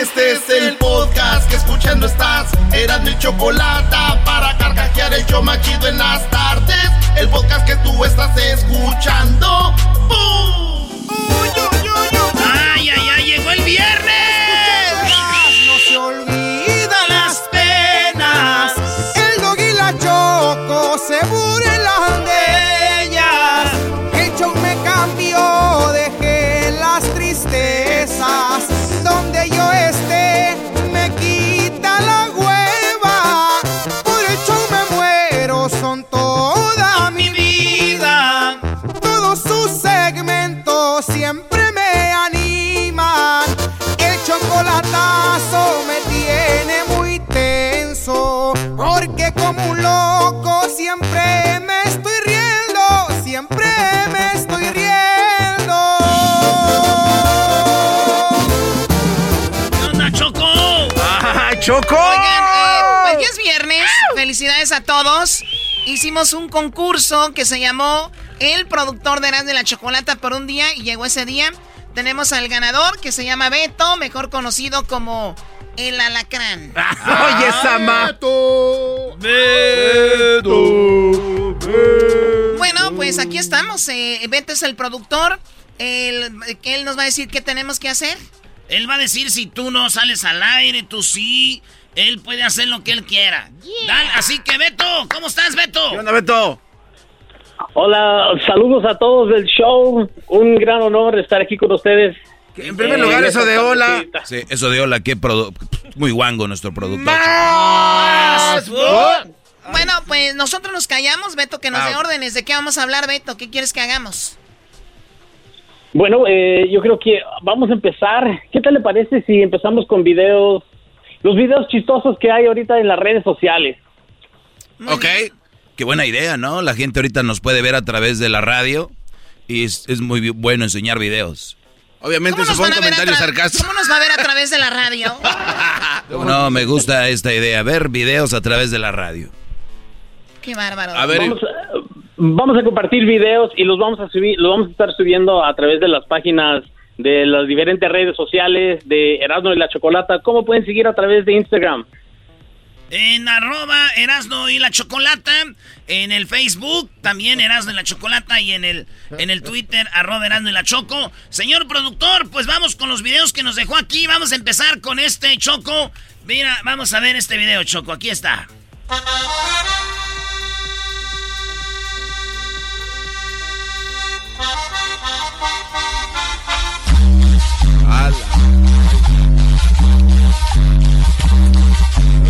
Este es el podcast que escuchando estás. Eran mi chocolate para carcajear el yo machido en las tardes. El podcast que tú estás escuchando. ¡Bum! ¡Ay, ay, ay! ¡Llegó el viernes! Hicimos un concurso que se llamó El productor de Erasmo de la Chocolata por un día y llegó ese día. Tenemos al ganador que se llama Beto, mejor conocido como el alacrán. ¡Oye, Sama! Bueno, pues aquí estamos. eh, Beto es el productor. El, que él nos va a decir qué tenemos que hacer. Él va a decir si tú no sales al aire, tú sí. Él puede hacer lo que él quiera. Dale, así que, Beto, ¿cómo estás, Beto? ¿Qué onda, Beto? Hola, saludos a todos del show. Un gran honor estar aquí con ustedes. En primer lugar, eso de hola. Sí, eso de hola, qué produ- muy guango nuestro productor. ¡Más! Bueno, pues nosotros nos callamos, Beto, que nos dé órdenes. ¿De qué vamos a hablar, Beto? ¿Qué quieres que hagamos? Bueno, eh, yo creo que vamos a empezar. ¿Qué tal le parece si empezamos con videos, los videos chistosos que hay ahorita en las redes sociales? ok. Qué buena idea, ¿no? La gente ahorita nos puede ver a través de la radio y es, es muy bueno enseñar videos. Obviamente, ¿Cómo nos, eso fue un comentario sarcástico. ¿Cómo nos va a ver a través de la radio? No, me gusta esta idea, ver videos a través de la radio. Qué bárbaro. A ver, Vamos a, vamos a compartir videos y los vamos a subir, los vamos a estar subiendo a través de las páginas de las diferentes redes sociales de Erasmo y la Chocolata. ¿Cómo pueden seguir a través de Instagram? En arroba Erasno y la Chocolata. En el Facebook también Erasno y la Chocolata. Y en el, en el Twitter arroba Erasno y la Choco. Señor productor, pues vamos con los videos que nos dejó aquí. Vamos a empezar con este Choco. Mira, vamos a ver este video, Choco. Aquí está.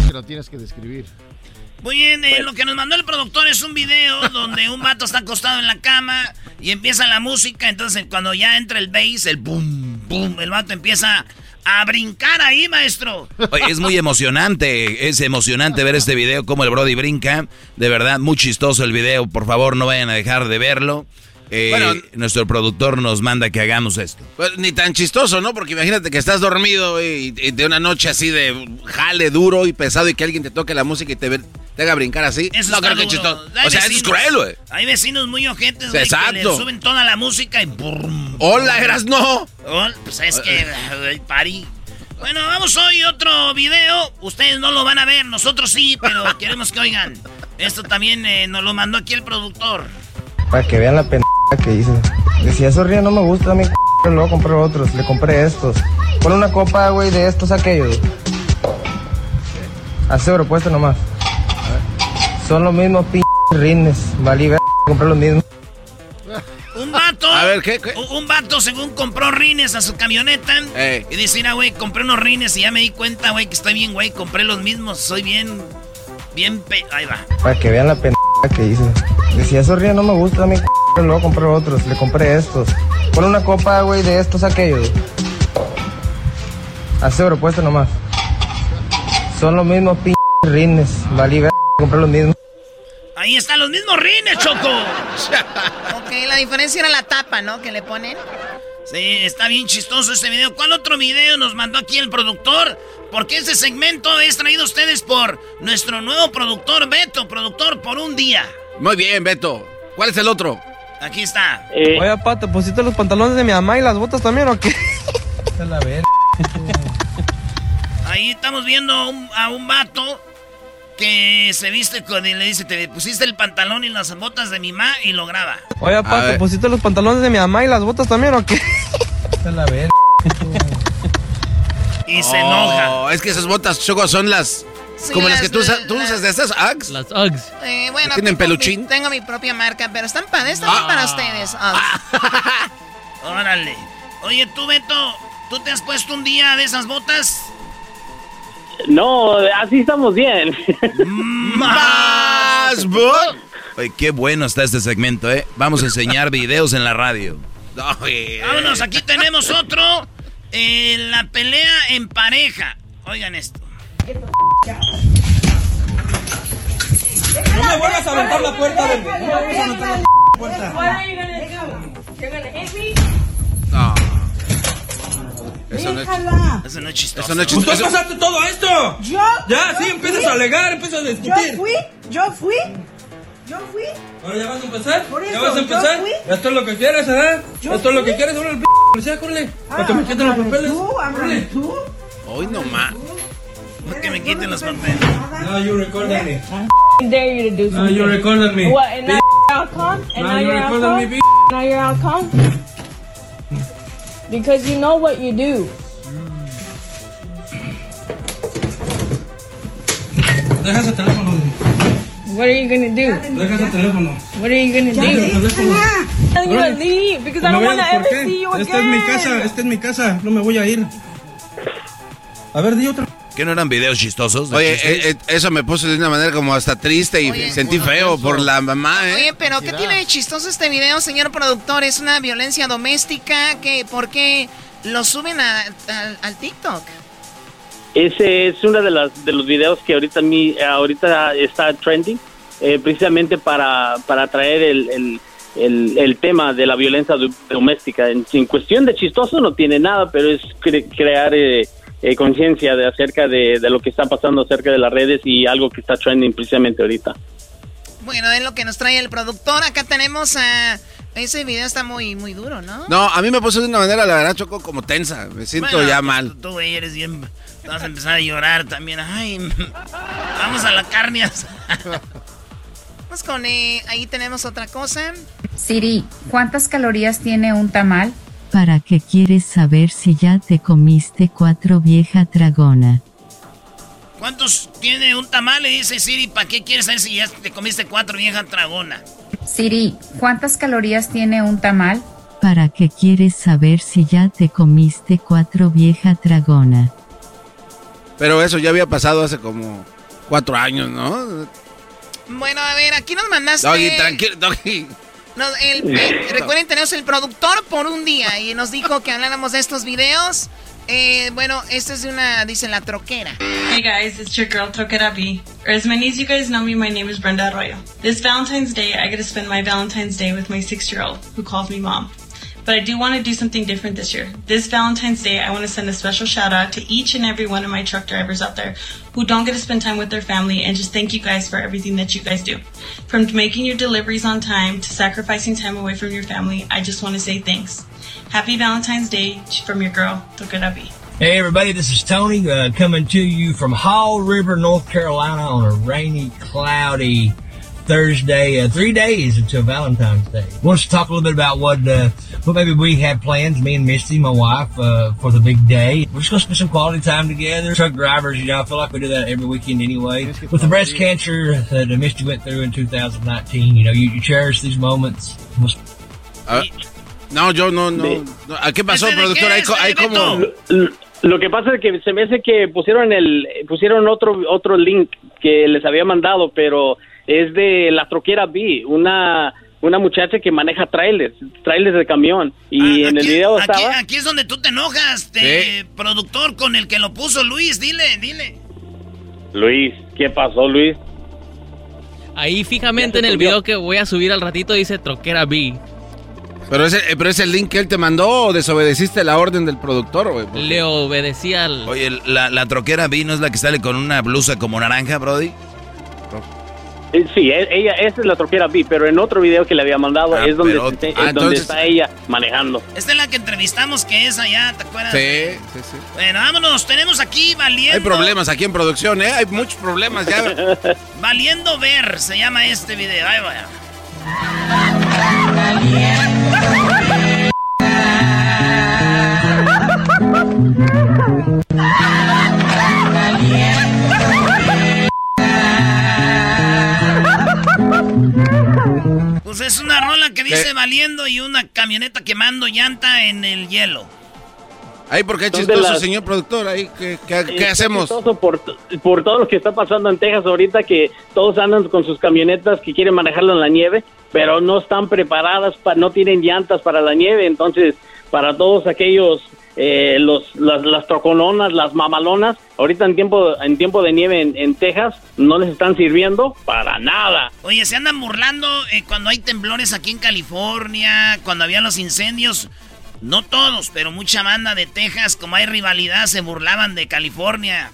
que lo tienes que describir. Muy bien, eh, lo que nos mandó el productor es un video donde un vato está acostado en la cama y empieza la música. Entonces, cuando ya entra el bass, el boom, boom, el vato empieza a brincar ahí, maestro. Oye, es muy emocionante, es emocionante ver este video, como el Brody brinca. De verdad, muy chistoso el video. Por favor, no vayan a dejar de verlo. Eh, Bueno. nuestro productor nos manda que hagamos esto. Pues, ni tan chistoso, ¿no? Porque imagínate que estás dormido y, y de una noche así de jale duro y pesado y que alguien te toque la música y te, ve- te haga brincar así. Eso no creo que es duro. chistoso. Hay O sea, eso es cruel, güey. Hay vecinos muy ojetes, güey, que Exacto. le suben toda la música y... brum, Hola, eras no. Oh, pues es que ay, parí. Bueno, vamos hoy otro video. Ustedes no lo van a ver, nosotros sí, pero queremos que oigan. Esto también eh, nos lo mandó aquí el productor. Para que vean la pendeja que hice. Decía, esos ríos no me gustan, mi c***, luego compré otros, le compré estos. Pon una copa, güey, de estos a aquellos. Hace propuesta nomás. A. Son los mismos p rines. Valí ver, compré los mismos. Un vato. A ver, ¿qué? Un vato, según compró rines a su camioneta. Y dice, mira, güey, compré unos rines y ya me di cuenta, güey, que estoy bien, güey. Compré los mismos. Soy bien. Bien. Pe Ahí va. Para que vean la pendeja que hice. Decía, esos rines no me gustan, luego compré otros. Le compré estos. Pon una copa, güey, de estos aquellos. Hace propuesta nomás. Son los mismos p rines. Valí ver, compré los mismos. Ahí están los mismos rines, Choco. ok, la diferencia era la tapa, ¿no? Que le ponen. Sí, está bien chistoso este video. ¿Cuál otro video nos mandó aquí el productor? Porque este segmento es traído a ustedes por nuestro nuevo productor Beto, productor por un día. Muy bien, Beto. ¿Cuál es el otro? Aquí está. Eh. Oye, pa, ¿te pusiste los pantalones de mi mamá y las botas también o qué? la ver. Ahí estamos viendo a un, a un vato que se viste con y le dice, te pusiste el pantalón y las botas de mi mamá y lo graba. Oye, papá, ¿te pusiste los pantalones de mi mamá y las botas también o qué? la ver. y se enoja. Es que esas botas, Choco, son las... como las, que tú, usas, tú usas de esas Uggs. Las Uggs. Eh, bueno, ¿Tienen peluchín? Mi, tengo mi propia marca, pero están para, están ah. para ustedes. Órale. Oye, tú, Beto, ¿tú te has puesto un día de esas botas? No, así estamos bien. Más Oye, qué bueno está este segmento, ¿eh? Vamos a enseñar videos en la radio. Vámonos, aquí tenemos otro. Eh, la pelea en pareja. Oigan esto. No me vuelvas a aventar la puerta. No me vuelvas a aventar la puerta. No. Eso no, es, eso no es chistoso. Eso no es chistoso. ¿Tú pasaste todo esto? Yo. Ya, sí, empiezas a alegar, empiezas a discutir. Yo fui, yo fui. Yo fui. Ahora ya vas a empezar. Por eso, ya vas a empezar. Esto es lo que quieres, ¿eh? Yo Esto es lo que quieres. Ahora el p policía, córrele. Ah, para que me quiten los papeles. Tú, tú. Hoy no más. Para que me quiten los papeles. No, you recording me. I dare you to do something. No, you recording me. What? And now you're outcome? And No, now you you're recording me, outcome? b. Now you're outcome? Because you know what you do. Deja ese teléfono. What are you gonna do? Deja ese teléfono. What are you gonna do? I'm to leave because I No don't me want to vayas, ¿por ever qué? see you again. Esta es mi casa, esta es mi casa. No me voy a ir. A ver, di otra. ¿Qué no eran videos chistosos? Oye, eh, eh, eso me puso de una manera como hasta triste y Oye, sentí feo por la mamá, ¿eh? Oye, pero ¿qué tiene de chistoso este video, señor productor? ¿Es una violencia doméstica? ¿Qué, ¿Por qué lo suben a- al- al TikTok? Ese es uno de, las, de los videos que ahorita, mi, ahorita está trending, eh, precisamente para, para traer el, el, el, el tema de la violencia do- doméstica. En, en cuestión de chistoso no tiene nada, pero es cre- crear eh, eh, conciencia de acerca de, de lo que está pasando acerca de las redes y algo que está trending precisamente ahorita. Bueno, es lo que nos trae el productor. Acá tenemos a... Ese video está muy, muy duro, ¿no? No, a mí me puso de una manera, la verdad, Choco, como tensa. Me siento Bueno, ya pues, mal. Tú, güey, eres bien... Vas a empezar a llorar también. Ay, vamos a la carne. Vamos con... eh, ahí tenemos otra cosa. Siri, ¿cuántas calorías tiene un tamal? ¿Para qué quieres saber si ya te comiste cuatro vieja dragona? ¿Cuántos tiene un tamal? Le dice Siri, ¿para qué quieres saber si ya te comiste cuatro vieja dragona? Siri, ¿cuántas calorías tiene un tamal? ¿Para qué quieres saber si ya te comiste cuatro vieja dragona? Pero eso ya había pasado hace como cuatro años, ¿no? Bueno, a ver, aquí nos mandaste... Doggy, tranquilo, Doggy. No, el- el- recuerden, tenemos el productor por un día y nos dijo que habláramos de estos videos. Eh, bueno, esta es de una, dice la troquera. Hey guys, it's your girl Troquera B. Or as many as you guys know me, my name is Brenda Arroyo. This Valentine's Day, I get to spend my Valentine's Day with my six-year-old, who calls me mom. But I do want to do something different this year. This Valentine's Day, I want to send a special shout out to each and every one of my truck drivers out there who don't get to spend time with their family and just thank you guys for everything that you guys do. From making your deliveries on time to sacrificing time away from your family, I just want to say thanks. Happy Valentine's Day from your girl, B. Hey everybody, this is Tony uh, coming to you from Hall River, North Carolina on a rainy, cloudy Thursday, uh, three days until Valentine's Day. Wants to talk a little bit about what, uh, what maybe we have plans, me and Misty, my wife, uh, for the big day. We're just gonna spend some quality time together. Truck drivers, you know, I feel like we do that every weekend anyway. With the breast cancer that uh, Misty went through in 2019, you know, you, you cherish these moments. Ah, no, yo no, no. no. ¿A qué pasó, productor? Hay, co- hay como... Lo, lo que pasa es que se me hace que pusieron el pusieron otro otro link que les había mandado, pero es de la troquera B, una una muchacha que maneja trailers, trailers de camión y en el video estaba aquí es donde tú te enojas, te- productor con el que lo puso Luis, dile, dile. Luis, ¿qué pasó, Luis? Ahí fijamente en el video que voy a subir al ratito dice Troquera B. Pero ese, eh, pero ese link que él te mandó o desobedeciste la orden del productor, güey. Le obedecí al... Oye, la, la troquera vino es la que sale con una blusa como naranja, Brody. Eh, Sí, e- ella esa es la troquera B, pero en otro video que le había mandado Ah, es donde, pero- se- es ah, donde entonces- está ella manejando. Esta es la que entrevistamos que es allá, ¿te acuerdas? Sí, sí, sí. Bueno, vámonos, tenemos aquí valiendo. Hay problemas aquí en producción, ¿eh? Hay muchos problemas ya. Valiendo ver, se llama este video. Ahí va. Pues es una rola que dice ¿Qué? valiendo y una camioneta quemando llanta en el hielo. Ahí porque es chistoso, las- señor productor. Ahí, ¿qué, qué- qué hacemos? chistoso Por, por todo lo que está pasando en Texas ahorita, que todos andan con sus camionetas que quieren manejarlo en la nieve, pero no están preparadas, pa- no tienen llantas para la nieve. Entonces, para todos aquellos, eh, los, las, las trocononas, las mamalonas, ahorita en tiempo, en tiempo de nieve en, en Texas, no les están sirviendo para nada. Oye, se andan burlando eh, cuando hay temblores aquí en California, cuando había los incendios. No todos, pero mucha banda de Texas, como hay rivalidad, se burlaban de California.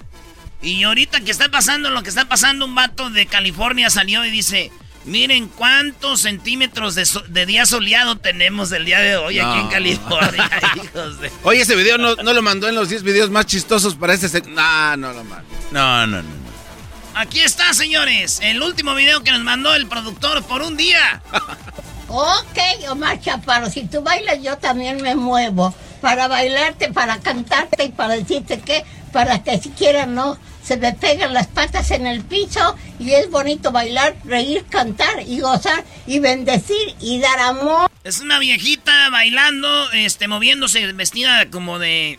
Y ahorita que está pasando lo que está pasando, un vato de California salió y dice, miren cuántos centímetros de, so- de día soleado tenemos el día de hoy aquí en. California, hijos de... Oye, ese video no, no lo mandó en los 10 videos más chistosos para este... No, no lo mandó. No, no, no. Aquí está, señores, el último video que nos mandó el productor por un día. Ok, Omar Chaparro, si tú bailas yo también me muevo para bailarte, para cantarte y para decirte que, para que siquiera no se me pegan las patas en el piso y es bonito bailar, reír, cantar y gozar y bendecir y dar amor. Es una viejita bailando, este, moviéndose, vestida como de.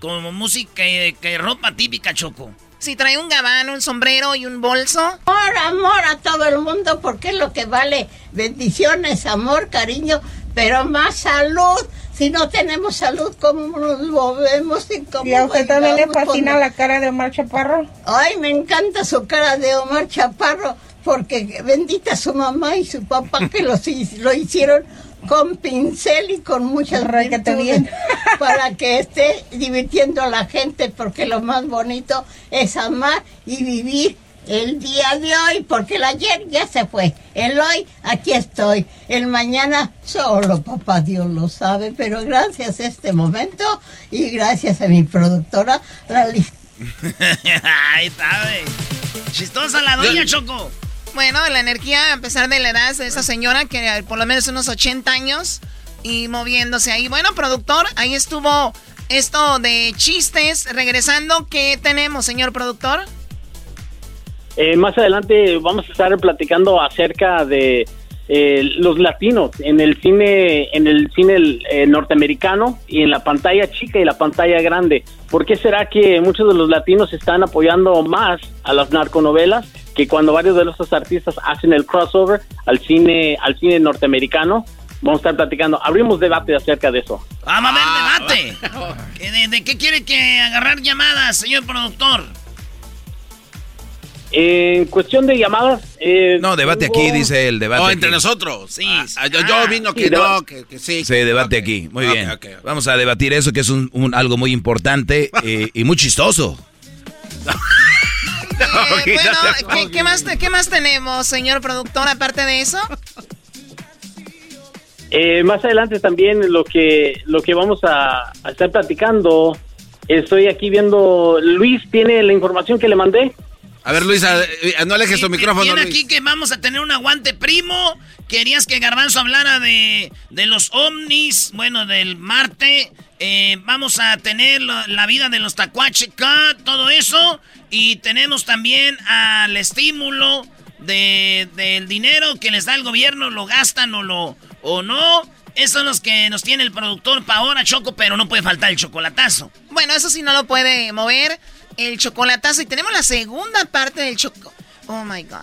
como música, eh, que ropa típica, Choco. Si trae un gabán, un sombrero y un bolso. Amor, amor a todo el mundo porque es lo que vale. Bendiciones, amor, cariño, pero más salud. Si no tenemos salud, ¿cómo nos movemos y cómo ¿Y a usted también le fascina la cara de Omar Chaparro? Ay, me encanta su cara de Omar Chaparro, porque bendita su mamá y su papá que los, lo hicieron con pincel y con muchas bien. para que esté divirtiendo a la gente, porque lo más bonito es amar y vivir el día de hoy, porque el ayer ya se fue, el hoy aquí estoy, el mañana solo papá Dios lo sabe, pero gracias a este momento y gracias a mi productora, la Liz Ahí está, güey. Chistosa la doña Choco. Bueno, la energía, a pesar de la edad de esa señora, que eh, por lo menos unos 80 años, y moviéndose ahí. Bueno, productor, ahí estuvo esto de chistes. Regresando, ¿qué tenemos, señor productor? Eh, más adelante vamos a estar platicando acerca de eh, los latinos en el cine, en el cine eh, norteamericano y en la pantalla chica y la pantalla grande. ¿Por qué será que muchos de los latinos están apoyando más a las narconovelas que cuando varios de nuestros artistas hacen el crossover al cine, al cine norteamericano? Vamos a estar platicando. Abrimos debate acerca de eso. Vamos a ver, debate. ¿Que ¿De, de qué quiere que agarrar llamadas, señor productor? En cuestión de llamadas. eh, No, debate aquí, dice el debate. Oh, entre aquí. nosotros. Sí. Ah, yo, yo vino que Sí, no, que, que sí. Sí, debate aquí. Muy bien. Vamos a debatir eso, que es un, un- algo muy importante eh, y muy chistoso. Eh, bueno, ¿qué, qué más, ¿qué más tenemos, señor productor, aparte de eso? Eh, más adelante también lo que lo que vamos a, a estar platicando. Estoy aquí viendo. Luis tiene la información que le mandé. A ver, Luisa, eh, no alejes tu micrófono. Luis. aquí que vamos a tener un aguante primo. Querías que Garbanzo hablara de, de los ovnis, bueno, del Marte. Eh, vamos a tener la, la vida de los tacuacheca, todo eso. Y tenemos también al estímulo de, del dinero que les da el gobierno, lo gastan o, lo, o no. Esos son los que nos tiene el productor pa' ahora, Choco, pero no puede faltar el chocolatazo. Bueno, eso sí no lo puede mover. El chocolatazo. Y tenemos la segunda parte del choco. Oh my God.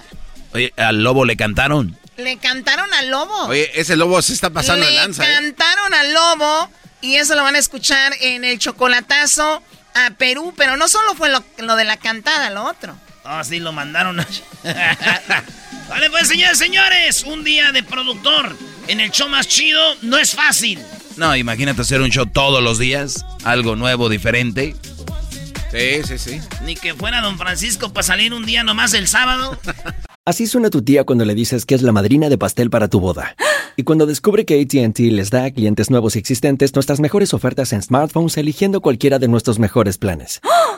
Oye, al lobo le cantaron. Le cantaron al lobo. Oye, ese lobo se está pasando Le de lanza. ¿eh? cantaron al lobo. Y eso lo van a escuchar en el chocolatazo a Perú. Pero no solo fue lo, lo de la cantada, lo otro. Ah, sí, lo mandaron a... vale, pues, señores, señores. Un día de productor en el show más chido no es fácil. No, imagínate hacer un show todos los días, algo nuevo, diferente. Sí, sí, sí. Ni que fuera don Francisco para salir un día nomás el sábado. Así suena tu tía cuando le dices que es la madrina de pastel para tu boda. Y cuando descubre que ATT les da a clientes nuevos y existentes nuestras mejores ofertas en smartphones eligiendo cualquiera de nuestros mejores planes.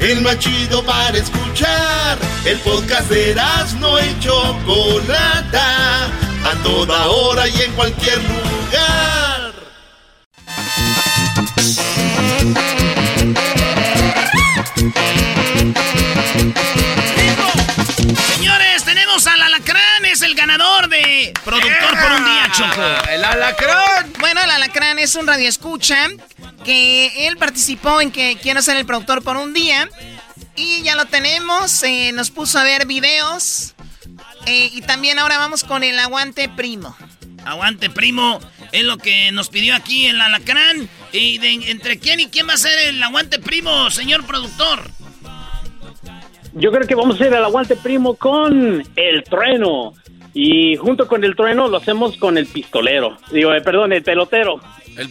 El más chido para escuchar. El podcast de no y Chocolata. A toda hora y en cualquier lugar. Señores, tenemos al alacrán, es el ganador de Productor por un ¡El alacrán! Bueno, el alacrán es un radioescucha que él participó en que quiero ser el productor por un día. Y ya lo tenemos, eh, nos puso a ver videos. eh, y también ahora vamos con el aguante primo. Aguante, primo. Es lo que nos pidió aquí el alacrán. ¿Y de- entre quién y quién va a ser el aguante primo, señor productor? Yo creo que vamos a ir al aguante primo con el trueno. Y junto con el trueno lo hacemos con el pistolero. Digo, eh, perdón, el pelotero. El,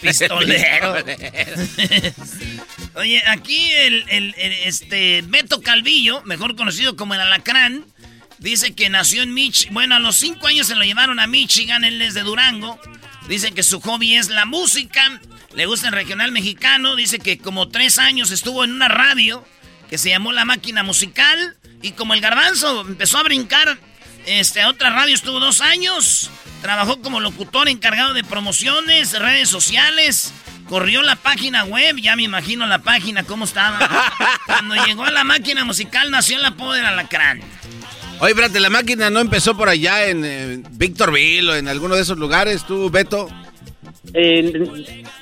pistolero. Oye, aquí el, el- el, este Beto Calvillo, mejor conocido como el Alacrán, dice que nació en Michigan. Bueno, a los cinco años se lo llevaron a Michigan, él es de Durango. Dice que su hobby es la música, le gusta el regional mexicano. Dice que como tres años estuvo en una radio que se llamó La Máquina Musical. Y como el garbanzo empezó a brincar este, a otra radio, estuvo dos años. Trabajó como locutor encargado de promociones, redes sociales. Corrió la página web, ya me imagino la página cómo estaba. Cuando llegó a la máquina musical nació el apodo del alacrán. Oye, espérate, la máquina no empezó por allá en eh, Victorville o en alguno de esos lugares, tú, Beto. Eh,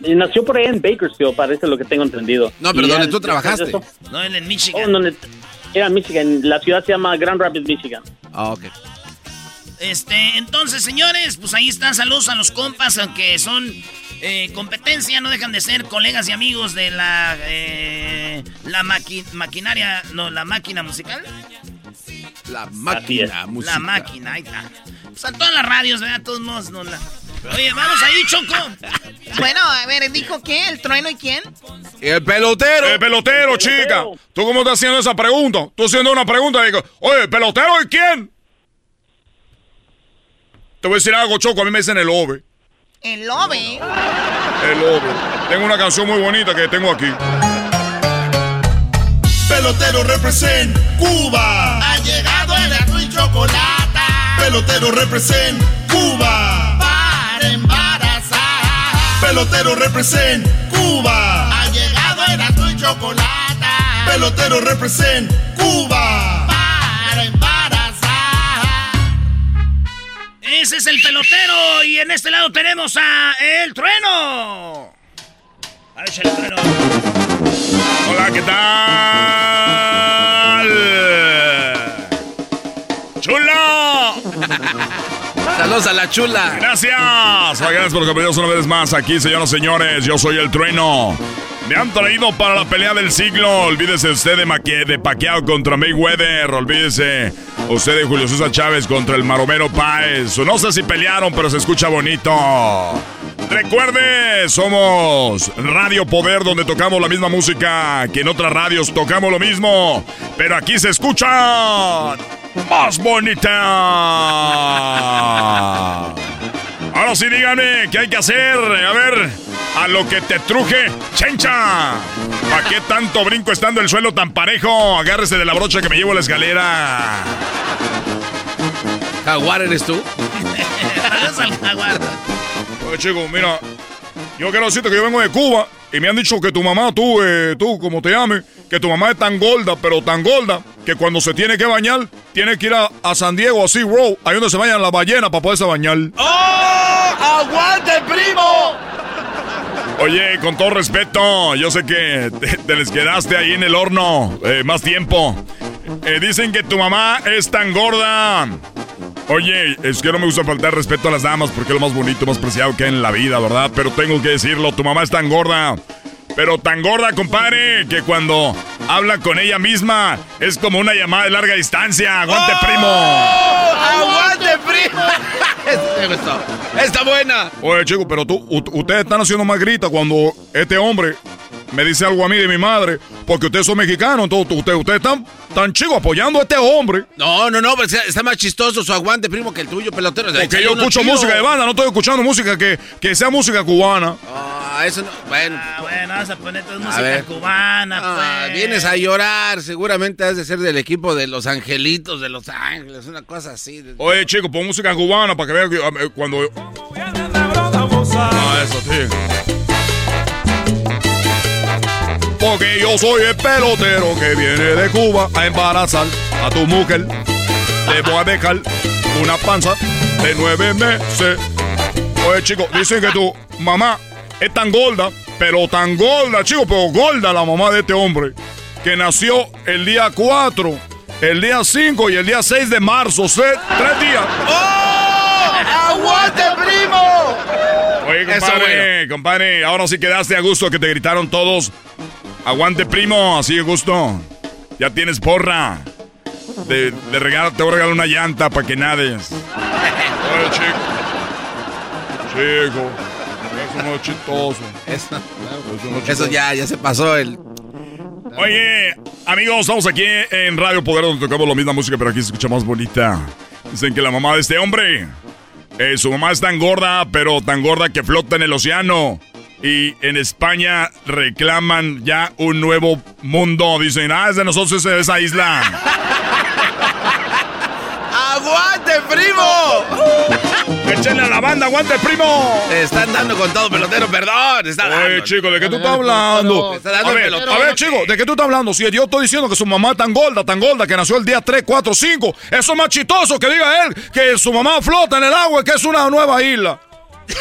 nació por ahí en Bakersfield, parece lo que tengo entendido. No, pero Y ¿dónde ya tú trabajaste? No, él en Michigan. Oh, donde- era Michigan. La ciudad se llama Grand Rapids, Michigan. Ah, ok. Este, entonces, señores, pues ahí están saludos a los compas, aunque son eh, competencia, no dejan de ser colegas y amigos de la eh, la maqui- maquinaria, no, la máquina musical. La máquina musical. La máquina, ahí está. Pues a todas las radios, ¿verdad? A todos modos, no la... Oye, vamos ahí, Choco. Bueno, a ver, dijo que el trueno y quién? El pelotero. El pelotero, chica. ¿Tú cómo estás haciendo esa pregunta? Tú haciendo una pregunta y digo, oye, ¿el pelotero y quién? Te voy a decir algo, Choco. A mí me dicen el ove. El Lobe. El lobo. Tengo una canción muy bonita que tengo aquí. Pelotero represent Cuba. Ha llegado el azul y chocolate. Pelotero represent Cuba. Pelotero represent Cuba. Ha llegado el azul y chocolate. Pelotero represent Cuba. Para embarazar. Ese es el pelotero y en este lado tenemos a El Trueno. A ver, échale, Trueno. Hola, ¿qué tal? ¡Chulo! Saludos a la chula. Gracias. Gracias por acompañarnos una vez más aquí, señoras y señores. Yo soy el trueno. Me han traído para la pelea del siglo. Olvídese usted de, Maque de Pacquiao contra Mayweather. Olvídese usted de Julio César Chávez contra el Maromero Páez. No sé si pelearon, pero se escucha bonito. Recuerde, somos Radio Poder, donde tocamos la misma música que en otras radios tocamos lo mismo. Pero aquí se escucha más bonita. Ahora sí, díganme, ¿qué hay que hacer? A ver, a lo que te truje, chencha. ¿Para qué tanto brinco estando el suelo tan parejo? Agárrese de la brocha que me llevo a la escalera. ¿Jaguar eres tú? Saludos al jaguar. Oye, chico, mira, yo quiero decirte que yo vengo de Cuba y me han dicho que tu mamá, tú, eh, tú, como te llames, que tu mamá es tan gorda, pero tan gorda, que cuando se tiene que bañar, tiene que ir a, a San Diego, a SeaWorld, ahí donde se bañan las ballenas para poderse bañar. ¡Oh! ¡Aguante, primo! Oye, con todo respeto, yo sé que te, te les quedaste ahí en el horno eh, más tiempo. Eh, dicen que tu mamá es tan gorda. Oye, es que no me gusta faltar respeto a las damas porque es lo más bonito, más preciado que hay en la vida, ¿verdad? Pero tengo que decirlo, tu mamá es tan gorda. Pero tan gorda, compadre, que cuando habla con ella misma es como una llamada de larga distancia. ¡Aguante, primo! ¡Aguante, primo! Está buena. Oye, chico, pero tú, ustedes están haciendo más grita cuando este hombre me dice algo a mí de mi madre, porque ustedes son mexicanos, entonces ustedes, ustedes están tan chicos apoyando a este hombre. No, no, no, pero está- más chistoso su aguante, primo, que el tuyo, pelotero. Porque yo escucho música de banda, no estoy escuchando música que, que sea música cubana. Ah, eso no. Bueno. Ah, bueno, vamos a poner toda música ver. cubana, Ah, pues. vienes a llorar, seguramente has de ser del equipo de los angelitos de Los Ángeles, una cosa así. Oye, chico, pon música cubana para que vean que eh, cuando... Ah, eso, sí. Porque yo soy el pelotero que viene de Cuba a embarazar a tu mujer. Le voy a dejar una panza de nueve meses. Oye, chico, dicen que tu mamá es tan gorda, pero tan gorda, chico, pero gorda la mamá de este hombre, que nació el día 4, el día 5 y el día 6 de marzo, tres días. ¡Aguante, primo! Oye, Eso compadre, compadre, ahora sí quedaste a gusto que te gritaron todos. Aguante, primo, así de gusto. Ya tienes porra. De, de regalo, te voy a regalar una llanta para que nades. Oye, chico. Chico. Eso no es chistoso. Eso, no es eso ya, ya se pasó el. Oye, amigos, estamos aquí en Radio Poder donde tocamos la misma música, pero aquí se escucha más bonita. Dicen que la mamá de este hombre, eh, su mamá es tan gorda, pero tan gorda que flota en el océano. Y en España reclaman ya un nuevo mundo. Dicen, ah, es de nosotros esa, esa isla. ¡Aguante, primo! ¡Échenle a la banda, aguante, primo! Te están dando con todo, pelotero, perdón. Está Oye, chico, ¿de qué tú estás hablando? Te está dando A ver, pelotero. a ver, chico, ¿de qué tú estás hablando? Si yo estoy diciendo que su mamá es tan gorda, tan gorda, que nació el día 3, 4, 5, eso es más chistoso que diga él que su mamá flota en el agua y que es una nueva isla.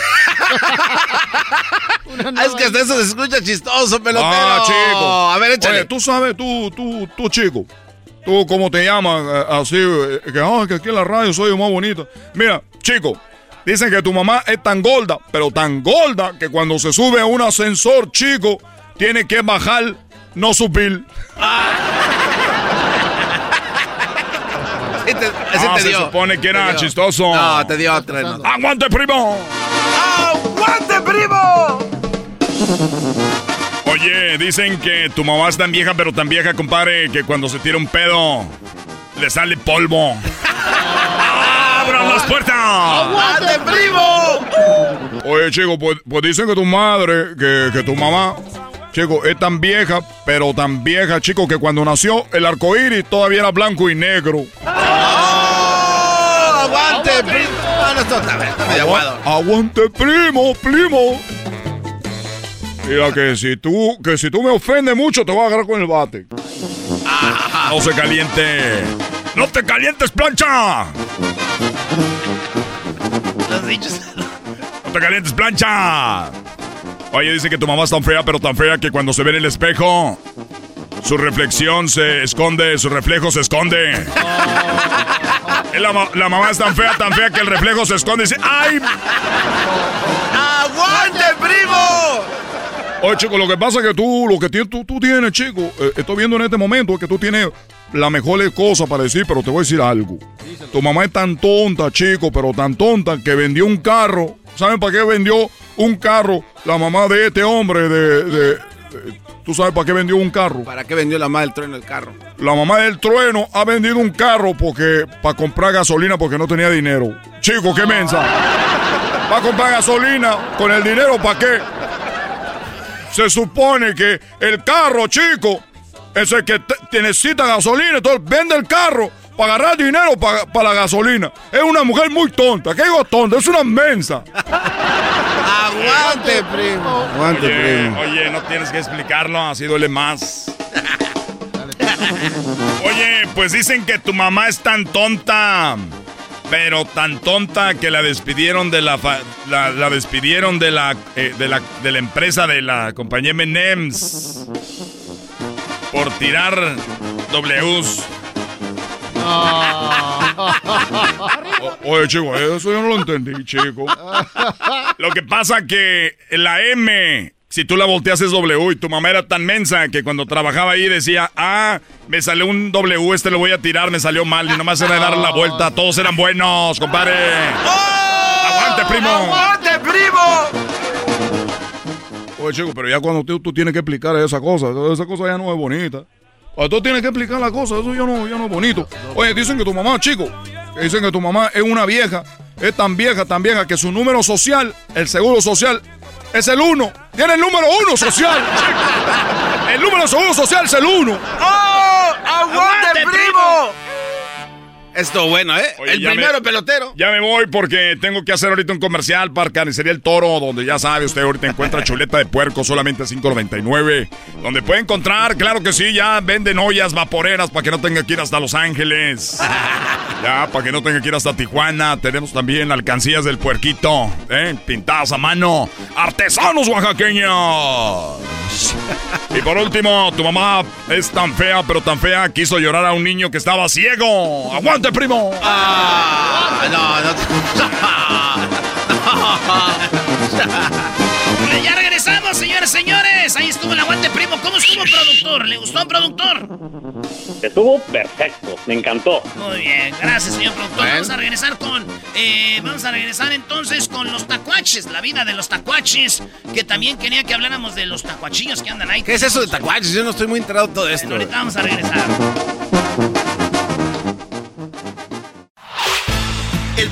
Ah, es que hasta eso se escucha chistoso, pelotero. Ah, chico. A ver, échale. Oye, tú sabes, tú, tú, tú, chico. Tú, ¿cómo te llamas? Eh, Así, eh, que, ah, que aquí en la radio soy más bonito. Mira, chico, dicen que tu mamá es tan gorda, pero tan gorda que cuando se sube a un ascensor, chico, tiene que bajar, no subir. Sí te- ese Ah, te se dio. supone que era dio. chistoso. No, te dio otra. no. ¡Aguante, primo! ¡Aguante, primo! Oye, dicen que tu mamá es tan vieja, pero tan vieja, compadre, que cuando se tira un pedo, le sale polvo. ¡Abran las puertas! ¡Aguante, primo! Oye, chico, pues, pues dicen que tu madre, que, que tu mamá, chico, es tan vieja, pero tan vieja, chico, que cuando nació el arco iris todavía era blanco y negro. ¡Oh! ¡Aguante, primo! Ah. Aguante, primo, primo. Mira que si tú, que si tú me ofendes mucho, te voy a agarrar con el bate. No se caliente. ¡No te calientes, plancha! ¡No te calientes, plancha! Oye, dice que tu mamá es tan fea, pero tan fea que cuando se ve en el espejo, su reflexión se esconde, su reflejo se esconde. Es La, ma- la mamá es tan fea, tan fea que el reflejo se esconde y dice, ¡ay! ¡Aguante, primo! Oye, chico, lo que pasa es que tú, lo que tienes, tú, tú tienes, chico, eh, estoy viendo en este momento que tú tienes la mejor cosa para decir, pero te voy a decir algo. Tu mamá es tan tonta, chico, pero tan tonta que vendió un carro. ¿Saben para qué vendió un carro la mamá de este hombre? De, de- de- ¿Tú sabes para qué vendió un carro? ¿Para qué vendió la madre del trueno el carro? La mamá del trueno ha vendido un carro porque para comprar gasolina porque no tenía dinero. Chico, qué mensa. Va a comprar gasolina con el dinero para qué? Se supone que el carro, chico, es el que necesita gasolina, entonces vende el carro para agarrar dinero para, para la gasolina. Es una mujer muy tonta. ¿Qué digo tonta? Es una mensa. ¡Aguante, primo! ¡Aguante, Oye, primo! oye, no tienes que explicarlo, así duele más. Oye, pues dicen que tu mamá es tan tonta, pero tan tonta que la despidieron de la fa- la, la despidieron de la, eh, de la de la empresa de la compañía M&M's por tirar Ws. O- oye, chico, eso yo no lo entendí, chico. Lo que pasa que la M, si tú la volteas es W y tu mamá era tan mensa que cuando trabajaba ahí decía, ah, me salió un W, este lo voy a tirar, me salió mal y nomás era de dar la vuelta, todos eran buenos, compadre. ¡Aguante, primo! ¡Aguante, primo! Oye, chico, pero ya cuando tú, tú tienes que explicar esa cosa, esa cosa ya no es bonita. Cuando tú tienes que explicar la cosa, eso ya no, ya no es bonito. Oye, dicen que tu mamá, chico, dicen que tu mamá es una vieja, es tan vieja, tan vieja, que su número social, el seguro social, es el uno. Tiene el número uno social, chico. El número seguro social es el uno. ¡Oh! ¡Aguante, primo! Esto bueno, ¿eh? Oye, el primero me- pelotero. Ya me voy porque tengo que hacer ahorita un comercial para Carnicería El Toro, donde ya sabe usted ahorita encuentra chuleta de puerco solamente a $5.99. Donde puede encontrar, claro que sí, ya venden ollas vaporeras para que no tenga que ir hasta Los Ángeles. Ya, para que no tenga que ir hasta Tijuana. Tenemos también alcancías del puerquito, ¿eh? pintadas a mano. Artesanos oaxaqueños. Y por último, tu mamá es tan fea, pero tan fea, quiso llorar a un niño que estaba ciego. ¡Aguante, primo! Ah, no, Eh, Ya regresamos, señores, señores. Ahí estuvo el aguante primo. ¿Cómo estuvo, productor? ¿Le gustó, productor? Estuvo perfecto, me encantó. Muy bien, gracias, señor productor. Vamos a regresar con. eh, vamos a regresar entonces con los tacuaches, la vida de los tacuaches. Que también quería que habláramos de los tacuachillos que andan ahí. ¿Qué es eso de tacuaches? Yo no estoy muy enterado de todo esto. Ahorita vamos a regresar.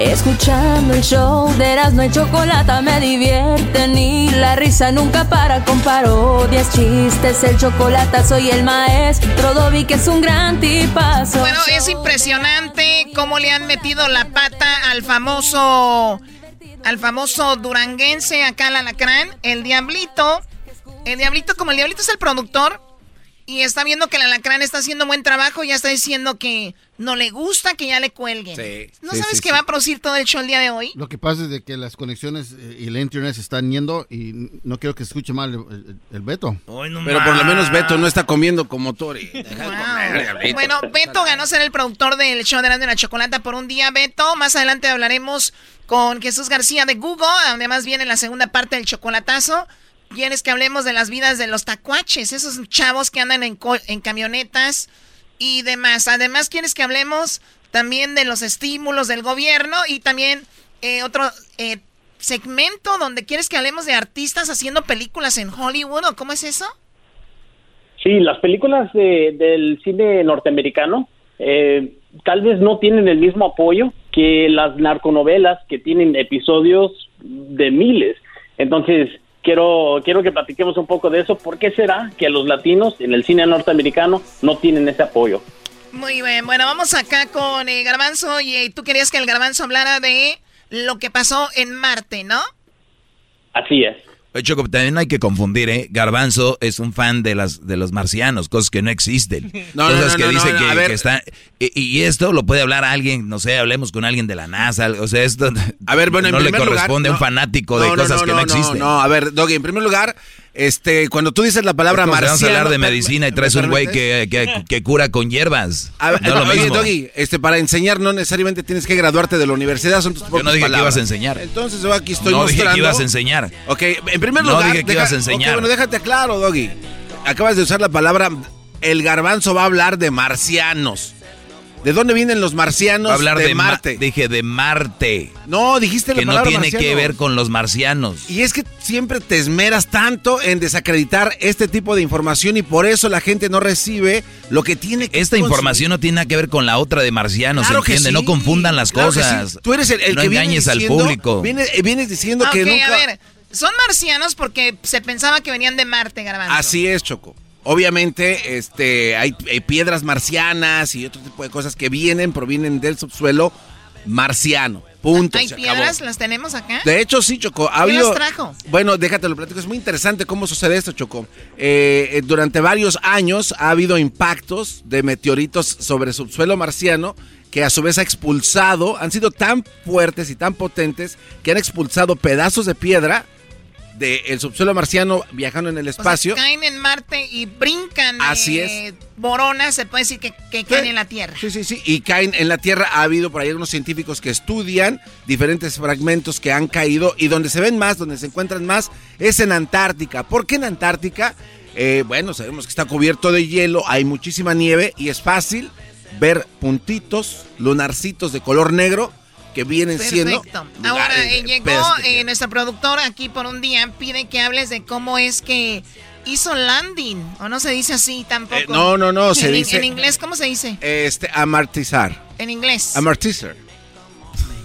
Escuchando el show de Erasmo y Chocolata me divierte ni la risa nunca para con parodias, chistes, el chocolate soy el maestro Dobby que es un gran tipazo. Bueno, es impresionante cómo le han metido la pata al famoso, al famoso duranguense acá al alacrán, el Diablito. El Diablito, como el Diablito es el productor y está viendo que el alacrán está haciendo buen trabajo, ya está diciendo que no le gusta que ya le cuelguen. Sí, ¿No sí, sabes sí, que sí. va a producir todo el show el día de hoy? Lo que pasa es de que las conexiones eh, y el internet se están yendo y no quiero que se escuche mal el, el- el Beto. Pero por lo menos Beto no está comiendo como Tori. De comer. Bueno, Beto ganó ser el productor del show de Erasmo y la Chocolata por un día. Beto, más adelante hablaremos con Jesús García de Google, donde más viene la segunda parte del chocolatazo. Quieres que hablemos de las vidas de los tacuaches, esos chavos que andan en, co- en camionetas y demás. Además, quieres que hablemos también de los estímulos del gobierno y también eh, otro eh, segmento donde quieres que hablemos de artistas haciendo películas en Hollywood o cómo es eso? Sí, las películas de- del cine norteamericano eh, tal vez no tienen el mismo apoyo que las narconovelas que tienen episodios de miles. Entonces, quiero, quiero que platiquemos un poco de eso. ¿Por qué será que los latinos en el cine norteamericano no tienen ese apoyo? Muy bien, bueno, vamos acá con eh, Garbanzo y eh, tú querías que el Garbanzo hablara de lo que pasó en Marte, ¿no? Así es. Choco, también no hay que confundir, ¿eh? Garbanzo es un fan de las de los marcianos, cosas que no existen. No, no, cosas no, que no, dice no, que, a ver. que está... Y, y esto lo puede hablar alguien, no sé, hablemos con alguien de la NASA, o sea, esto A ver, bueno, en no le lugar, corresponde a un no. fanático de No, no, cosas no, que no, no, existen. No, a ver, Doggy, en primer lugar, este, cuando tú dices la palabra marciano... Vamos a hablar de medicina y ¿me traes un güey que, que- que cura con hierbas. A no lo oye. Doggy, este, para enseñar no necesariamente tienes que graduarte de la universidad, son tus Yo no dije que ibas a enseñar. Entonces yo aquí estoy no dije mostrando... que ibas a enseñar. Ok, en primer No lugar... dije que ibas a enseñar. Bueno, déjate claro, Doggy. Acabas de usar la palabra... El garbanzo va a hablar de marcianos. ¿De dónde vienen los marcianos hablar de, de, Ma- Marte? dije de Marte. No, dijiste la Que no palabra tiene que ver con los marcianos. Y es que siempre te esmeras tanto en desacreditar este tipo de información y por eso la gente no recibe lo que tiene que Esta información no tiene nada que ver con la otra de marcianos, Claro que ¿entiende? sí, No confundan las claro que cosas. sí. Tú eres el, el no que viene engañes al diciendo- público. Vienes, eh, vienes diciendo que nunca... a ver, son marcianos porque se pensaba que venían de Marte, Garbanzo. Así es, Choco. Obviamente, este, hay, hay piedras marcianas y otro tipo de cosas que vienen, provienen del subsuelo marciano. Punto. ¿Hay acabó. piedras? ¿Las tenemos acá? De hecho, sí, Choco. Ha ¿Quién habido- las trajo? Bueno, déjate lo platico. Es muy interesante cómo sucede esto, Choco. Eh, eh, durante varios años ha habido impactos de meteoritos sobre subsuelo marciano que a su vez ha expulsado, han sido tan fuertes y tan potentes que han expulsado pedazos de piedra del subsuelo marciano viajando en el O sea, espacio. caen en Marte y brincan. Así eh, Boronas, se puede decir que, que caen en la Tierra. Sí, sí, sí. Y caen en la Tierra. Ha habido por ahí algunos científicos que estudian diferentes fragmentos que han caído y donde se ven más, donde se encuentran más, es en Antártica. ¿Por qué en Antártica? Eh, bueno, sabemos que está cubierto de hielo, hay muchísima nieve y es fácil ver puntitos, lunarcitos de color negro que vienen siendo... Perfecto. Ahora, lugares, eh, llegó eh, nuestra productora aquí por un día, pide que hables de cómo es que hizo landing, o no se dice así tampoco. Eh, no, no, no, se en, dice- En inglés, ¿cómo se dice? Este, amartizar. En inglés. Amortizer.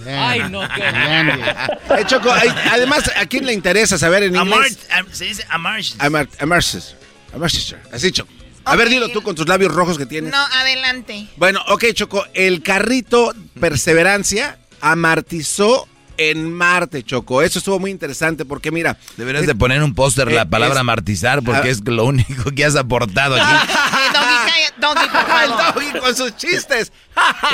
Ay, no, qué Eh, Choco, hay- además, ¿a quién le interesa saber en inglés? Amart, am- se dice Amortizer. Amortizer. Así, Choco. A ver, dilo tú con tus labios rojos que tienes. No, adelante. Bueno, ok, Choco. El carrito Perseverancia amartizó en Marte, Choco. Eso estuvo muy interesante porque, mira. Deberías de poner un póster la Eh, palabra es- amartizar porque es lo único que has aportado aquí. Doggy, por El. Doggy con sus chistes.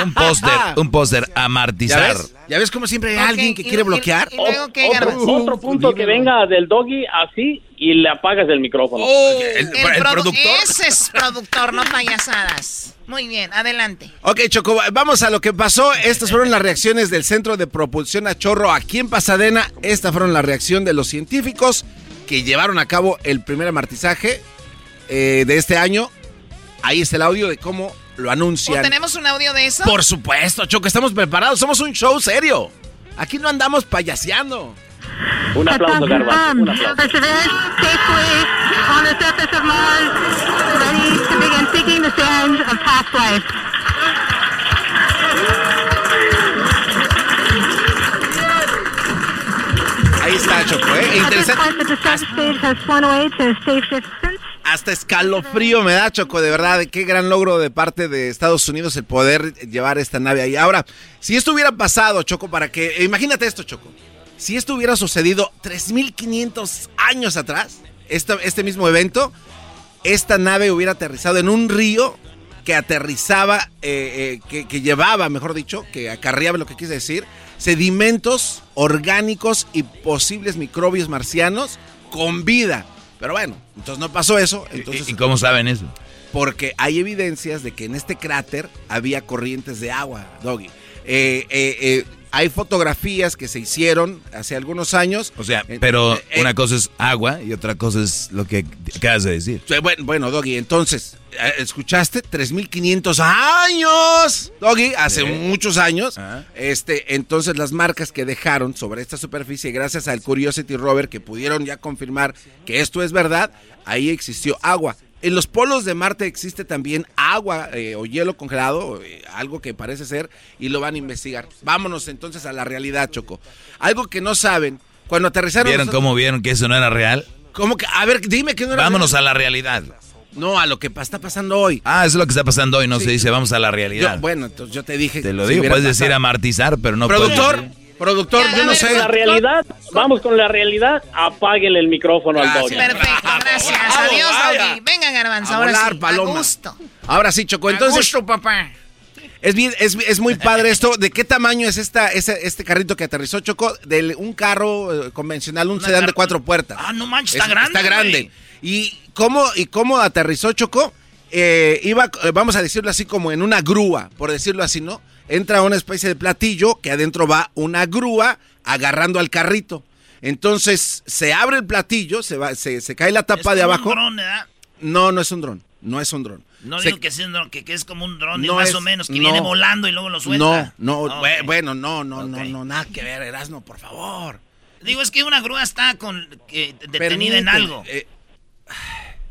un póster, un póster ¿Ya amartizar. ves? ¿Ya ves cómo siempre hay alguien que y- quiere y- bloquear? y luego qué, otro, punto que venga del doggy así y le apagas el micrófono. el, El, el produ- productor. Ese es productor, no payasadas. Muy bien, adelante. Ok, Choco, vamos a lo que pasó. Estas fueron las reacciones del Centro de Propulsión a Chorro aquí en Pasadena. Esta fueron la reacción de los científicos que llevaron a cabo el primer amartizaje eh, de este año. Ahí está el audio de cómo lo ¿O anuncian. tenemos un audio de eso? Por supuesto, Choco, estamos preparados. Somos un show serio. Aquí no andamos payaseando. Un aplauso, Garbanzo. Un aplauso. Life. Ahí está, Choco, ¿eh? Interesante. Hasta escalofrío me da, Choco, de verdad. Qué gran logro de parte de Estados Unidos el poder llevar esta nave ahí. Ahora, si esto hubiera pasado, Choco, para que... Imagínate esto, Choco. Si esto hubiera sucedido 3.500 años atrás, esta- este mismo evento, esta nave hubiera aterrizado en un río que aterrizaba, eh, eh, que, que llevaba, mejor dicho, que acarreaba lo que quise decir, sedimentos orgánicos y posibles microbios marcianos con vida. Pero bueno, entonces no pasó eso. Entonces, ¿Y cómo saben eso? porque hay evidencias de que en este cráter había corrientes de agua, Doggy. Eh, eh, eh, hay fotografías que se hicieron hace algunos años. O sea, Eh, pero eh, una cosa es agua y otra cosa es lo que acabas de decir. eh, Bueno, bueno, Doggy, entonces, eh, ¿escuchaste? 3.500 años, Doggy, hace Sí. muchos años. Este, entonces las marcas que dejaron sobre esta superficie, gracias al Curiosity Rover, que pudieron ya confirmar que esto es verdad, ahí existió agua. En los polos de Marte existe también agua eh, o hielo congelado, eh, algo que parece ser, y lo van a investigar. Vámonos entonces a la realidad, Choco. Algo que no saben, cuando aterrizaron... ¿Vieron nosotros- cómo vieron que eso no era real? ¿Cómo que? A ver, dime que no era Vámonos real. a la realidad. No, a lo que está pasando hoy. Ah, eso es lo que está pasando hoy, no Sí. se dice vamos a la realidad. Yo- bueno, entonces yo te dije. Te lo si digo, puedes decir amartizar, pero no Productor, puedes- productor, yo no sé. La realidad, vamos con la realidad, apáguenle el micrófono al doggy. Perfecto, gracias. Adiós, Doggy. Venga, Garbanzo, A ahora volar, sí. paloma. A gusto. Ahora sí, Choco. Entonces, a gusto, papá. es, bien, es, es muy padre esto. ¿De qué tamaño es esta, ese- este carrito que aterrizó, Choco? De un carro eh, convencional, un sedán de cuatro puertas. Ah, no manches, está Es- grande. Está grande. ¿Y cómo, ¿Y cómo aterrizó Choco? Eh, iba, eh, vamos a decirlo así, como en una grúa, por decirlo así, ¿no? Entra una especie de platillo que adentro va una grúa agarrando al carrito. Entonces se abre el platillo, se, va, se, se cae la tapa Es de abajo. un dron, ¿verdad? No, no es un dron. No es un dron. No Se- digo que, sea un dron, que, que es como un dron, No más es- o menos, que no. viene volando y luego lo No, suelta. no, Ok. bue- bueno, no, no, no, no, nada que ver, Erasmo, por favor. Digo, es que una grúa está con, eh, detenida en algo. eh,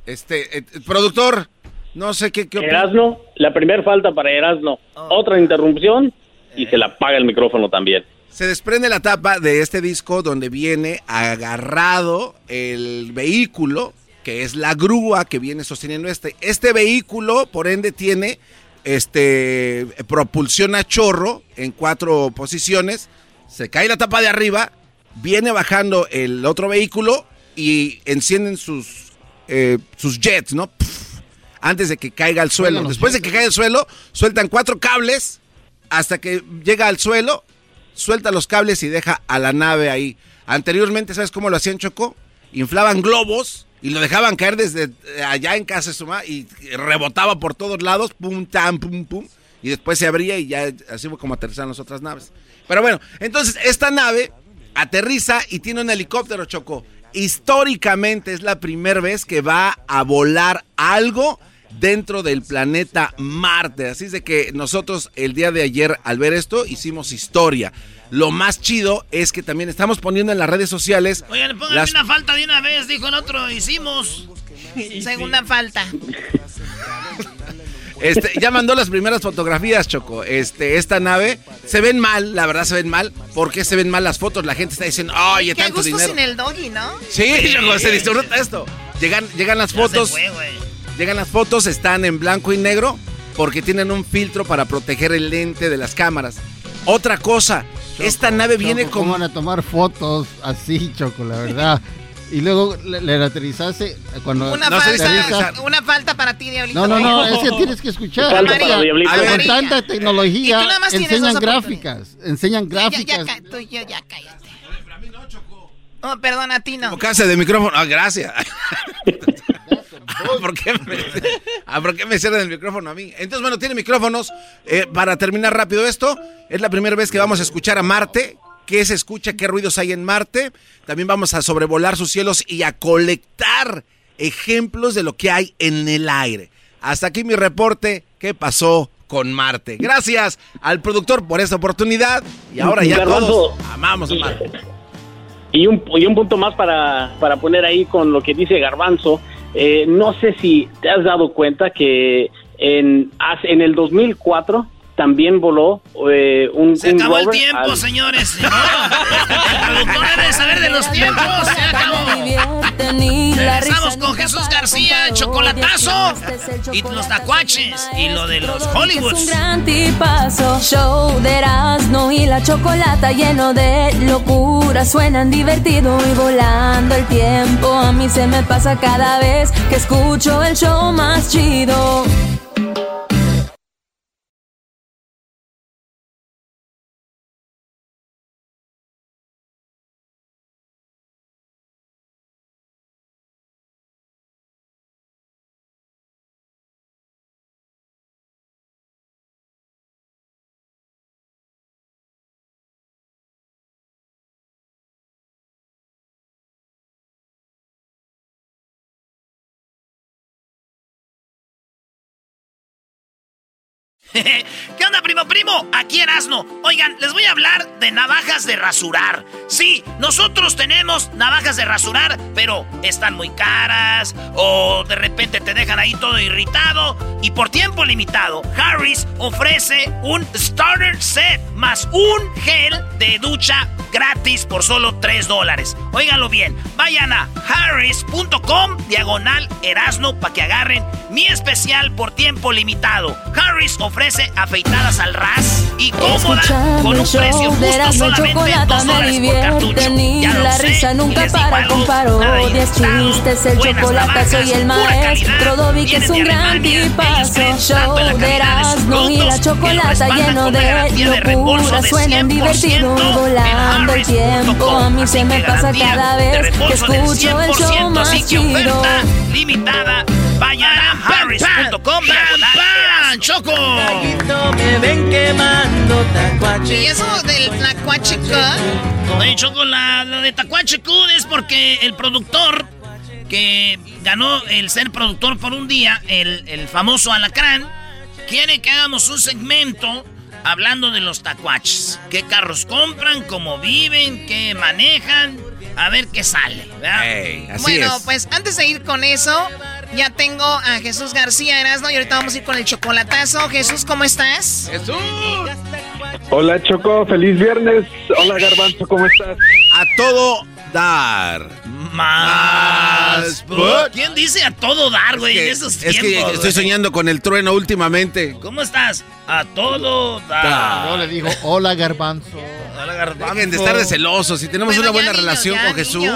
este, eh, productor, no sé qué, qué. Erasno, la primera falta para Erasno. Otra interrupción y se le apaga el micrófono también. Se desprende la tapa de este disco donde viene agarrado el vehículo, que es la grúa que viene sosteniendo este. Este vehículo, por ende, tiene este propulsión a chorro en cuatro posiciones. Se cae la tapa de arriba, viene bajando el otro vehículo y encienden sus, eh, sus jets, ¿no? Pff, antes de que caiga al suelo. Después de que caiga al suelo, sueltan cuatro cables hasta que llega al suelo, suelta los cables y deja a la nave ahí. Anteriormente, ¿sabes cómo lo hacían, Choco? Inflaban globos y lo dejaban caer desde eh, allá en casa de su mamá y rebotaba por todos lados, pum, tam, pum, pum. Y después se abría y ya así fue como aterrizaron las otras naves. Pero bueno, entonces esta nave aterriza y tiene un helicóptero, Choco. Históricamente es la primera vez que va a volar algo dentro del planeta Marte. Así es de que nosotros el día de ayer al ver esto hicimos historia. Lo más chido es que también estamos poniendo en las redes sociales Oigan, pónganme las- una falta de una vez, dijo el otro, hicimos. Segunda falta. Este, ya mandó las primeras fotografías, Choco. Este, esta nave se ven mal, la verdad se ven mal. ¿Por qué se ven mal las fotos? La gente está diciendo, oye, Qué tanto gusto dinero. sin el doggy, ¿no? Sí, Choco, se disfruta esto. Llegan, llegan las Ya fotos. se fue, güey. Llegan las fotos, están en blanco y negro porque tienen un filtro para proteger el lente de las cámaras. Otra cosa, esta nave viene Choco, ¿Cómo con... van a tomar fotos así, Choco, la verdad? Y luego le, le aterrizaste cuando Una, No, falta, dice una falta para ti, Diablito. No, no, no, es que tienes que escuchar. Falta para Diablito. Con tanta tecnología enseñan gráficas, enseñan Ya, ya, gráficas. ca- tú y yo, ya cállate. Oh, perdón, a ti no. Casa de micrófono. Ah, gracias. Ah, ¿Por qué, me, ah, ¿Por qué me cierran el micrófono a mí? Entonces, bueno, tiene micrófonos. Eh, para terminar rápido esto, es la primera vez que vamos a escuchar a Marte. ¿Qué se escucha? ¿Qué ruidos hay en Marte? También vamos a sobrevolar sus cielos y a colectar ejemplos de lo que hay en el aire. Hasta aquí mi reporte. ¿Qué pasó con Marte? Gracias al productor por esta oportunidad. Y ahora ya Garbanzo. todos amamos a Marte. Y un, y un punto más para, para poner ahí con lo que dice Garbanzo. Eh, no sé si te has dado cuenta que en, en el 2004 también voló eh, un, Se un acabó el tiempo, al- señores. No. El productor debe saber de los tiempos. Se acabó. Regresamos con Jesús García, chocolatazo. Y los tacuaches. Y lo de los Es un Hollywoods. gran tipazo. Show de Erasmo y la chocolata lleno de locura. Suenan divertido y volando el tiempo. A mí se me pasa cada vez que escucho el show más chido. ¿Qué onda, primo, primo? Aquí Erasno. Oigan, les voy a hablar de navajas de rasurar. Sí, nosotros tenemos navajas de rasurar, pero están muy caras o de repente te dejan ahí todo irritado. Y por tiempo limitado, Harris ofrece un starter set más un gel de ducha gratis por solo 3 dólares. Óiganlo bien, vayan a harris.com diagonal Erasno para que agarren mi especial por tiempo limitado. Harris ofrece afeitadas al ras y cómoda con un precio justo solamente 2 dólares por cartucho. Ya lo la sé, risa nunca para parodias, ilustrado, chistes, el chocolate, soy el maestro, Dovi que es un gran tipazo, show de Erasmo y la chocolata lleno de locura, suenan 100% divertido, en volando el tiempo, a mí se me pasa cada vez que escucho el show más así que chido. oferta limitada. Vayan a harris.com. ¡Choco! Me ven quemando ¿Y eso del tlacuachica? Oye, Choco, la, la de Tacuachecu es porque el productor que ganó el ser productor por un día, el, el famoso Alacrán, quiere que hagamos un segmento hablando de los tacuaches. ¿Qué carros compran? ¿Cómo viven? ¿Qué manejan? A ver qué sale, bueno, pues antes de ir con eso, ya tengo a Jesús García Erasno y ahorita vamos a ir con el chocolatazo. Jesús, ¿cómo estás? ¡Jesús! Hola Choco, feliz viernes. Hola Garbanzo, ¿cómo estás? A todo dar. Más. ¿Quién dice a todo dar, güey, en esos Es que tiempos? estoy soñando con el trueno últimamente. ¿Cómo estás? A todo dar. No le dijo, hola garbanzo. Hola, garbanzo. Dejen de estar de celosos. Si tenemos una buena relación con Jesús,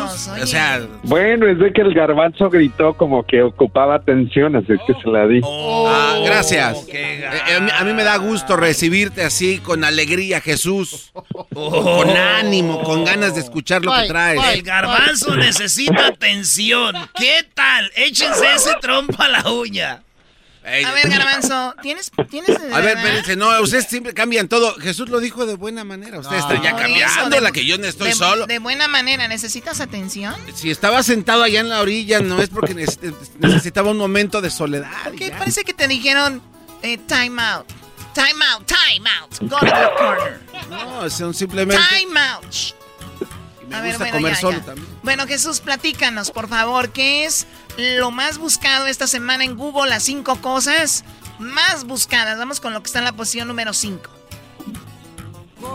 o sea, Bueno, es de que el Garbanzo gritó como que ocupaba atención, así que se la di. ah, gracias. Eh, eh, a, mí, a mí me da gusto recibirte así con alegría, Jesús. Con ánimo, con ganas de escuchar lo que traes. El garbanzo necesita atención. ¿Qué tal? Échense ese trompo a la uña. A ver, Garbanzo, ¿tienes, tienes A ver, espérense, no, ustedes siempre cambian todo. Jesús lo dijo de buena manera. Ustedes están ya cambiando la que yo no estoy de, solo. De buena manera, ¿necesitas atención? Si estaba sentado allá en la orilla, no es porque neces- necesitaba un momento de soledad. Ok, parece que te dijeron eh, time out. Time out, time out. Go to the corner. No, son simplemente. Time out. Me A ver, gusta bueno, comer ya, solo ya. también. Bueno, Jesús, platícanos, por favor, ¿qué es lo más buscado esta semana en Google? Las cinco cosas más buscadas. Vamos con lo que está en la posición número 5.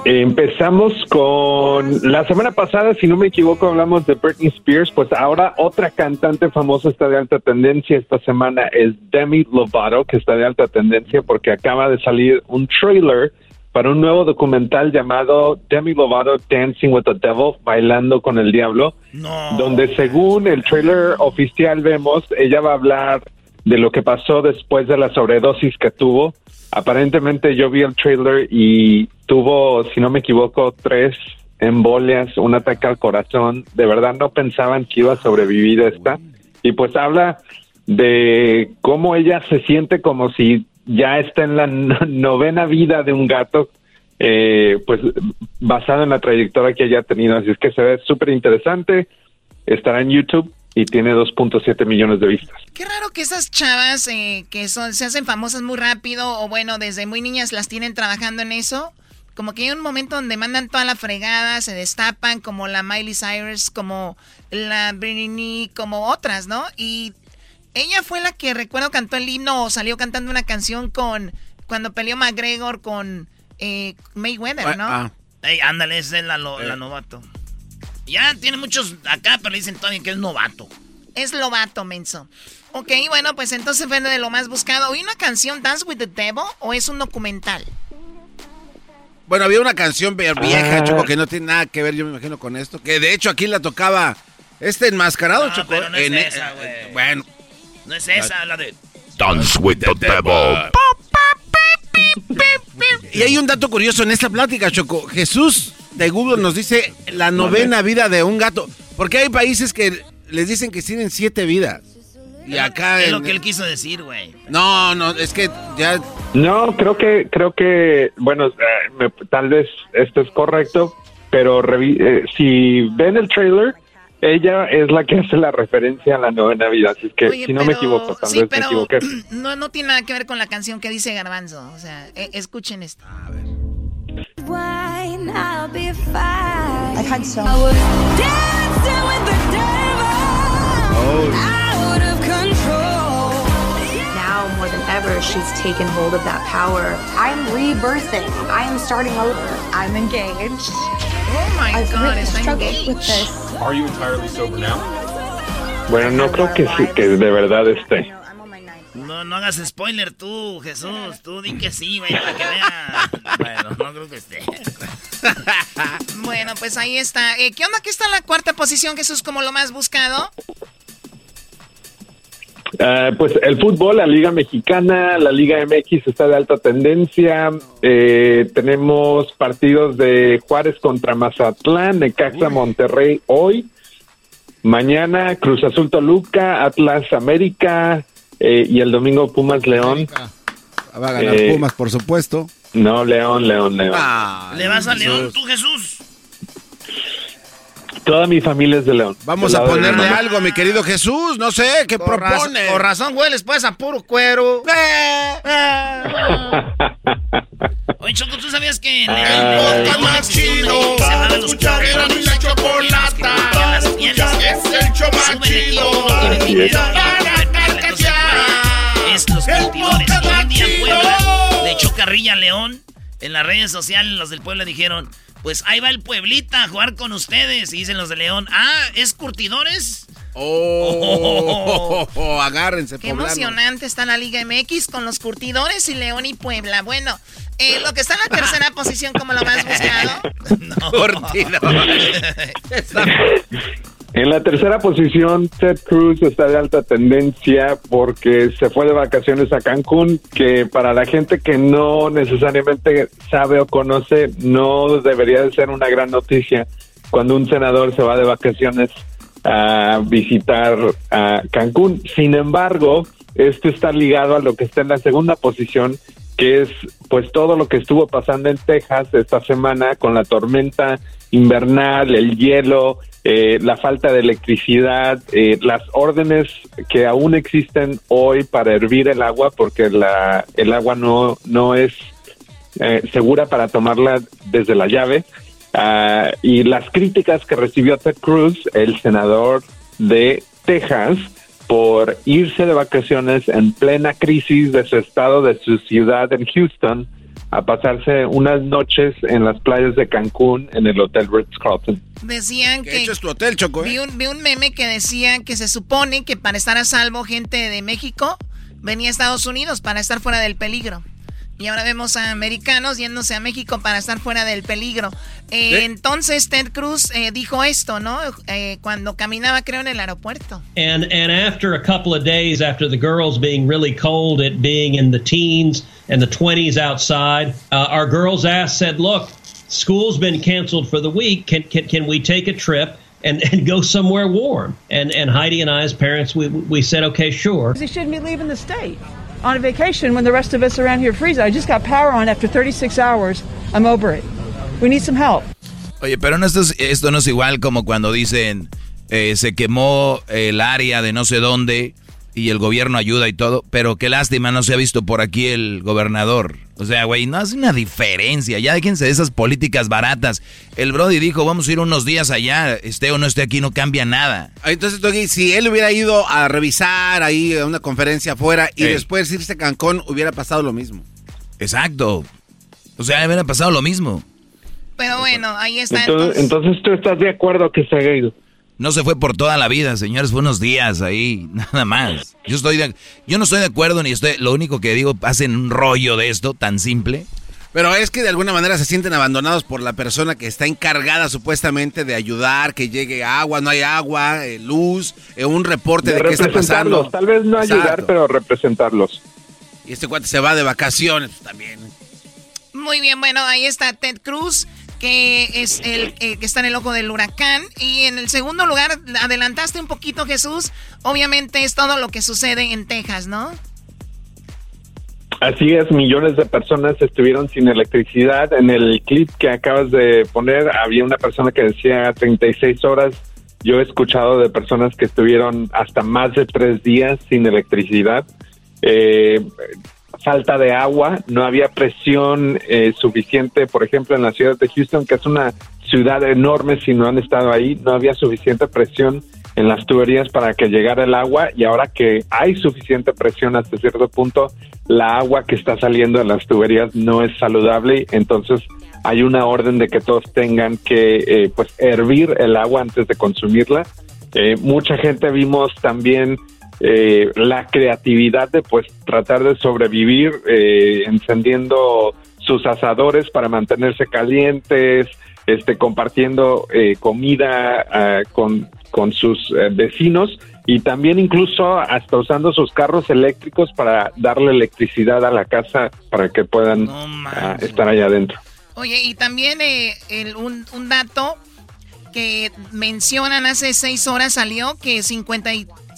Empezamos con la semana pasada, si no me equivoco, hablamos de Britney Spears, pues ahora otra cantante famosa está de alta tendencia esta semana es Demi Lovato, que está de alta tendencia porque acaba de salir un trailer para un nuevo documental llamado Demi Lovato Dancing with the Devil, bailando con el diablo, donde según el trailer oficial vemos, ella va a hablar de lo que pasó después de la sobredosis que tuvo. Aparentemente yo vi el trailer y tuvo, si no me equivoco, tres embolias, un ataque al corazón. De verdad no pensaban que iba a sobrevivir esta. Y pues habla de cómo ella se siente como si ya está en la no- novena vida de un gato, eh, pues basado en la trayectoria que ella ha tenido. Así es que se ve súper interesante. Estará en YouTube y tiene 2.7 millones de vistas. Qué raro que esas chavas eh, que son, se hacen famosas muy rápido o bueno, desde muy niñas las tienen trabajando en eso. Como que hay un momento donde mandan toda la fregada, se destapan, como la Miley Cyrus, como la Britney, como otras, ¿no? Y ella fue la que recuerdo cantó el himno o salió cantando una canción con cuando peleó McGregor con eh, Mayweather, ¿no? Ah. Ey, ándale, esa es la, lo- la novato. Ya tiene muchos acá, pero dicen todavía que es novato. Es Lobato, menso. Ok, bueno, pues entonces fue de lo más buscado. ¿Oí una canción Dance with the Devil o es un documental? Bueno, había una canción ve- vieja, Ah. Choco, que no tiene nada que ver, yo me imagino, con esto. Que de hecho aquí la tocaba este enmascarado, Choco. pero no es en- esa, eh, güey. Bueno. No es esa, la de... Dance with the devil. Y hay un dato curioso en esta plática, Choco. Jesús de Google nos dice la novena vida de un gato. Porque hay países que les dicen que tienen siete vidas. Y acá Es en- lo que él quiso decir, güey. No, no, es que ya... No, creo que, creo que, bueno, eh, me- tal vez esto es correcto, pero revi- eh, si ven el trailer, Ella es la que hace la referencia a la novena vida, así que Oye, si no me pero- equivoco, tal sí, vez pero me equivoqué. no, no tiene nada que ver con la canción que dice Garbanzo. O sea, e- escuchen esto. Wine, I'll be fine. I had so. I was dancing with the devil. Out of control. Now more than ever, she's taken hold of that power. I'm rebirthing. I am starting over. I'm engaged. Oh my I've God, really struggled engaged. with this. Are you entirely sober now? Bueno, no creo que sí, que de verdad esté. No, no hagas spoiler tú, Jesús. Tú di que sí, güey, para que vea. Bueno, no creo que esté. Bueno, pues ahí está. Eh, ¿Qué onda que está en la cuarta posición, Jesús, como lo más buscado? Ah, pues el fútbol, la Liga Mexicana, la Liga MX está de alta tendencia. Eh, tenemos partidos de Juárez contra Mazatlán, Necaxa Monterrey hoy. Mañana Cruz Azul Toluca, Atlas América eh, y el domingo Pumas León. Va a ganar Eh, Pumas, por supuesto. No, León, León, León. ¿Le vas a León tú, Jesús? Toda mi familia es de León. Vamos a ponerle algo, mi querido Jesús. No sé, ¿qué Por, raz- propone? por razón hueles pues a puro cuero. Oye, Choco, ¿tú sabías que en Ah. el León más chido para escuchar era mi la chocolata. Es el show más chido es. para carcajear. Es los podcast día más Puebla chido. le echó carrilla a León. En las redes sociales los del Puebla dijeron, pues ahí va el Pueblita a jugar con ustedes. Y dicen los de León, ah, ¿es curtidores? Oh, agárrense, Qué poblanos. emocionante está la Liga MX con los curtidores y León y Puebla. Bueno, eh, lo que está en la tercera posición como lo más buscado. En la tercera posición, Ted Cruz está de alta tendencia porque se fue de vacaciones a Cancún, que para la gente que no necesariamente sabe o conoce, no debería de ser una gran noticia cuando un senador se va de vacaciones a visitar a Cancún. Sin embargo, esto está ligado a lo que está en la segunda posición, que es pues todo lo que estuvo pasando en Texas esta semana con la tormenta invernal, el hielo, eh, la falta de electricidad, eh, las órdenes que aún existen hoy para hervir el agua, porque la, el agua no, no es eh, segura para tomarla desde la llave. Ah, y las críticas que recibió Ted Cruz, el senador de Texas, por irse de vacaciones en plena crisis de su estado, de su ciudad en Houston, a pasarse unas noches en las playas de Cancún en el Hotel Ritz-Carlton. Decían ¿Qué que... hecho es tu hotel, Choco? Vi eh? un, vi un meme que decía que se supone que para estar a salvo gente de México venía a Estados Unidos para estar fuera del peligro. Y ahora vemos a americanos yéndose a México para estar fuera del peligro. Eh, ¿Eh? Entonces Ted Cruz eh, dijo esto, ¿no? Eh, cuando caminaba, creo, en el aeropuerto. And and after a couple of days after the girls being really cold at being in the teens and the 20s outside, uh, our girls asked said, "Look, school's been canceled for the week. Can can, can we take a trip and, and go somewhere warm?" And and Heidi and I as parents we we said, "Okay, sure." He shouldn't be leaving the state on vacation when the rest of us around here freeze. I just got power on after 36 hours. I'm over it. We need some help. Oye, pero no esto, es, esto no es igual como cuando dicen eh, se quemó el área de no sé dónde y el gobierno ayuda y todo, pero qué lástima no se ha visto por aquí el gobernador. O sea, güey, no hace una diferencia. Ya déjense de esas políticas baratas. El Brody dijo, vamos a ir unos días allá, esté o no esté aquí, no cambia nada. Entonces, Doggy, si él hubiera ido a revisar ahí a una conferencia afuera y Ey. después irse a Cancún, hubiera pasado lo mismo. Exacto. O sea, hubiera pasado lo mismo. Pero bueno, ahí está. Entonces, entonces tú estás de acuerdo que se haya ido. No se fue por toda la vida, señores, fue unos días ahí, nada más. Yo estoy de- yo no estoy de acuerdo ni estoy, lo único que digo, hacen un rollo de esto tan simple. Pero es que de alguna manera se sienten abandonados por la persona que está encargada supuestamente de ayudar, que llegue agua, no hay agua, eh, luz, eh, un reporte de, qué está pasando. tal vez no ayudar, Exacto. pero representarlos. Y este cuate se va de vacaciones pues, también. Muy bien, bueno, ahí está Ted Cruz, que es el eh, que está en el ojo del huracán. Y en el segundo lugar, adelantaste un poquito, Jesús. Obviamente es todo lo que sucede en Texas, ¿no? Así es, millones de personas estuvieron sin electricidad. En el clip que acabas de poner había una persona que decía 36 horas Yo he escuchado de personas que estuvieron hasta más de tres días sin electricidad. Eh, falta de agua, no había presión eh, suficiente, por ejemplo, en la ciudad de Houston, que es una ciudad enorme, si no han estado ahí, no había suficiente presión en las tuberías para que llegara el agua y ahora que hay suficiente presión hasta cierto punto, la agua que está saliendo de las tuberías no es saludable, entonces hay una orden de que todos tengan que eh, pues hervir el agua antes de consumirla. Eh, mucha gente vimos también eh, la creatividad de pues tratar de sobrevivir eh, encendiendo sus asadores para mantenerse calientes, este compartiendo eh, comida ah, con, con sus eh, vecinos y también incluso hasta usando sus carros eléctricos para darle electricidad a la casa para que puedan ah, estar allá adentro. Oye, y también eh, el- un, un dato que mencionan hace seis horas salió que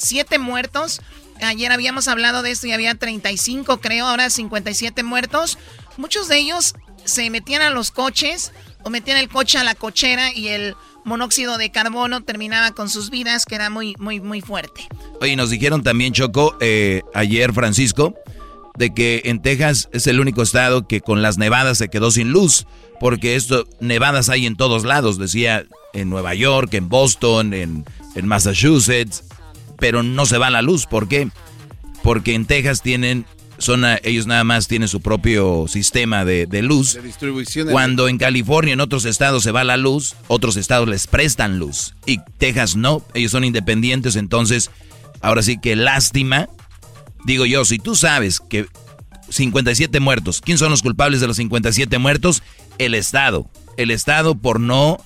57 muertos. Ayer habíamos hablado de esto y había 35, creo, ahora 57 muertos. Muchos de ellos se metían a los coches o metían el coche a la cochera y el monóxido de carbono terminaba con sus vidas, que era muy, muy, muy fuerte. Oye, nos dijeron también, Choco, eh, ayer, Francisco, de que en Texas es el único estado que con las nevadas se quedó sin luz, porque esto, nevadas hay en todos lados, decía en Nueva York, en Boston, en, en Massachusetts, pero no se va la luz. ¿Por qué? Porque en Texas tienen, son a- ellos nada más tienen su propio sistema de, de luz. De distribución de Cuando en California, en otros estados se va la luz, otros estados les prestan luz. Y Texas no, ellos son independientes, entonces, ahora sí que lástima. Digo yo, si tú sabes que 57 muertos, ¿quién son los culpables de los 57 muertos? El Estado. El Estado por no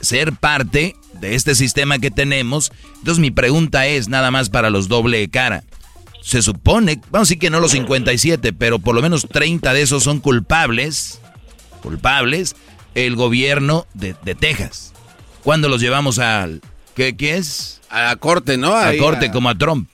ser parte de este sistema que tenemos. Entonces mi pregunta es nada más para los doble de cara. Se supone, vamos a decir que no los 57, pero por lo menos 30 de esos son culpables, culpables, el gobierno de, de Texas. ¿Cuándo los llevamos al... ¿Qué, qué es? A la corte, ¿no? A Ahí, corte a- como a Trump.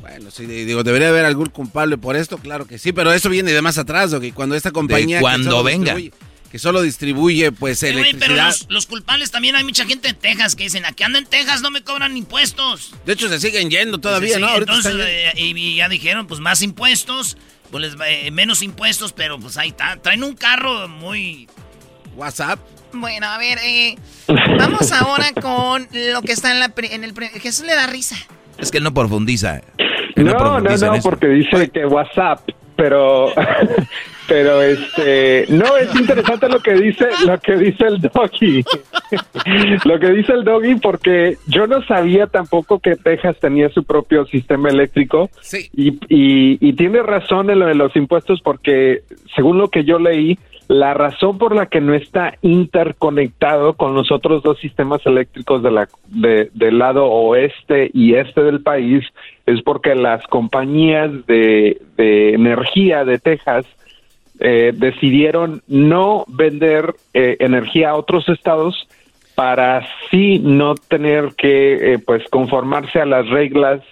Bueno, sí, digo, debería haber algún culpable por esto, claro que sí, pero eso viene de más atrás, que cuando esta compañía... que cuando venga. distribuye- Que solo distribuye, pues, Eh, güey, pero electricidad. los, los culpables también hay mucha gente en Texas que dicen, aquí ando en Texas, no me cobran impuestos. De hecho, se siguen yendo todavía, Sí, ¿no? Entonces, eh, y, y ya dijeron, pues más impuestos, pues les eh, menos impuestos, pero pues ahí está. Traen un carro muy... WhatsApp. Bueno, a ver, eh, vamos ahora con lo que está en, la pri- en el... pri- Jesús le da risa. Es que él no profundiza. No, no, no, porque dice que WhatsApp, pero, pero este, no es interesante lo que dice, lo que dice el doggy, lo que dice el doggy, porque yo no sabía tampoco que Texas tenía su propio sistema eléctrico. Y, y, y tiene razón en lo de los impuestos, porque según lo que yo leí, la razón por la que no está interconectado con los otros dos sistemas eléctricos de la, de- del lado oeste y este del país es porque las compañías de, de energía de Texas eh, decidieron no vender eh, energía a otros estados para así no tener que eh, pues conformarse a las reglas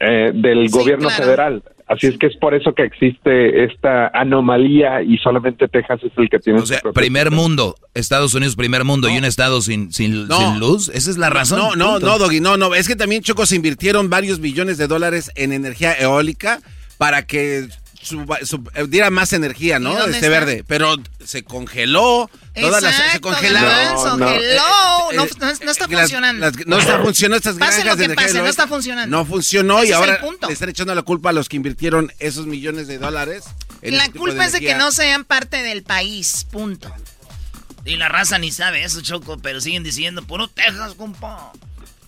eh, del Sí, gobierno claro. federal. Así es que es por eso que existe esta anomalía y solamente Texas es el que tiene O sea, primer mundo, Estados Unidos primer mundo y un estado sin, sin, No. sin luz. Esa es la razón. No, no, punto. no, Doggy, no, no. Es que también, Choco, se invirtieron varios billones de dólares en energía eólica para que sub- eh, diera más energía, ¿Y ¿no? Este está? verde. Pero se congeló. Todas las, se Exacto, congelaron. garbanzo, No, no. hello. Eh, No, eh, no- no está las- funcionando. las- no está funcionando estas Pase granjas lo de que energía pase, no está funcionando. No funcionó Ese y es el ahora punto. le están echando la culpa a los que invirtieron esos millones de dólares. en La tipo culpa es de que no sean parte del país, punto. Y la raza ni sabe eso, Choco, pero siguen diciendo, puro Texas, compa.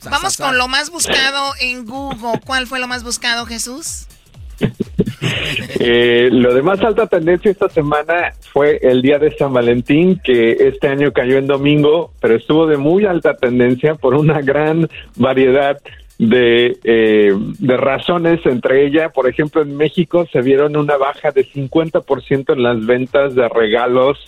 Vamos con lo más buscado en Google. ¿Cuál fue lo más buscado, Jesús? Eh, lo de más alta tendencia esta semana fue el día de San Valentín, que este año cayó en domingo, pero estuvo de muy alta tendencia por una gran variedad de, eh, razones. Entre ellas, por ejemplo, en México se vieron una baja de 50% en las ventas de regalos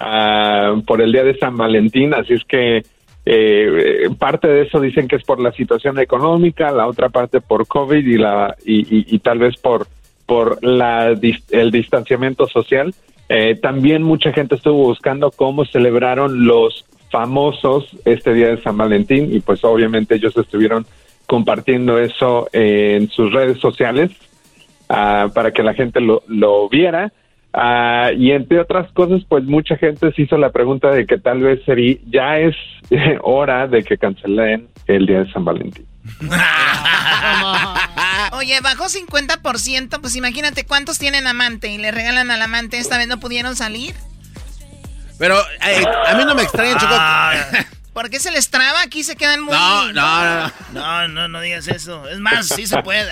ah, por el día de San Valentín, así es que eh, parte de eso dicen que es por la situación económica, la otra parte por COVID y la y, y- y tal vez por por la el distanciamiento social. Eh, también mucha gente estuvo buscando cómo celebraron los famosos este día de San Valentín y pues obviamente ellos estuvieron compartiendo eso en sus redes sociales ah, para que la gente lo, lo viera. Ah, y entre otras cosas, pues mucha gente se hizo la pregunta de que tal vez sería, ya es hora de que cancelen el día de San Valentín. Oye, bajó 50%, pues imagínate cuántos tienen amante y le regalan al amante, esta vez no pudieron salir. Pero eh, a mí no me extraña, Choco. ¿Por qué se les traba? Aquí se quedan muy... No, no, no. No, no, no digas eso. Es más, sí se puede.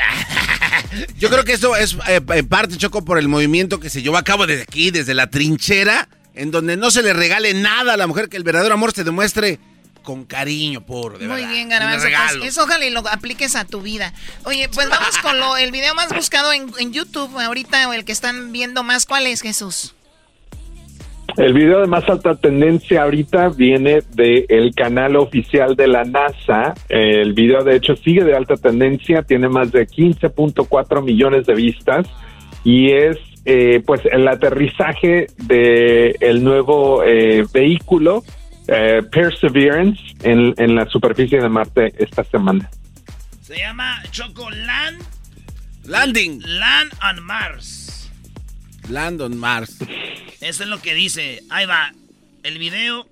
Yo creo que eso es eh, en parte, Choco, por el movimiento que se llevó a cabo desde aquí, desde la trinchera, en donde no se le regale nada a la mujer, que el verdadero amor se demuestre con cariño, por de Muy verdad, bien, Garbanzo. Pues eso ojalá y lo apliques a tu vida. Oye, pues vamos con lo, el video más buscado en, en YouTube ahorita, o el que están viendo más. ¿Cuál es, Jesús? El video de más alta tendencia ahorita viene del canal oficial de la NASA. El video de hecho sigue de alta tendencia, tiene más de 15.4 millones de vistas y es eh, pues el aterrizaje de el nuevo eh, vehículo eh, Perseverance en, en la superficie de Marte esta semana. Se llama Choco Land. Landing. Land on Mars. Land on Mars. Eso es lo que dice. Ahí va. El video.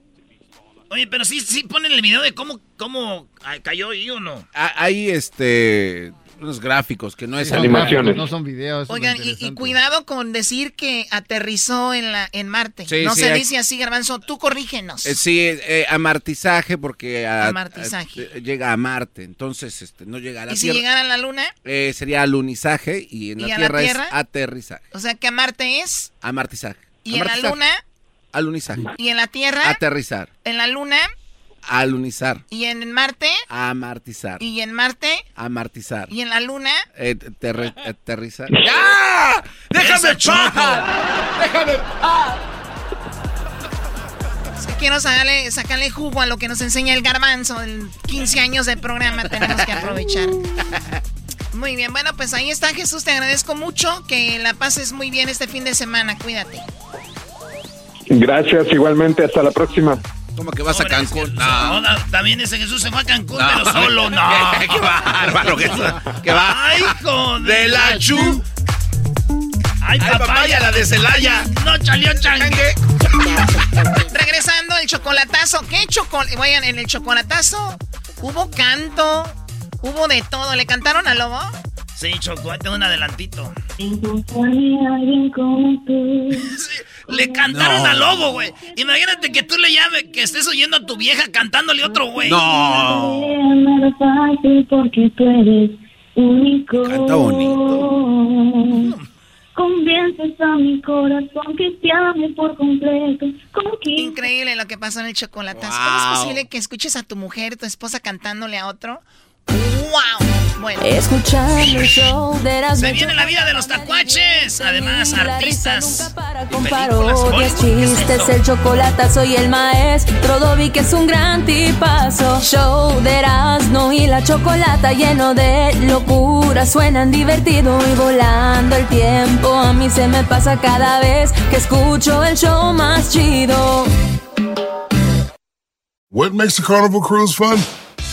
Oye, pero sí, sí ponen el video de cómo, cómo ah, cayó ahí o no. Ah, Hay este unos gráficos que no es Son gráficos, No son videos. Oigan, y, y cuidado con decir que aterrizó en, la, en Marte. Sí, no sí, se hay- dice así, Garbanzo. Tú corrígenos. Eh, sí, eh, amartizaje porque a- Amartizaje. a- llega a Marte, entonces este no llega a la ¿Y si Tierra. llegara a la Luna? Eh, sería alunizaje y en ¿Y la la Tierra, Tierra? es aterrizaje. O sea que a Marte es. Amartizaje. ¿Y en la Amartizaje. Luna? Alunizaje. ¿Y en la Tierra? Aterrizar. ¿En la Luna? Alunizar. ¿Y en Marte? Amartizar. ¿Y en Marte? Amartizar. ¿Y en la Luna? Eh, aterrizar. ¡Ya! ¡Déjame paz! ¡Déjame paz! Es que quiero sacarle, sacarle jugo a lo que nos enseña el garbanzo. En 15 años de programa tenemos que aprovechar. Muy bien, bueno, pues ahí está Jesús, te agradezco mucho, que la pases muy bien este fin de semana, cuídate. Gracias, igualmente, hasta la próxima. ¿Cómo que vas a Cancún? No, no, también ese Jesús se fue a Cancún, No. pero solo, no. Qué- qué bárbaro que es- que va. Ay, hijo De la chu. Ay, Ay, papaya, la de Celaya. No, chalió changue. Regresando, el chocolatazo. ¿Qué chocolate? Vayan, en el chocolatazo hubo canto, hubo de todo. ¿Le cantaron al lobo? Sí, tengo un adelantito. alguien como tú. Le cantaron No. al lobo, güey. Imagínate que tú le llames, que estés oyendo a tu vieja cantándole otro, güey. Nada fácil porque tú eres único. Canta bonito. Convences a mi corazón que te ame por completo. Que Increíble lo que pasó en el chocolatazo. ¿Cómo es posible que escuches a tu mujer, tu esposa cantándole a otro? ¡Wow! Bueno. Escuchando el show de Erasmo Se viene la vida de los tacuaches. Además, artistas. con parodias, chistes, el chocolate, soy el maestro Dobby que es un gran tipazo. Show de Erasmo y la chocolata lleno de locura, suenan divertido y volando el tiempo. A mí se me pasa cada vez que escucho el show más chido. What makes a carnival cruise fun?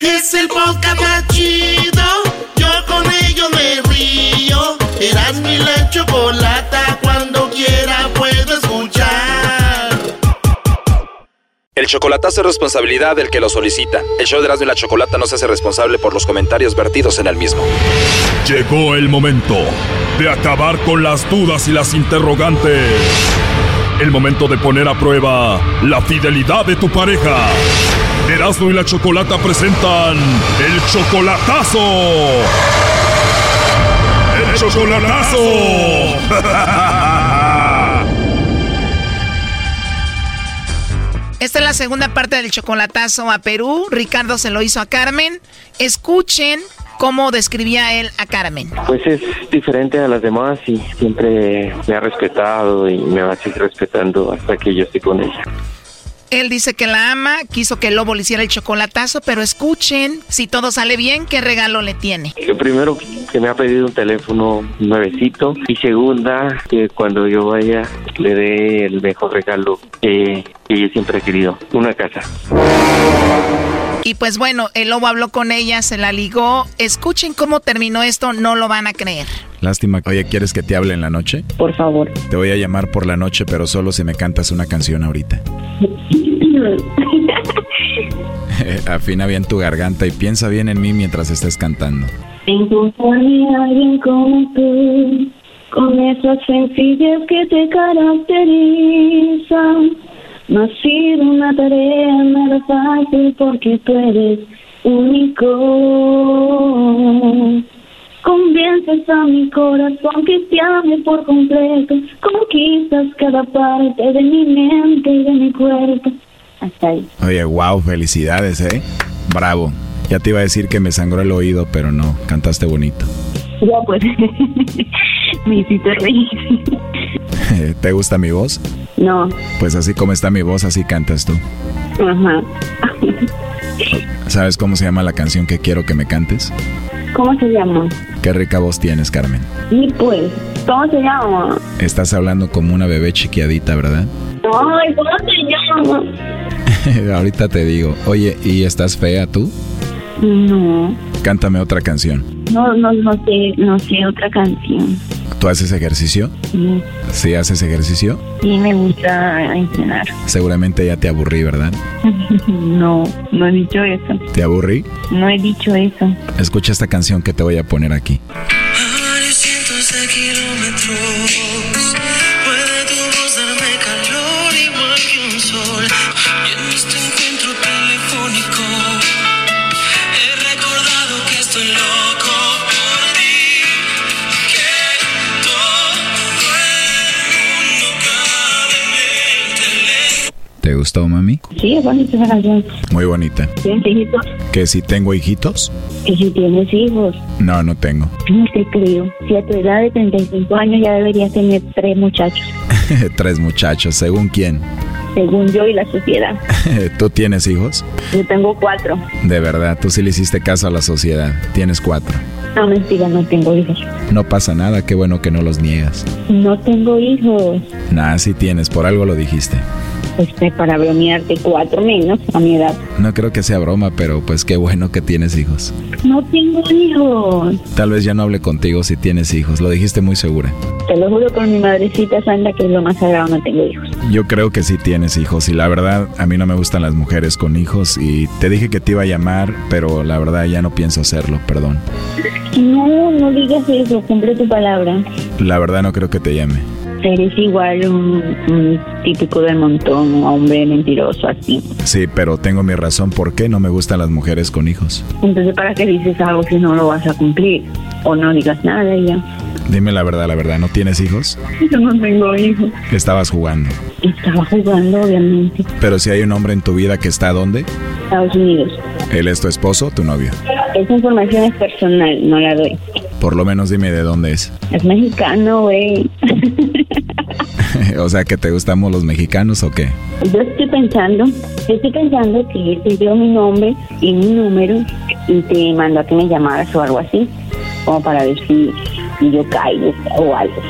Es el podcast más chido. Yo con ello me río. Eras mi la chocolata. Cuando quiera puedo escuchar. El chocolatazo es responsabilidad del que lo solicita. El show de Erasmo y la Chocolata no se hace responsable por los comentarios vertidos en el mismo. Llegó el momento de acabar con las dudas y las interrogantes. El momento de poner a prueba la fidelidad de tu pareja. Erasmo y la Chocolata presentan el chocolatazo. El chocolatazo. Esta es la segunda parte del chocolatazo a Perú. Ricardo se lo hizo a Carmen. Escuchen cómo describía él a Carmen. Pues es diferente a las demás y siempre me ha respetado y me va a seguir respetando hasta que yo esté con ella. Él dice que la ama, quiso que el lobo le hiciera el chocolatazo, pero escuchen, si todo sale bien, ¿qué regalo le tiene? Primero que me ha pedido un teléfono nuevecito y segunda que cuando yo vaya le dé el mejor regalo que, que ella siempre ha querido, una casa. Y pues bueno, el lobo habló con ella, se la ligó. Escuchen cómo terminó esto, no lo van a creer. Lástima. Oye, ¿quieres que te hable en la noche? Por favor. Te voy a llamar por la noche, pero solo si me cantas una canción ahorita. Afina bien tu garganta y piensa bien en mí mientras estés cantando. Encontrarme a alguien como tú, con esas sencillas que te caracterizan. No ha sido una tarea nada fácil porque tú eres único. Convences a mi corazón que te ame por completo. Conquistas cada parte de mi mente y de mi cuerpo. Hasta ahí. Oye, wow, felicidades, ¿eh? Bravo. Ya te iba a decir que me sangró el oído, pero no, cantaste bonito. Ya pues, me hiciste reír. ¿Te gusta mi voz? No. Pues así como está mi voz, así cantas tú. Ajá. ¿Sabes cómo se llama la canción que quiero que me cantes? ¿Cómo se llama? Qué rica voz tienes, Carmen. Y pues, ¿cómo se llama? Estás hablando como una bebé chiquiadita, ¿verdad? Ay, ¿cómo se llama? Ahorita te digo. Oye, ¿y estás fea tú? No. Cántame otra canción. No, no, no sé, no sé otra canción. ¿Tú haces ejercicio? Sí, ¿Sí haces ejercicio? sí me gusta entrenar. Seguramente ya te aburrí, ¿verdad? No, no he dicho eso. ¿Te aburrí? No he dicho eso. Escucha esta canción que te voy a poner aquí. Varios gustó, mami? Sí, es bonita esa canción. Muy bonita. ¿Tienes hijitos? ¿Que si tengo hijitos? Que si tienes hijos. No, no tengo. No te creo. Si a tu edad de 35 años ya deberías tener tres muchachos. Tres muchachos, ¿según quién? Según yo y la sociedad. ¿Tú tienes hijos? Yo tengo cuatro. De verdad, tú sí le hiciste caso a la sociedad. Tienes cuatro. No, mentira, no tengo hijos. No pasa nada, qué bueno que no los niegas. No tengo hijos. Nah, sí tienes, por algo lo dijiste. Este, para bromearte, cuatro menos a mi edad. No creo que sea broma, pero pues qué bueno que tienes hijos. No tengo hijos. Tal vez ya no hable contigo si tienes hijos, lo dijiste muy segura. Te lo juro por mi madrecita santa que es lo más sagrado, no tengo hijos. Yo creo que sí tienes hijos y la verdad a mí no me gustan las mujeres con hijos y te dije que te iba a llamar, pero la verdad ya no pienso hacerlo, perdón. No, no digas eso, cumple tu palabra. La verdad no creo que te llame. Eres igual un, un típico del montón, un hombre mentiroso así. Sí, pero tengo mi razón por qué no me gustan las mujeres con hijos. Entonces, ¿para qué dices algo si no lo vas a cumplir? O no digas nada y ya. Dime la verdad, la verdad, ¿no tienes hijos? Yo no tengo hijos. Estabas jugando. Estaba jugando, obviamente. Pero si hay un hombre en tu vida que está ¿dónde? Estados Unidos. ¿Él es tu esposo o tu novio? Esa información es personal, no la doy. Por lo menos dime de dónde es. Es mexicano, güey. o sea, que te gustamos los mexicanos o qué? Yo estoy pensando, yo estoy pensando que él te dio mi nombre y mi número y te mandó a que me llamaras o algo así, como para ver si, si yo caigo o algo.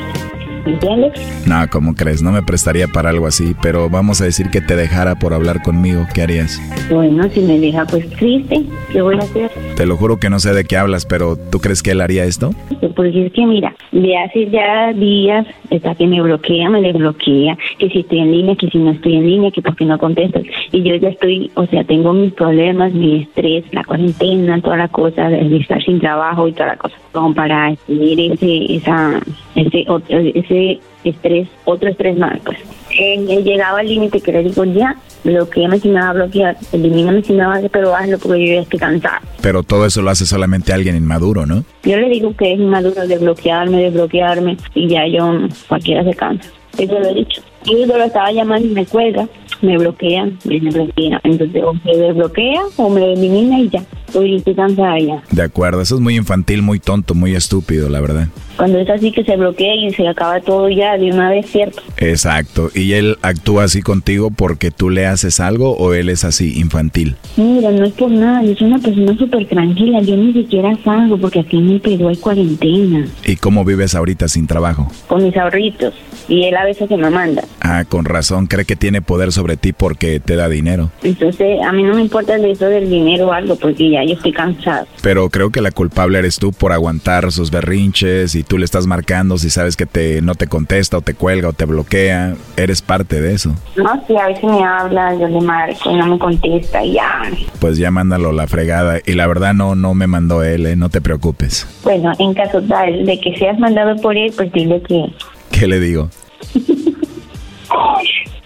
¿Me entiendes? No, ¿cómo crees? No me prestaría para algo así, pero vamos a decir que te dejara por hablar conmigo. ¿Qué harías? Bueno, si me deja pues triste, ¿qué voy a hacer? Te lo juro que no sé de qué hablas, pero ¿tú crees que él haría esto? Porque es que mira, de hace ya días está que me bloquea, me desbloquea, que si estoy en línea, que si no estoy en línea, que porque no contestas. Y yo ya estoy, o sea, tengo mis problemas, mi estrés, la cuarentena, toda la cosa, de estar sin trabajo y toda la cosa, como para tener ese, esa, ese, otro, ese estrés, otro estrés más, pues. Eh, llegado al límite que le digo ya, bloqueame si me va a bloquear, elimíname si me va a hacer, pero hazlo porque yo ya estoy cansada. Pero todo eso lo hace solamente alguien inmaduro, ¿no? Yo le digo que es inmaduro de bloquearme, de bloquearme, y ya yo, cualquiera se cansa. Eso lo he dicho. Yo lo estaba llamando y me cuelga, me bloquea, me bloquea. Entonces, o me desbloquea o me elimina y ya. Estoy, estoy cansada ya. De acuerdo, eso es muy infantil, muy tonto, muy estúpido, la verdad. Cuando es así que se bloquea y se acaba todo ya de una vez, ¿cierto? Exacto. ¿Y él actúa así contigo porque tú le haces algo o él es así, infantil? Mira, no es por nada, yo soy una persona súper tranquila, yo ni siquiera salgo porque aquí en el Perú hay cuarentena, ¿Y cómo vives ahorita sin trabajo? con mis ahorritos, y él a veces que me manda. Ah, con razón, cree que tiene poder sobre ti porque te da dinero. Entonces, a mí no me importa eso del dinero o algo, porque ya yo estoy cansada. Pero creo que la culpable eres tú por aguantar sus berrinches y tú le estás marcando si sabes que te no te contesta o te cuelga o te bloquea. Eres parte de eso. No, si a veces me habla, yo le marco y no me contesta, y ya. Pues ya mándalo la fregada. Y la verdad no, no me mandó él, ¿eh? no te preocupes. Bueno, en caso tal de que seas mandado por él, pues dile que... ¿Qué le digo?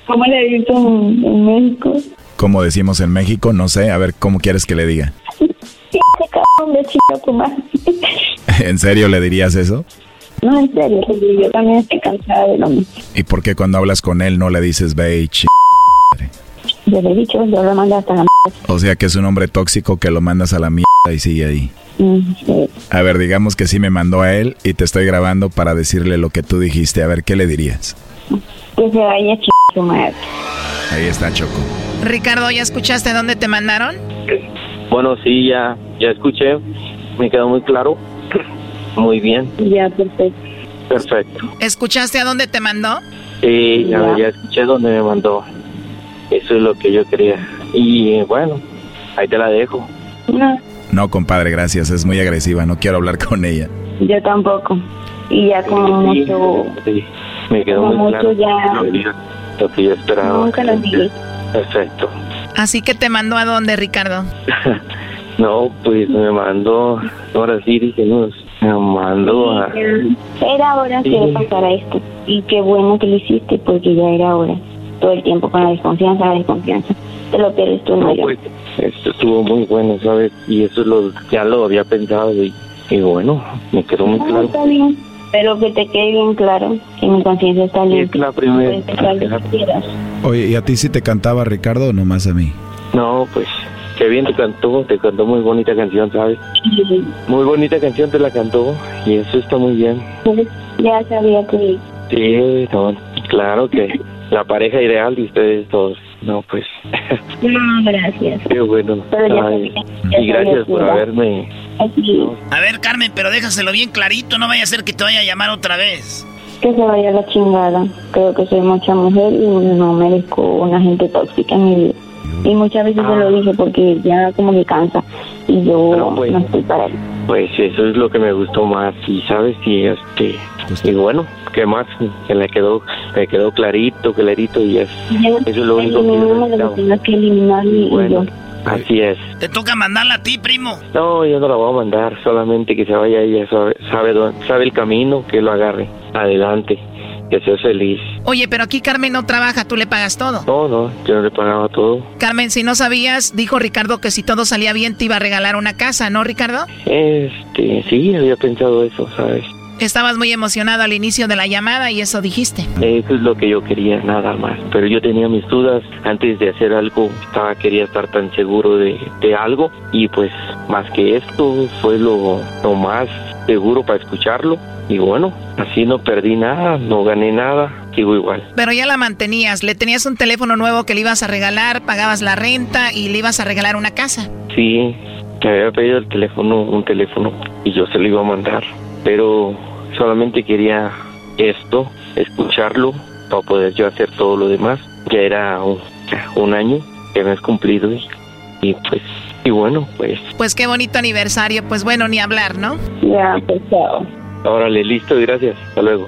¿Cómo le dices en, en México? Como decimos en México, no sé, a ver cómo quieres que le diga. Madre. ¿En serio le dirías eso? No, en serio, yo también estoy cansada de lo mismo. ¿Y por qué cuando hablas con él no le dices ve y ch... Yo le he dicho, yo lo mandé hasta la m***. O sea que es un hombre tóxico que lo mandas a la mierda y sigue ahí. Mm, sí. A ver, digamos que sí me mandó a él y te estoy grabando para decirle lo que tú dijiste. A ver, ¿qué le dirías? Que se vaya ch... su madre. Ahí está Choco. Ricardo, ¿ya escuchaste dónde te mandaron? Bueno, sí, ya, ya escuché. Me quedó muy claro. Muy bien, Ya, perfecto. perfecto. ¿Escuchaste a dónde te mandó? Sí, ya, ya escuché donde me mandó. Eso es lo que yo quería. Y bueno, ahí te la dejo. No, No, compadre, gracias. Es muy agresiva. No quiero hablar con ella. yo tampoco. Y ya como Sí, mucho... sí, me quedó Como muy mucho claro ya- lo que yo, lo que yo esperaba. Nunca lo dije. Perfecto. Así que te mandó a dónde, Ricardo? No, pues me mandó, ahora sí dije, no, me mandó a... Era hora Sí. que pasara esto. Y qué bueno que lo hiciste, porque ya era hora. Todo el tiempo con la desconfianza, la desconfianza. Te lo pierdes tú, no, No, yo. pues, esto estuvo muy bueno, ¿sabes? Y eso lo, ya lo había pensado y, y bueno, me quedó muy No, claro. está bien. Pero que te quede bien claro que mi conciencia está limpia. Es la primera. Oye, ¿y a ti sí te cantaba Ricardo o nomás a mí? No, pues, qué bien te cantó, te cantó muy bonita canción, ¿sabes? Muy bonita canción te la cantó y eso está muy bien. Pues, Ya sabía que... Sí, no, claro que la pareja ideal de ustedes dos. No, pues, No, gracias. qué bueno. Pero ya Ay, sabía, ya y gracias por haberme... A ver, Carmen, pero déjaselo bien clarito, no vaya a ser que te vaya a llamar otra vez. que se vaya la chingada. Creo que soy mucha mujer y no merezco una gente tóxica en mi vida. Y muchas veces se lo dije porque ya como que cansa y yo No, pues. no estoy para él. Pues eso es lo que me gustó más y sabes y este y bueno qué más que le quedó me quedó clarito clarito y es eso es lo único que yo que que eliminar y, y Bueno. yo. así es Te toca mandarla a ti, primo. no yo no la voy a mandar solamente que se vaya ella sabe sabe, dónde- sabe el camino que lo agarre adelante que sea feliz Oye, pero aquí Carmen no trabaja, tú le pagas todo. no no yo le pagaba todo Carmen, si no sabías, dijo Ricardo que si todo salía bien te iba a regalar una casa, ¿no, Ricardo? este sí había pensado eso sabes Estabas muy emocionado al inicio de la llamada y eso dijiste. Eso es lo que yo quería, nada más. Pero yo tenía mis dudas antes de hacer algo. Estaba, quería estar tan seguro de, de algo. Y pues, más que esto, fue lo, lo más seguro para escucharlo. Y bueno, así no perdí nada, no gané nada, sigo igual. Pero ya la mantenías, le tenías un teléfono nuevo que le ibas a regalar, pagabas la renta y le ibas a regalar una casa. Sí, me había pedido el teléfono, un teléfono, y yo se lo iba a mandar. Pero solamente quería esto escucharlo para poder yo hacer todo lo demás. Ya era un, un año que me has cumplido y, y pues, y bueno, pues. Pues qué bonito aniversario, pues bueno, ni hablar, ¿no? Ya, pues chao. Órale, listo, gracias. Hasta luego.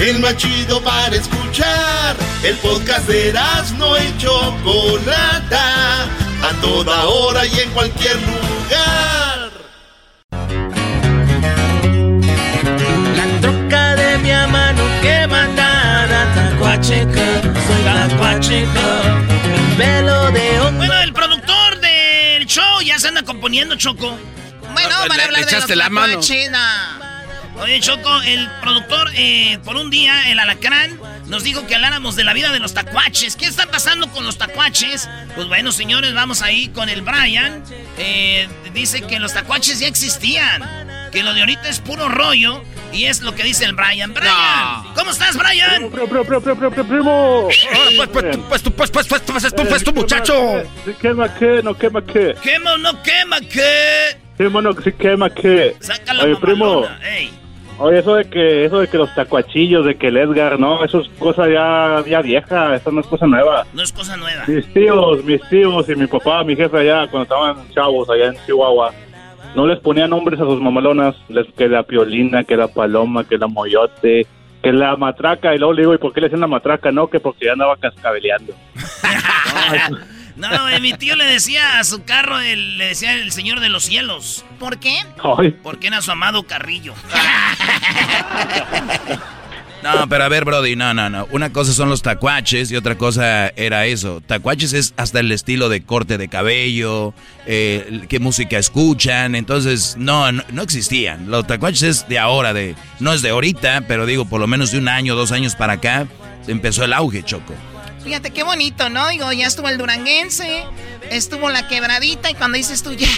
El más chido para escuchar. El podcast de no y Chocolata. A toda hora y en cualquier lugar. La troca de mi mano que mandara tacuacheca. Soy tacuacheca. Velo de onda. Bueno, el productor del show ya se anda componiendo, Choco. Bueno, para hablar de los tacuaches, no. Oye, Choco, el productor, eh, por un día, el alacrán, nos dijo que habláramos de la vida de los tacuaches. ¿Qué está pasando con los tacuaches? Pues bueno, señores, vamos ahí con el Brian. Eh, dice que los tacuaches ya existían. Que lo de ahorita es puro rollo. Y es lo que dice el Brian. Brian, ¿cómo estás, Brian? Primo, primo, primo, primo, primo, primo. Ahora, pues, pues, tú, pues, tú, pues, pues, pues, pues, tú, pues, tú, muchacho. Si quema qué, no quema qué. ¿Quema o no quema qué? Mono, si quema qué. Sácala, Oye, primo. ey. Oye, eso de que, eso de que los tacuachillos, de que el Edgar, no, eso es cosa ya, ya vieja, eso no es cosa nueva. No es cosa nueva. Mis tíos, mis tíos y mi papá, mi jefe allá, cuando estaban chavos allá en Chihuahua, no les ponían nombres a sus mamalonas, les que la piolina, que la paloma, que la moyote, que la matraca, y luego le digo, ¿y por qué le decían la matraca? No, que porque ya andaba cascabeleando. No, eh, mi tío le decía a su carro, el- le decía el señor de los cielos. ¿Por qué? Ay. Porque era su amado Carrillo. No, pero a ver, Brody, no, no, no. Una cosa son los tacuaches y otra cosa era eso. Tacuaches es hasta el estilo de corte de cabello, eh, qué música escuchan. Entonces, no, no, no existían. Los tacuaches es de ahora, de no es de ahorita, pero digo, por lo menos de un año, dos años para acá, empezó el auge, Choco. Fíjate qué bonito, ¿no? Digo, ya estuvo el duranguense, estuvo la quebradita y cuando dices tú, ya,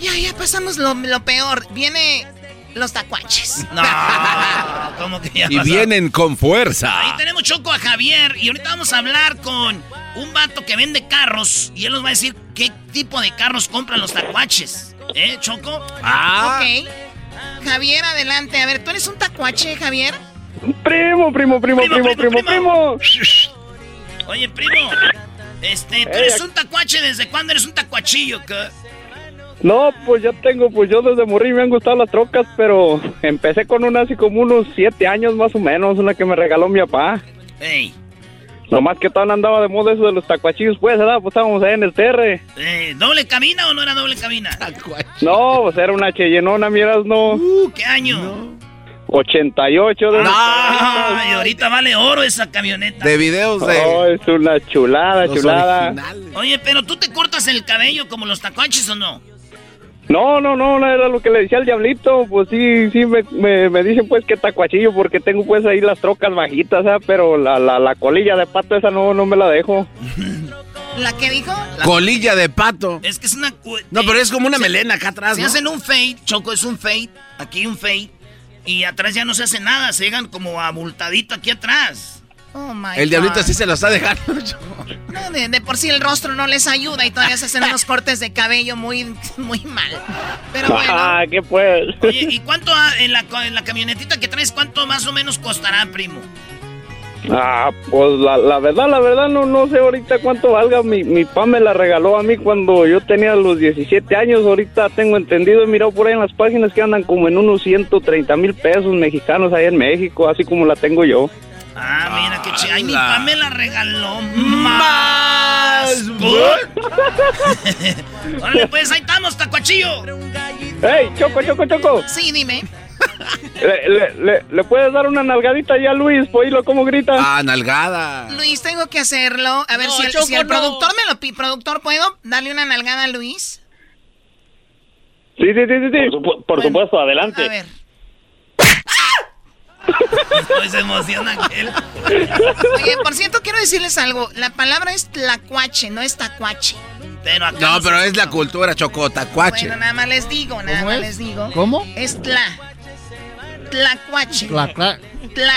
ya, ya pasamos lo, lo peor, viene los tacuaches. No, ¿cómo que ya Y pasó? vienen con fuerza. Ahí tenemos Choco a Javier y ahorita vamos a hablar con un vato que vende carros y él nos va a decir qué tipo de carros compran los tacuaches. ¿Eh, Choco? Ah. Ok. Javier, adelante. A ver, ¿tú eres un tacuache, Javier? Primo, primo, primo, primo, primo, primo. Oye, primo, este, tú Eh, eres ac- un tacuache, ¿desde cuándo eres un tacuachillo? No, pues ya tengo, pues yo desde morir me han gustado las trocas, pero empecé con una así como unos siete años más o menos, una que me regaló mi papá. Ey, Nomás que todavía andaba de moda eso de los tacuachillos, pues, ¿verdad? Pues estábamos ahí en el terre. eh, ¿doble cabina o no era doble cabina? No, pues era una Cheyenona, miras, no. Uh, ¿Qué año? 88 de... Ay, ahorita vale oro esa camioneta. De videos de... Oh, es una chulada, Los chulada. Oye, pero tú te cortas el cabello como los tacuaches o no? No, no, no, no era lo que le decía al diablito. Pues sí, sí, me, me, me dicen pues que tacuachillo porque tengo pues ahí las trocas bajitas, ¿ah? pero la, la, la colilla de pato esa no, no me la dejo. ¿La que dijo? Colilla de pato. Es que es una... No, pero es como una se- melena acá atrás, Se ¿no? hacen un fade, Choco, es un fade. Aquí un fade. Y atrás ya no se hace nada, se llegan como abultadito aquí atrás. Oh, my El diablito God. sí se lo está dejando. No, de, de por sí el rostro no les ayuda y todavía se hacen unos cortes de cabello muy, muy mal. Pero bueno. Ah, ¿qué pues? Oye, ¿y cuánto ha- en la, en la camionetita que traes, cuánto más o menos costará, primo? Ah, pues la, la verdad, la verdad, no, no sé ahorita cuánto valga. Mi, mi papá me la regaló a mí cuando yo tenía los 17 años. Ahorita tengo entendido, he mirado por ahí en las páginas que andan como en unos 130 mil pesos mexicanos ahí en México, así como la tengo yo. Ah, mira qué chido. Ay, mi papá me la regaló más. Órale, pues ahí estamos, tacuachillo. ¡Ey, Choco, Choco, Choco! Sí, dime. ¿Le, le, le- le puedes dar una nalgadita ya a Luis? Pues oírlo cómo grita. Ah, nalgada. Luis, tengo que hacerlo. A ver No, si, el, Choco, si el no. productor me lo pide. ¿Productor, puedo darle una nalgada a Luis? Sí, sí, sí, sí. sí. Por, supuesto, adelante. A ver. Hoy se emociona aquel. Oye, por cierto, quiero decirles algo. La palabra es tlacuache, no es tacuache. Pero acá No, pero es la cultura, Choco, tacuache. Bueno, nada más les digo, nada ¿Cómo más es? les digo. ¿Cómo? Es tla. Tlacuache. Cla, cla, Tla.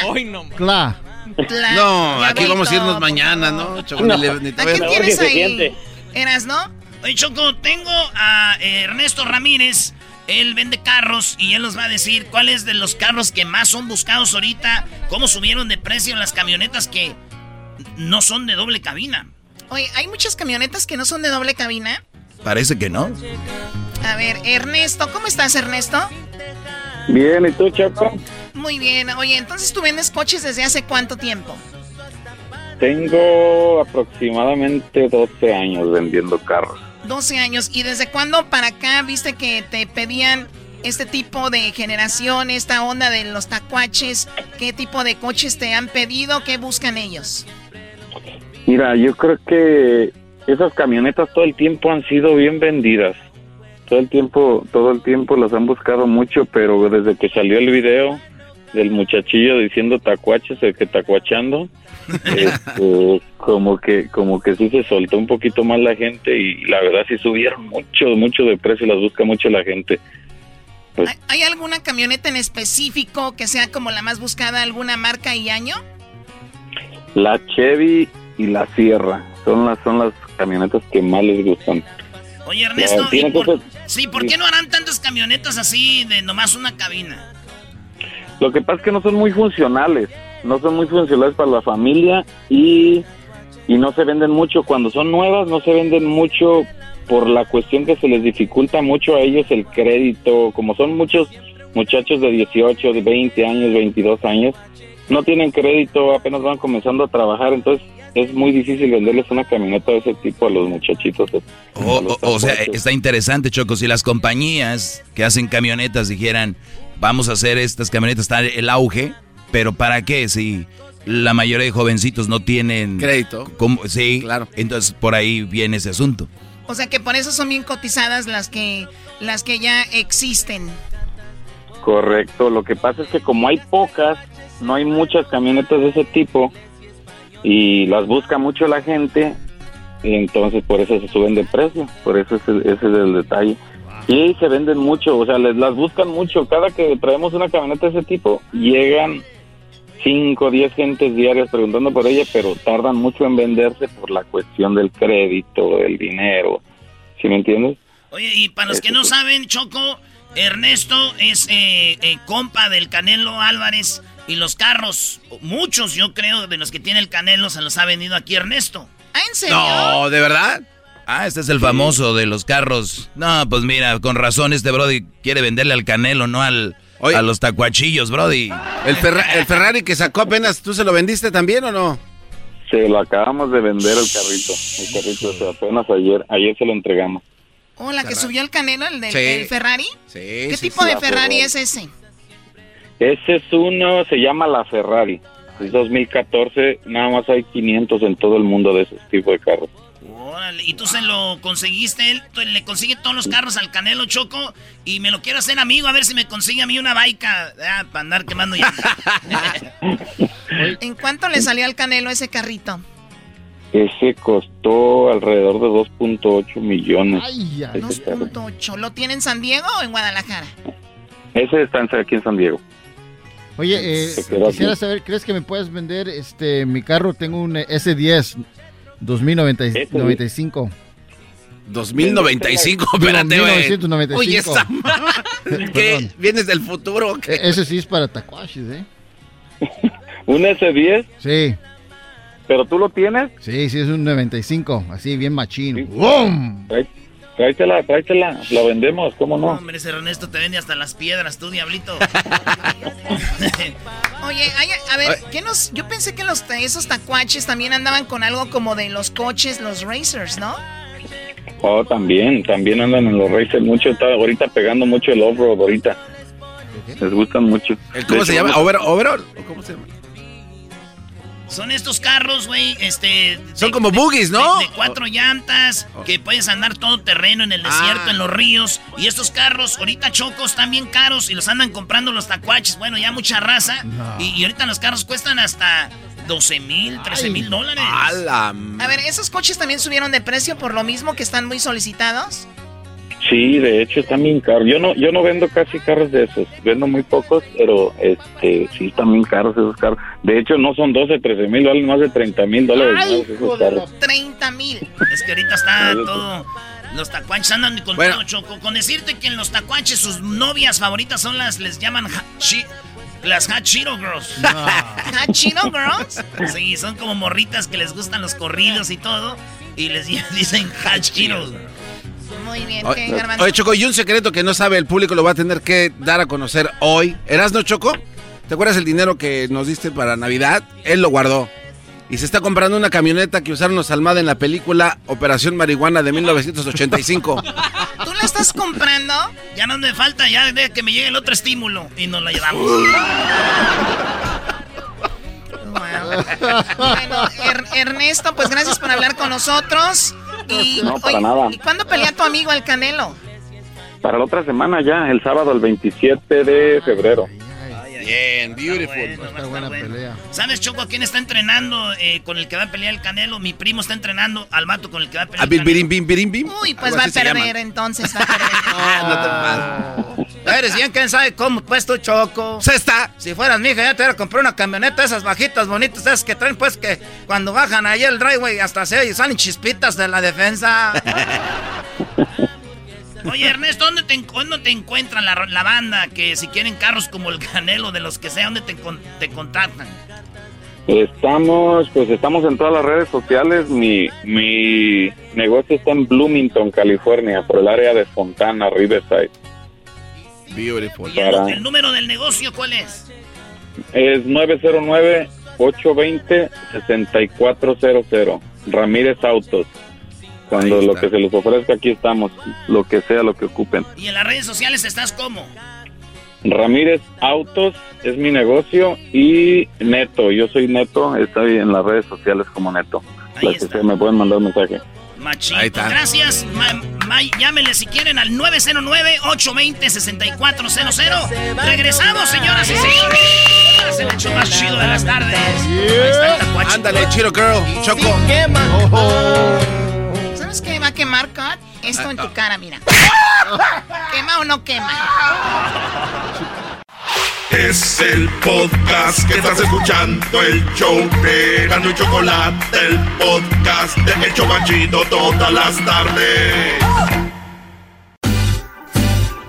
cla. Tla. No, Ya aquí vamos a irnos mañana, ¿no? Choco, ni le- ni te ¿A voy a- quién tienes ahí? ¿Eras, no? Oye, Choco, tengo a eh, Ernesto Ramírez. Él vende carros y él nos va a decir cuáles de los carros que más son buscados ahorita, cómo subieron de precio las camionetas que no son de doble cabina. Oye, hay muchas camionetas que no son de doble cabina. Parece que no. A ver, Ernesto, ¿cómo estás, Ernesto? Bien, ¿y tú, Choco? Muy bien. Oye, entonces tú vendes coches desde hace cuánto tiempo? Tengo aproximadamente 12 años vendiendo carros. 12 años. ¿Y desde cuándo para acá viste que te pedían este tipo de generación, esta onda de los tacuaches? ¿Qué tipo de coches te han pedido? ¿Qué buscan ellos? Mira, yo creo que esas camionetas todo el tiempo han sido bien vendidas. Todo el tiempo, todo el tiempo las han buscado mucho, pero desde que salió el video del muchachillo diciendo tacuaches, el que tacuachando, este, como que, como que sí se soltó un poquito más la gente y la verdad sí subieron mucho, mucho de precio, las busca mucho la gente. Pues, ¿Hay- ¿Hay alguna camioneta en específico que sea como la más buscada, alguna marca y año? La Chevy y la Sierra son las son las camionetas que más les gustan. Oye, Ernesto, tiene ¿y por- sí, ¿por qué no harán tantas camionetas así de nomás una cabina? Lo que pasa es que no son muy funcionales, no son muy funcionales para la familia y, y no se venden mucho. Cuando son nuevas no se venden mucho por la cuestión que se les dificulta mucho a ellos el crédito. Como son muchos muchachos de 18, de 20 años, 22 años, no tienen crédito, apenas van comenzando a trabajar, entonces es muy difícil venderles una camioneta de ese tipo a los muchachitos. O, o- o sea, está interesante, Choco, si las compañías que hacen camionetas dijeran, vamos a hacer estas camionetas, está el auge, pero ¿para qué? Si la mayoría de jovencitos no tienen... Crédito. ¿cómo? Sí, claro. Entonces por ahí viene ese asunto. O sea que por eso son bien cotizadas las que las que ya existen. Correcto, lo que pasa es que como hay pocas, no hay muchas camionetas de ese tipo y las busca mucho la gente y entonces por eso se suben de precio, por eso ese, ese es el detalle. Y se venden mucho, o sea, les las buscan mucho. Cada que traemos una camioneta de ese tipo, llegan 5 o 10 gentes diarias preguntando por ella, pero tardan mucho en venderse por la cuestión del crédito, del dinero. ¿Sí me entiendes? Oye, y para los que no saben, Choco, Ernesto es eh, eh, compa del Canelo Álvarez y los carros, muchos yo creo de los que tiene el Canelo se los ha vendido aquí Ernesto. ¿Ah, en serio? No, ¿de verdad? Ah, este es el famoso de los carros. No, pues mira, con razón este Brody quiere venderle al Canelo, no al a los tacuachillos, Brody. El, Ferra- el Ferrari que sacó apenas, ¿tú se lo vendiste también o no? Se lo acabamos de vender el carrito. El carrito o sea, apenas ayer, ayer se lo entregamos. ¿O la que subió el Canelo, el del Sí. el Ferrari? Sí, ¿Qué sí, tipo sí. de Ferrari. es ese? Ese es uno, se llama la Ferrari. Es 2014, nada más hay 500 en todo el mundo de ese tipo de carros. Órale, y tú se lo conseguiste, él le consigue todos los carros al Canelo Choco y me lo quiero hacer amigo a ver si me consigue a mí una baica ah, para andar quemando ya. ¿En cuánto le salió al Canelo ese carrito? Ese costó alrededor de 2.8 millones. Carro. 2.8. ¿Lo tiene en San Diego o en Guadalajara? Ese está aquí en San Diego. Oye, eh, quisiera aquí. saber, ¿crees que me puedes vender este mi carro? Tengo un eh, S10 2095. 2095, Digo, espérate, güey. 1995. Oye, esa ¿Qué? ¿Vienes del futuro o qué? E- Ese sí es para tacuaches, ¿eh? ¿Un S10? Sí. ¿Pero tú lo tienes? Sí, sí, es un 95, así bien machín. ¡Bum! Tráetela, tráetela, la vendemos, ¿cómo no? Hombre, ese Ernesto te vende hasta las piedras, tú, diablito. Oye, hay- a ver, ¿qué nos, yo pensé que los, esos tacuaches también andaban con algo como de los coches, los racers, ¿no? Oh, también, también andan en los races mucho, está ahorita pegando mucho el off-road ahorita. Les gustan mucho. ¿Cómo De se hecho, llama? vamos- ¿Over, ¿Overall? ¿O ¿Cómo se llama? Son estos carros, güey, este... Son como boogies, ¿no? De, cuatro llantas, que puedes andar todo terreno en el desierto, Ah. en los ríos. Y estos carros, ahorita chocos, están bien caros y los andan comprando los tacuaches. Bueno, ya mucha raza. No. Y, y ahorita los carros cuestan hasta 12 mil, 13 mil dólares. ¡Hala! A ver, ¿esos coches también subieron de precio por lo mismo que están muy solicitados? Sí, de hecho están bien caros. Yo no, yo no vendo casi carros de esos, vendo muy pocos, pero este, sí están bien caros esos carros. De hecho no son 12, 13 mil, valen más de 30 mil dólares Ay, esos carros. 30 mil. Es que ahorita está todo... Los tacuaches andan con Bueno. todo choco. Con decirte que en los tacuaches sus novias favoritas son las, les llaman ha- chi- las Hachiro Girls. ¿Hachiro Girls? Sí, son como morritas que les gustan los corridos y todo. Y les dicen Hachiro. Muy bien, ¿qué, Garbanzo? oye, Choco, y un secreto que no sabe el público lo va a tener que dar a conocer hoy. ¿Eras no, Choco? ¿Te acuerdas el dinero que nos diste para Navidad? Él lo guardó. Y se está comprando una camioneta que usaron los Almada en la película Operación Marihuana de 1985. ¿Tú la estás comprando? Ya no me falta, ya de que me llegue el otro estímulo. Y nos la llevamos. Bueno, Er- Ernesto, pues gracias por hablar con nosotros. Y, No, para nada. ¿Y cuándo pelea tu amigo el Canelo? Para la otra semana ya, el sábado, el 27 de febrero. Bien, beautiful. Está buena pelea. ¿Sabes, Choco, a quién está entrenando eh, con el que va a pelear el Canelo? Mi primo está entrenando al vato con el que va a pelear ¿A el bim, Canelo. bim, birim, bim? Uy, pues Algo va a perder, entonces va a perder. Ah, no te pases. Eres bien, quién sabe cómo, pues tú, Choco. Se está. Si fueras mi hija, ya te hubiera comprado una camioneta, esas bajitas bonitas, esas que traen, pues que cuando bajan ahí el driveway hasta se oye, salen chispitas de la defensa. Oye, Ernesto, ¿dónde te, dónde te encuentran la, la banda? Que si quieren carros como el Canelo, de los que sea, ¿dónde te, con- te contactan? Estamos, pues estamos en todas las redes sociales. Mi, mi negocio está en Bloomington, California, por el área de Fontana, Riverside. Beautiful. ¿Y el, Para- el número del negocio cuál es? Es 909-820-6400. Ramírez Autos. Cuando lo que se les ofrezca, aquí estamos. Lo que sea, lo que ocupen. ¿Y en las redes sociales estás como? Ramírez Autos es mi negocio y Neto. Yo soy Neto. Estoy en las redes sociales como Neto. Ahí Las que sea, me pueden mandar mensaje. Machito. Ahí está. Gracias. Ma- ma- llámenle si quieren al 909-820-6400. Regresamos, señoras y señores. Es el hecho más chido de las tardes. Ahí está el. Ándale, Chiro Girl, Choco. ¿Sabes qué va a quemar, Cut? Esto en tu cara, mira. ¿Quema o no quema? Es el podcast que estás escuchando, el show de Gano y Chocolate, el podcast de El Chocachito todas las tardes.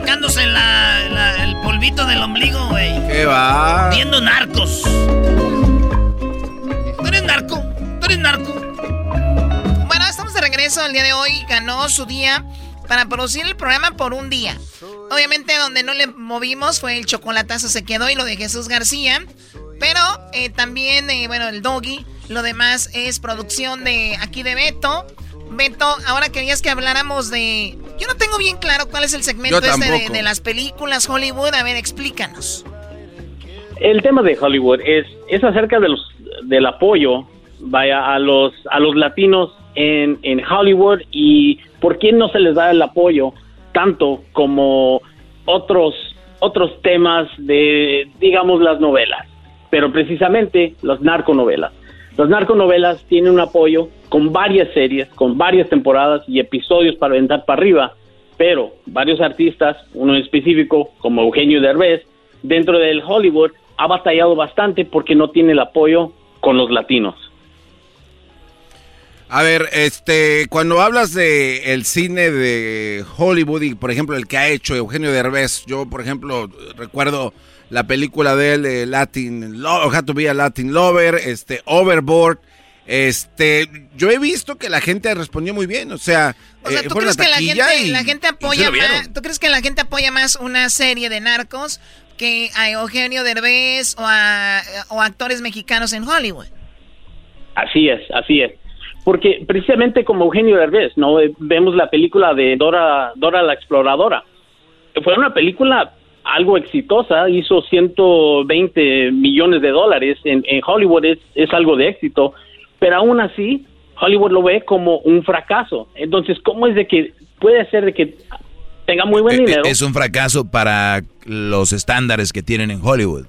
Sacándose la- la- el polvito del ombligo, güey. ¿Qué va? Viendo narcos. ¿Tú eres narco? ¿Tú eres narco? Bueno, estamos de regreso el día de hoy. Ganó su día para producir el programa por un día. Obviamente donde no le movimos fue el chocolatazo se quedó y lo de Jesús García. Pero eh, también, eh, bueno, el doggy. Lo demás es producción de aquí de Beto. Beto, ahora querías que habláramos de... Yo no tengo bien claro cuál es el segmento este de las películas Hollywood. A ver, explícanos. El tema de Hollywood es, es acerca de los, del apoyo vaya, a, los, a los latinos en, en Hollywood y por qué no se les da el apoyo tanto como otros, otros temas de, digamos, las novelas, pero precisamente las narconovelas. Las narconovelas tienen un apoyo con varias series, con varias temporadas y episodios para aventar para arriba, pero varios artistas, uno en específico como Eugenio Derbez, dentro del Hollywood ha batallado bastante porque no tiene el apoyo con los latinos. A ver, este, cuando hablas de el cine de Hollywood y por ejemplo el que ha hecho Eugenio Derbez, yo por ejemplo recuerdo la película de él, Latin, Lo- How to be a Latin Lover, este, Overboard. Este, yo he visto que la gente respondió muy bien, o sea, O sea, eh, ¿tú crees que la gente, y- la gente apoya más, ¿tú crees que la gente apoya más una serie de narcos que a Eugenio Derbez o a, o actores mexicanos en Hollywood? Así es, así es. Porque precisamente como Eugenio Derbez, ¿no? Vemos la película de Dora, Dora la Exploradora. Fue una película algo exitosa, hizo 120 millones de dólares en, en Hollywood, es, es algo de éxito, pero aún así Hollywood lo ve como un fracaso. Entonces, ¿cómo es de que puede ser de que tenga muy buen Eh, eh, dinero? Es un fracaso para los estándares que tienen en Hollywood.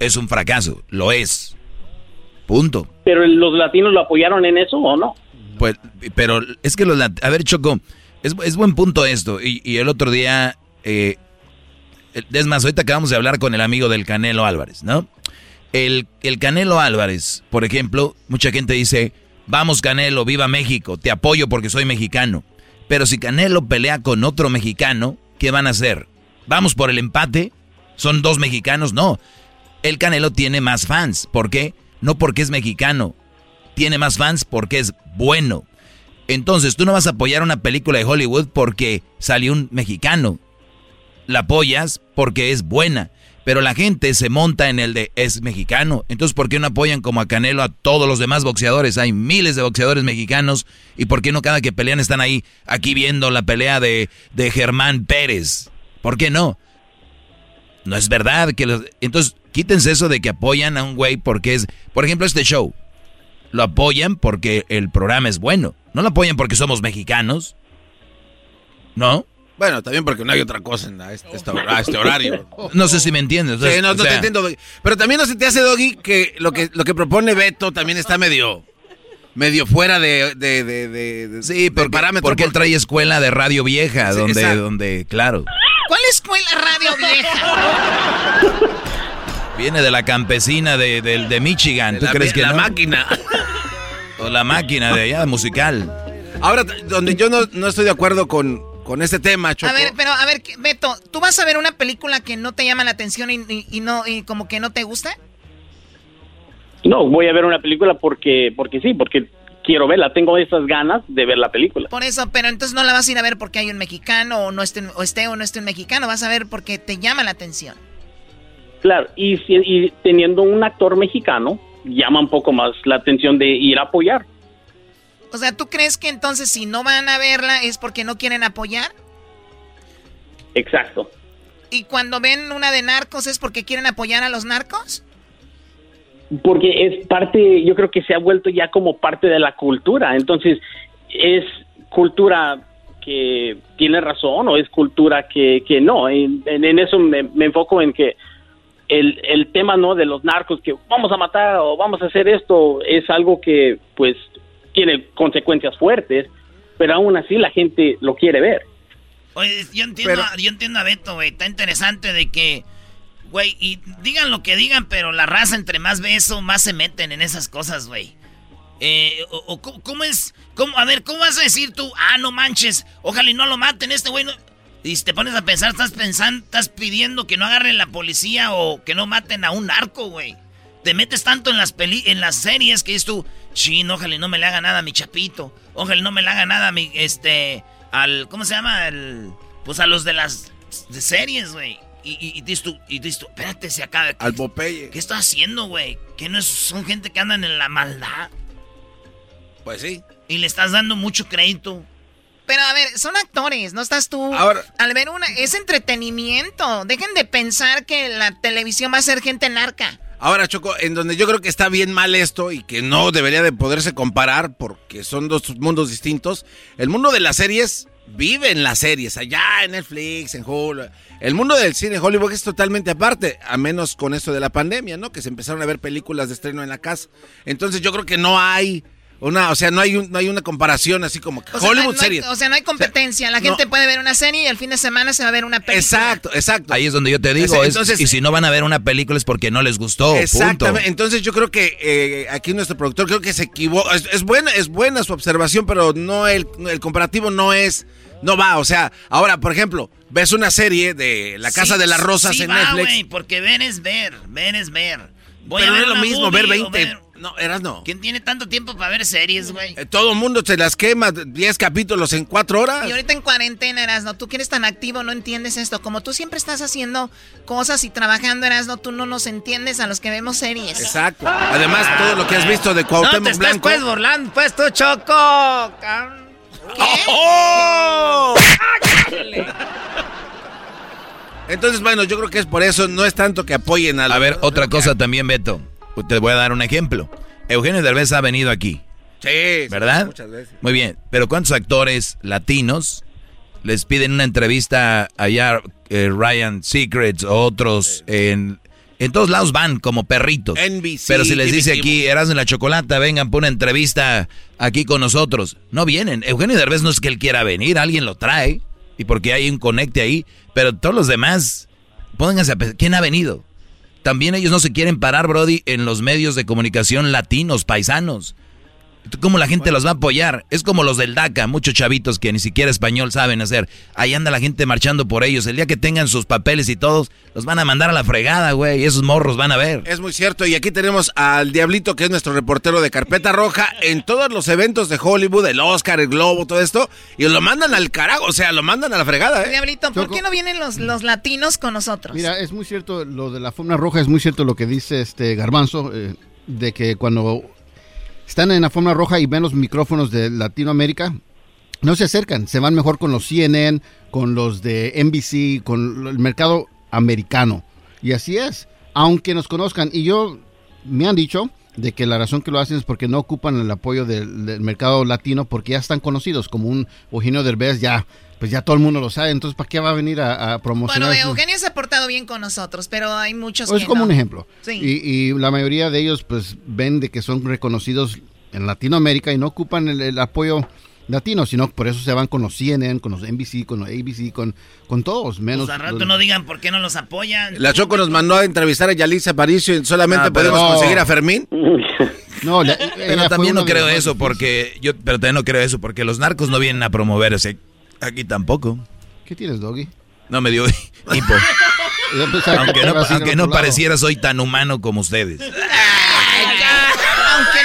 Es un fracaso, lo es. Punto. pero los latinos lo apoyaron en eso o no? Pues, pero es que los... lat- A ver, Choco, es, es buen punto esto. Y, y el otro día... Eh, es más, ahorita acabamos de hablar con el amigo del Canelo Álvarez, ¿no? El, el Canelo Álvarez, por ejemplo, mucha gente dice, vamos Canelo, viva México, te apoyo porque soy mexicano. Pero si Canelo pelea con otro mexicano, ¿qué van a hacer? ¿Vamos por el empate? ¿Son dos mexicanos? No. El Canelo tiene más fans. ¿Por qué? No porque es mexicano. Tiene más fans porque es bueno. Entonces, tú no vas a apoyar una película de Hollywood porque salió un mexicano. La apoyas porque es buena. Pero la gente se monta en el de es mexicano. Entonces, ¿por qué no apoyan como a Canelo a todos los demás boxeadores? Hay miles de boxeadores mexicanos. ¿Y por qué no cada que pelean están ahí, aquí viendo la pelea de, de Germán Pérez? ¿Por qué no? No es verdad que los... Entonces, quítense eso de que apoyan a un güey porque es... Por ejemplo, este show. Lo apoyan porque el programa es bueno. No lo apoyan porque somos mexicanos. ¿No? Bueno, también porque no hay otra cosa en la- este, esta hora- a este horario. No sé si me entiendes. Sí, no, no sea, te entiendo, Doggy. Pero también no se te hace, Doggy, que lo que, lo que propone Beto también está medio, medio fuera de, de, de, de- de- Sí, porque, parámetro. porque él trae escuela de radio vieja, Sí, donde, exacto. donde, claro, ¿Cuál escuela radio vieja? viene de la campesina de, de- de Michigan. ¿Tú la, crees que la no? máquina. O la máquina de allá, musical. Ahora, donde yo no, no estoy de acuerdo con, con este tema, Choco. A ver, pero a ver, Beto, ¿tú vas a ver una película que no te llama la atención y, y- y no y como que no te gusta? No, voy a ver una película porque, porque sí, porque quiero verla, tengo esas ganas de ver la película. Por eso, pero entonces no la vas a ir a ver porque hay un mexicano o no esté, o esté o no esté un mexicano, vas a ver porque te llama la atención. Claro, y, si- y teniendo un actor mexicano, llama un poco más la atención de ir a apoyar. O sea, ¿tú crees que entonces si no van a verla es porque no quieren apoyar? Exacto. ¿Y cuando ven una de narcos es porque quieren apoyar a los narcos? Porque es parte, yo creo que se ha vuelto ya como parte de la cultura. Entonces, ¿es cultura que tiene razón o es cultura que, que no? En, eso me, me enfoco en que el, el tema no de los narcos, que vamos a matar o vamos a hacer esto, es algo que pues tiene consecuencias fuertes, pero aún así la gente lo quiere ver. Oye, yo entiendo, a- yo entiendo a Beto, güey. Está interesante de que, güey, y digan lo que digan, pero la raza entre más ve eso, más se meten en esas cosas, güey. Eh, o, o ¿cómo, cómo es? ¿Cómo, a ver, ¿cómo vas a decir tú? Ah, no manches, ojalá y no lo maten, este güey no... Y si te pones a pensar, estás pensando, estás pidiendo que no agarren la policía o que no maten a un narco, güey. Te metes tanto en las peli en las series que dices tú, chin, ojalá y no me le haga nada a mi chapito. Ojalá y no me le haga nada a mi, este, al, ¿cómo se llama? El, pues a los de las de series, güey. Y, y, y dices tú, y dices tú, espérate, se acaba. Al Popeye. ¿Qué está haciendo, güey? ¿Que no es- son gente que andan en la maldad? Pues sí. Y le estás dando mucho crédito. Pero a ver, son actores, no estás tú. Ahora- al ver una, es entretenimiento. Dejen de pensar que la televisión va a ser gente narca. Ahora, Choco, en donde yo creo que está bien mal esto y que no debería de poderse comparar porque son dos mundos distintos, el mundo de las series vive en las series, allá en Netflix, en Hulu. El mundo del cine Hollywood es totalmente aparte, a menos con esto de la pandemia, ¿no? Que se empezaron a ver películas de estreno en la casa. Entonces yo creo que no hay Una, o sea, no hay, un- no hay una comparación así como sea, Hollywood no hay- series. O sea, no hay competencia. La gente puede ver una serie y el fin de semana se va a ver una película. Exacto, exacto. Ahí es donde yo te digo. Es- entonces- y si no van a ver una película es porque no les gustó. Exactamente. Punto. Entonces yo creo que eh, aquí nuestro productor creo que se equivocó. Es, es buena, es buena su observación, pero no el, el comparativo no es, no va. O sea, ahora, por ejemplo, ves una serie de La Casa Sí, de las Rosas sí en va, Netflix. güey, porque ver es ver, ver es ver. Voy Pero a no ver es lo mismo ver movie o 20. No, eras no. ¿Quién tiene tanto tiempo para ver series, güey? Eh, todo el mundo se las quema 10 capítulos en 4 horas. Y ahorita en cuarentena, Erasno, tú que eres tan activo, no entiendes esto. Como tú siempre estás haciendo cosas y trabajando, Erasno, tú no nos entiendes a los que vemos series. Exacto. Además, todo lo que has visto de No Cuauhtémoc te estés Blanco. pues burlando, pues tú, Choco. ¡Oh! Entonces, bueno, yo creo que es por eso, no es tanto que apoyen a la... A ver, otra cosa también, Beto. Te voy a dar un ejemplo. Eugenio Derbez ha venido aquí. Sí. ¿Verdad? Muchas veces. Muy bien. Pero ¿cuántos actores latinos les piden una entrevista allá, eh, Ryan Secrets o otros en... En todos lados van como perritos. NBC, Pero si les dice aquí, Erasmo en la Chocolata, vengan por una entrevista aquí con nosotros. No vienen. Eugenio Derbez no es que él quiera venir, alguien lo trae. Y porque hay un conecte ahí. Pero todos los demás, pónganse a pensar, ¿quién ha venido? También ellos no se quieren parar, Brody, en los medios de comunicación latinos, paisanos. ¿Cómo la gente los va a apoyar? Es como los del DACA, muchos chavitos que ni siquiera español saben hacer. Ahí anda la gente marchando por ellos. El día que tengan sus papeles y todos, los van a mandar a la fregada, güey. Esos morros van a ver. Es muy cierto. Y aquí tenemos al Diablito, que es nuestro reportero de Carpeta Roja, en todos los eventos de Hollywood, el Oscar, el Globo, todo esto. Y lo mandan al carajo, o sea, lo mandan a la fregada, ¿eh? Diablito, ¿por qué no vienen los, los latinos con nosotros? Mira, es muy cierto lo de la forma roja, es muy cierto lo que dice este Garbanzo, eh, de que cuando están en la forma roja y ven los micrófonos de Latinoamérica, no se acercan, se van mejor con los CNN, con los de NBC, con el mercado americano. Y así es, aunque nos conozcan. Y yo, me han dicho de que la razón que lo hacen es porque no ocupan el apoyo del, del mercado latino porque ya están conocidos, como un Eugenio Derbez, ya, pues ya todo el mundo lo sabe, entonces ¿para qué va a venir a, a promocionar? Bueno, Eugenio se ha portado bien con nosotros, pero hay muchos es que como no. un ejemplo. Sí. Y, y la mayoría de ellos pues ven de que son reconocidos en Latinoamérica y no ocupan el, el apoyo latino, sino por eso se van con los CNN, con los NBC, con los ABC, con, con todos, menos... Pues al rato los- no digan por qué no los apoyan. La Choco nos mandó a entrevistar a Yalitza Aparicio y solamente Ah, podemos No. conseguir a Fermín. No, la- Pero también no creo eso porque yo, pero también no creo eso porque los narcos no vienen a promoverse. Aquí tampoco. ¿Qué tienes, Doggy? No me dio hipo. Aunque no, aunque no pareciera soy tan humano como ustedes. Aunque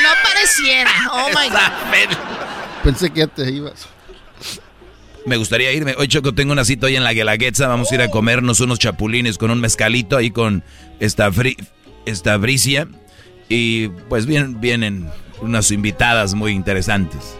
no pareciera. Oh my God. Pensé que ya te ibas. Me gustaría irme. Hoy Choco tengo una cita hoy en la Guelaguetza. Vamos a ir a comernos unos chapulines con un mezcalito ahí con esta, fri- esta bricia. Y pues vienen, vienen unas invitadas muy interesantes.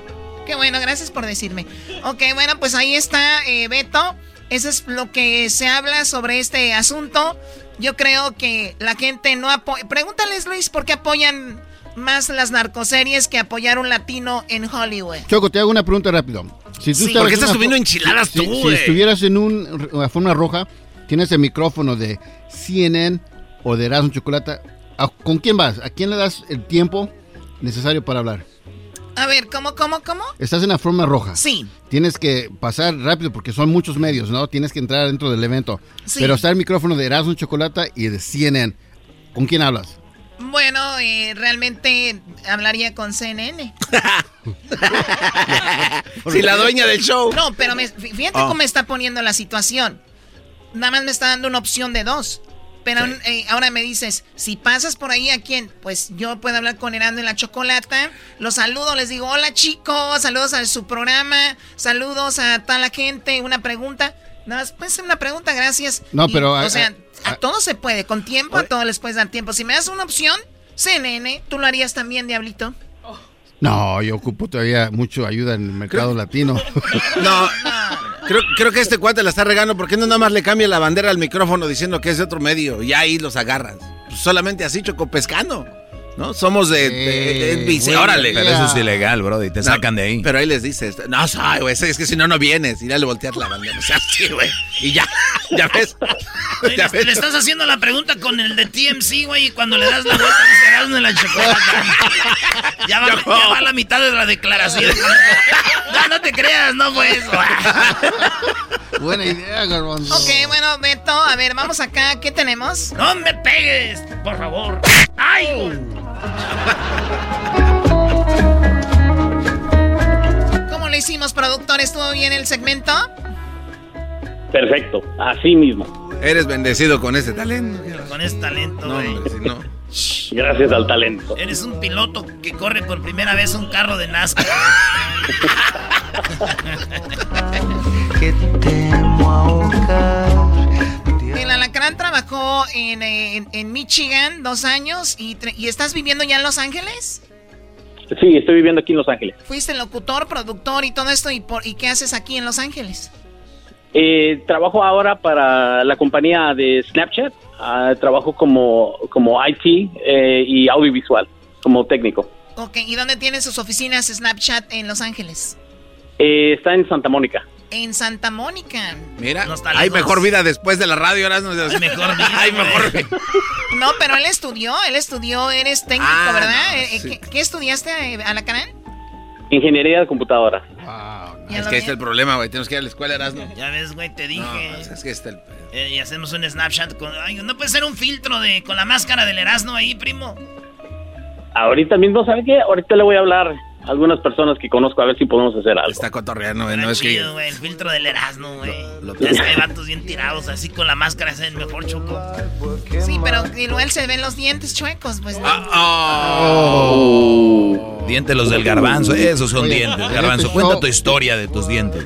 Qué bueno, gracias por decirme. Ok, bueno, pues ahí está eh, Beto. Eso es lo que se habla sobre este asunto. Yo creo que la gente no apoya. Pregúntales, Luis, ¿por qué apoyan más las narcoseries que apoyar un latino en Hollywood? Choco, te hago una pregunta rápido. Si Sí. estabas ¿Por qué en estás subiendo enchiladas si, tú, si estuvieras en un- una forma roja, tienes el micrófono de CNN o de Erasmo Chocolata, ¿a- ¿con quién vas? ¿A quién le das el tiempo necesario para hablar? A ver, ¿cómo, cómo, cómo? Estás en la forma roja. Sí. Tienes que pasar rápido porque son muchos medios, ¿no? Tienes que entrar dentro del evento. Sí. Pero está el micrófono de Erasmo Chocolata y de CNN. ¿Con quién hablas? Bueno, eh, realmente hablaría con CNN. Si la dueña del show. No, pero me- fí- fíjate Oh. cómo me está poniendo la situación. Nada más me está dando una opción de dos. Pero eh, ahora me dices, si pasas por ahí, ¿a quién? Pues yo puedo hablar con Herando en la Chocolata. Los saludo, les digo, hola chicos, saludos a su programa, saludos a toda la gente, una pregunta. Nada más, pues una pregunta, gracias. No, Y, pero, O ah, sea, a todos se puede, con tiempo a todos les puedes dar tiempo. Si me das una opción, CNN, ¿tú lo harías también, Diablito? No, yo ocupo todavía mucho ayuda en el mercado latino. No, creo, creo que este cuate la está regando. ¿Por qué no nada más le cambia la bandera al micrófono diciendo que es de otro medio? Y ahí los agarras. Pues solamente así, Choco, pescando. ¿No? Somos de, de- de NBC, güey, órale. Pero eso es ilegal, bro, y te No, sacan de ahí. Pero ahí les dices, no, soy, güey, es que si no, no vienes. Y ya le volteas la bandera. O sea, sí, güey. Y ya, ya ves. Ya le, ves. le estás haciendo la pregunta con el de TMC, güey, y cuando le das la vuelta dice Erasmo en la chocolata. Ya va, ya va la mitad de la declaración. no, no te creas, no fue eso. Buena idea, Garbanzo. Ok, bueno, Beto, a ver, vamos acá. ¿Qué tenemos? No me pegues, por favor. ¡Ay! ¿Cómo lo hicimos, productor? ¿Estuvo bien el segmento? Perfecto, así mismo. Eres bendecido con ese talento. Con ese talento, No, hombre, si no. Gracias al talento. Eres un piloto que corre por primera vez un carro de NASCAR. El alacrán trabajó en, eh, en- en Michigan dos años y, estás viviendo ya en Los Ángeles. Sí, estoy viviendo aquí en Los Ángeles. Fuiste locutor, productor y todo esto. ¿Y, por, ¿y qué haces aquí en Los Ángeles? Eh, trabajo ahora para la compañía de Snapchat. Ah, trabajo como, como IT eh, y audiovisual, como técnico. Ok, ¿y dónde tienen sus oficinas Snapchat en LosÁngeles? Eh, está en Santa Mónica. En Santa Mónica. Mira, hay mejor vida después de la radio. Ahora no Hay mejor vida, Hay mejor vida. No, pero él estudió, él estudió, eres técnico, Ah, ¿verdad? no, Eh, eh, sí. ¿qué, qué estudiaste, eh, Alacrán? Ingeniería de computadora. Ya Es lo que ahí está el problema, güey. Tenemos que ir a la escuela, Erasmo. Ya ves, güey, te dije. No, pues es que está el... Eh, y hacemos un Snapchat con. Ay, no puede ser un filtro de con la máscara del Erasmo ahí, primo. Ahorita mismo, ¿sabe qué? Ahorita le voy a hablar algunas personas que conozco a ver si podemos hacer algo. Está cotorreando, güey. No es que... güey, el filtro del Erasmo, güey. Es que vatos bien tirados así con la máscara, es el mejor choco. Sí, pero luego él se ven los dientes chuecos, pues. no. Oh. Dientes los del garbanzo, esos son Oye, dientes. en Garbanzo, cuenta tu historia de tus dientes.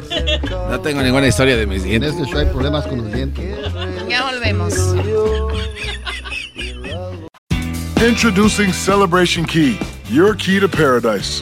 No tengo ninguna historia de mis En dientes. este show hay problemas con los dientes. Ya volvemos. Introducing Celebration Key, your key to paradise.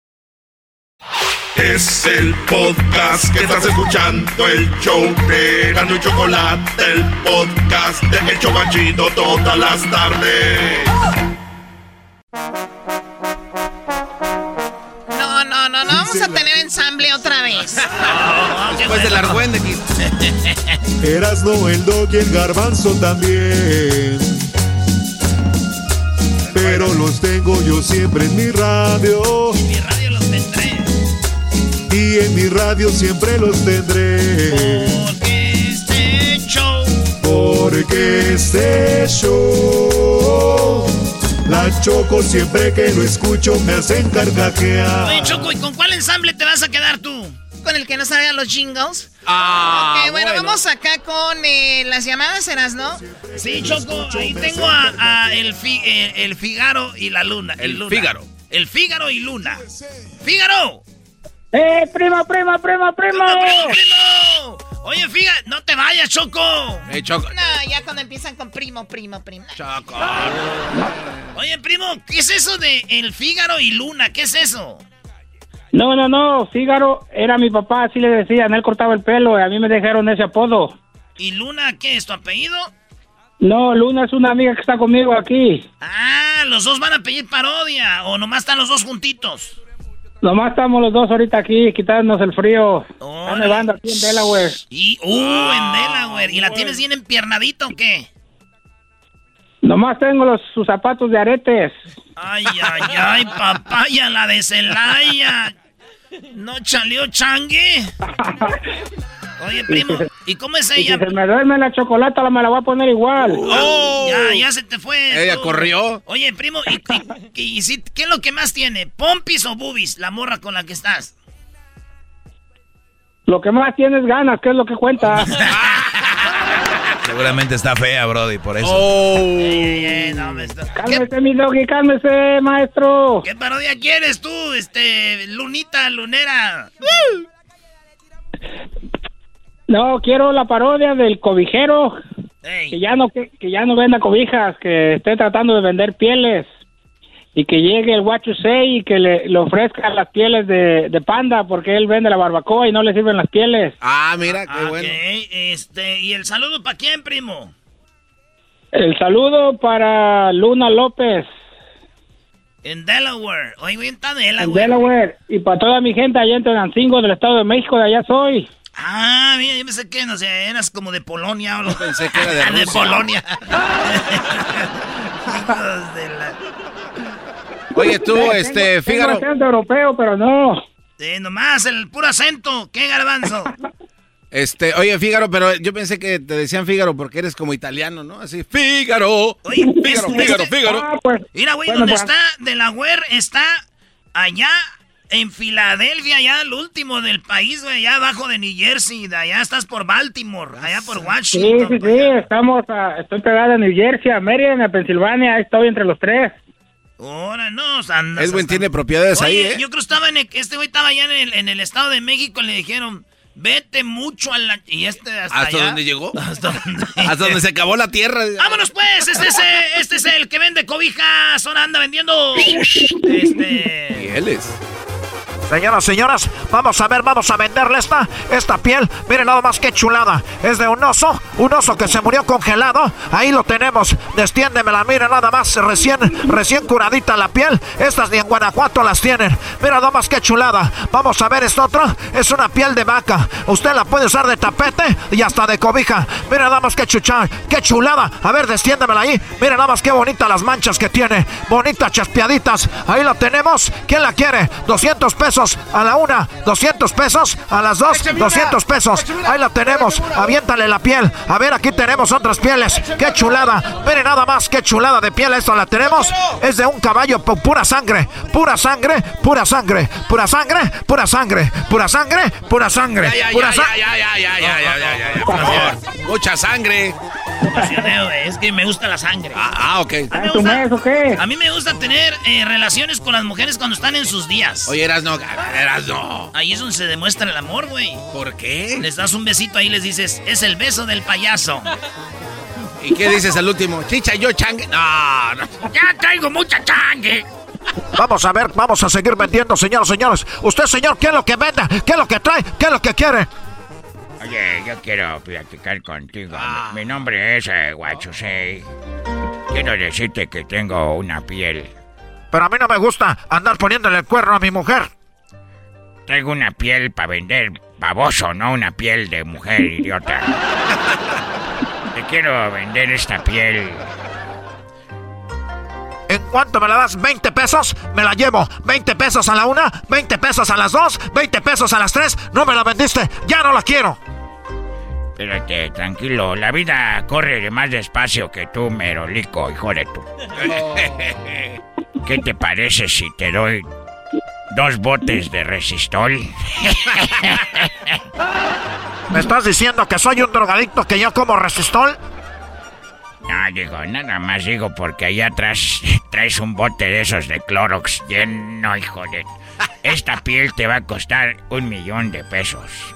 Es el podcast que estás escuchando, el show de Gano y Chocolate, el podcast de El Chobachito todas las tardes. No, no, no, no vamos a tener ensamble otra vez. Después del argüende aquí. Erasno, el dog y el garbanzo también. Pero los tengo yo siempre en mi radio. Mi radio los tendré. Y en mi radio siempre los tendré. Porque este show. Porque este show. La choco siempre que lo escucho me hacen carcajear. Oye, Choco, ¿y con cuál ensamble te vas a quedar tú? Con el que nos hagan los jingles. Ah, Ok, bueno, vamos acá con eh, las llamadas, ¿eras, no? Sí, Choco, ahí tengo a, a el, Fi- eh, el Figaro y la Luna. El Luna. Fígaro. El Fígaro y Luna. ¡Fígaro! ¡Eh, primo, primo, primo, primo! ¡Primo, primo! Oye, Figa, no te vayas, Choco. Hey, Choco. No, ya cuando empiezan con primo, primo, primo. Choco. Oye, primo, ¿qué es eso de El Fígaro y Luna? ¿Qué es eso? No, no, no, Fígaro era mi papá, así le decían, él cortaba el pelo y a mí me dejaron ese apodo. ¿Y Luna qué es tu apellido? No, Luna es una amiga que está conmigo aquí. Ah, los dos van a pedir parodia. O nomás están los dos juntitos. Nomás estamos los dos ahorita aquí quitándonos el frío. Está nevando aquí en Delaware. Y, uh, en Delaware. ¿Y la tienes bien empiernadita o qué? Nomás tengo los, sus zapatos de aretes. Ay, ay, ay, papaya, la de Celaya. ¿No chaleó changue? Oye, primo, ¿y cómo es Y si ella? se me duerme la chocolata, la me la voy a poner igual. Oh, ya, ya se te fue. Ella tú. corrió. Oye, primo, ¿y, y- y si- qué es lo que más tiene? ¿Pompis o boobies? La morra con la que estás. Lo que más tienes ganas, que es lo que cuenta. Seguramente está fea, Brody, por eso. Oh. Ey, ey, ey, no, me está- Cálmese, mi doggy, cálmese, maestro. ¿Qué parodia quieres tú, este, lunita, lunera? No, quiero la parodia del cobijero. Que ya no que, que ya no venda cobijas, que esté tratando de vender pieles. y que llegue el Huachusei y que le, le ofrezca las pieles de, de panda porque él vende la barbacoa y no le sirven las pieles. Ah, mira, qué Ok, bueno. este, ¿y el saludo para quién, primo? El saludo para Luna López En Delaware. Está en Delaware. Delaware y para toda mi gente allá en Tenancingo del Estado de México, de allá soy. Ah, mira, yo pensé que, no sé, eras como de Polonia o Pensé que era de de Rusia. Polonia. Hijos de la- Oye, tú, este, Tengo Fígaro. acento europeo, pero no. Sí, nomás el puro acento. ¿Qué garbanzo? Este, oye, Fígaro, pero yo pensé que te decían Fígaro porque eres como italiano, ¿no? Así, Fígaro. Fígaro, este- Fígaro, este- Fígaro. Ah, pues, Mira, güey, Bueno, donde pues- está Delaware está allá en Filadelfia, allá el último del país, güey, allá abajo de New Jersey. De allá estás por Baltimore, allá por Sí, Washington. sí, sí, estamos, a- estoy pegada a New Jersey, a Marion, a Pensilvania, ahí estoy entre los tres. Ahora no, andas Edwin hasta- tiene propiedades ahí, ¿eh? yo creo que estaba en el- este güey estaba allá en el, en el Estado de México y le dijeron, vete mucho a la... Y este hasta, ¿Hasta allá. dónde llegó? Hasta donde... Hasta donde se acabó la tierra. ¡Vámonos pues! Este es, el- este es el que vende cobijas. Ahora anda vendiendo... Este... Pieles. Señoras, señoras, vamos a ver, vamos a venderle esta, esta piel. Miren nada más qué chulada. Es de un oso, un oso que se murió congelado. Ahí lo tenemos. Destiéndemela, mira nada más, recién, recién curadita la piel. Estas ni en Guanajuato las tienen. Mira nada más qué chulada. Vamos a ver esto otro. Es una piel de vaca. Usted la puede usar de tapete y hasta de cobija. Mira nada más qué chucha, qué chulada. A ver, destiéndemela ahí. Mira nada más qué bonita las manchas que tiene. Bonitas chaspeaditas. Ahí la tenemos. ¿Quién la quiere? 200 pesos a la una, 200 pesos a las dos, 200 pesos. Ahí la tenemos. Aviéntale la piel. A ver, aquí tenemos otras pieles. Qué chulada. Mire nada más, qué chulada de piel. Esto la tenemos. Es de un caballo pu- pura sangre. Pura sangre, pura sangre. Pura sangre, pura sangre. Pura sangre, pura sangre. Pura sangre. Mucha sangre. Es que me gusta la sangre. Ah, ok. A mí me ¿Tu mes gusta, o qué? a mí me gusta tener eh, relaciones con las mujeres cuando están en sus días. Oye, eras no, eras no. Ahí es donde se demuestra el amor, güey. ¿Por qué? Les das un besito ahí y les dices, es el beso del payaso. ¿Y qué dices al último? Chicha, yo changue. No, no. Ya traigo mucha changue. Vamos a ver, vamos a seguir vendiendo, señoras, señores. Usted, señor, ¿qué es lo que vende? ¿Qué es lo que trae? ¿Qué es lo que quiere? Oye, yo quiero platicar contigo. Mi, mi nombre es eh, Guachusei. Quiero decirte que tengo una piel. Pero a mí no me gusta andar poniéndole el cuerno a mi mujer. Traigo una piel para vender baboso, no una piel de mujer idiota. Te quiero vender esta piel. ¿En cuánto me la das? ¿20 pesos? Me la llevo. ¿20 pesos a la una? ¿20 pesos a las dos? ¿20 pesos a las tres? No me la vendiste. Ya no la quiero. Espérate, tranquilo. La vida corre más despacio que tú, merolico, hijo de tu. ¿Qué te parece si te doy dos botes de resistol? ¿Me estás diciendo que soy un drogadicto que yo como resistol? No, digo, nada más digo porque allá atrás traes un bote de esos de Clorox lleno, hijo de... Esta piel te va a costar un millón de pesos.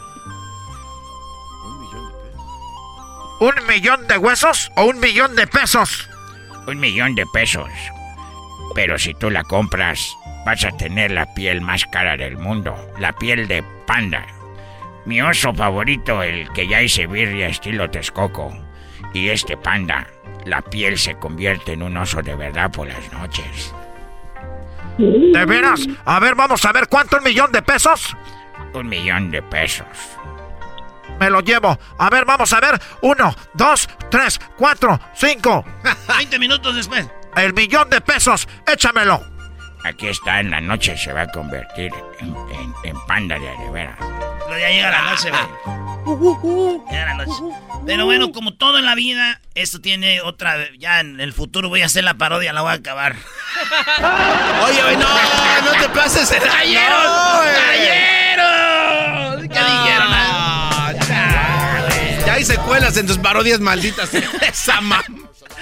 ¿Un millón de huesos o un millón de pesos? Un millón de pesos. Pero si tú la compras, vas a tener la piel más cara del mundo. La piel de panda. Mi oso favorito, el que ya hice birria estilo Texcoco. Y este panda, la piel se convierte en un oso de verdad por las noches. ¿De veras? A ver, vamos a ver cuánto un millón de pesos. Un millón de pesos. Me lo llevo. A ver, vamos a ver. Uno, dos, tres, cuatro, cinco. 20 minutos después. El millón de pesos. Échamelo. Aquí está, en la noche se va a convertir en, en- en panda de veras. Pero ya llega la noche, güey. Llega la noche. Pero bueno, como todo en la vida, esto tiene otra. Ya en el futuro voy a hacer la parodia, la voy a acabar. Oye, güey, no, no te pases el. No, güey. ¡Cayeron! ¿Qué dijeron? Ya hay secuelas en tus parodias malditas. Esa mam.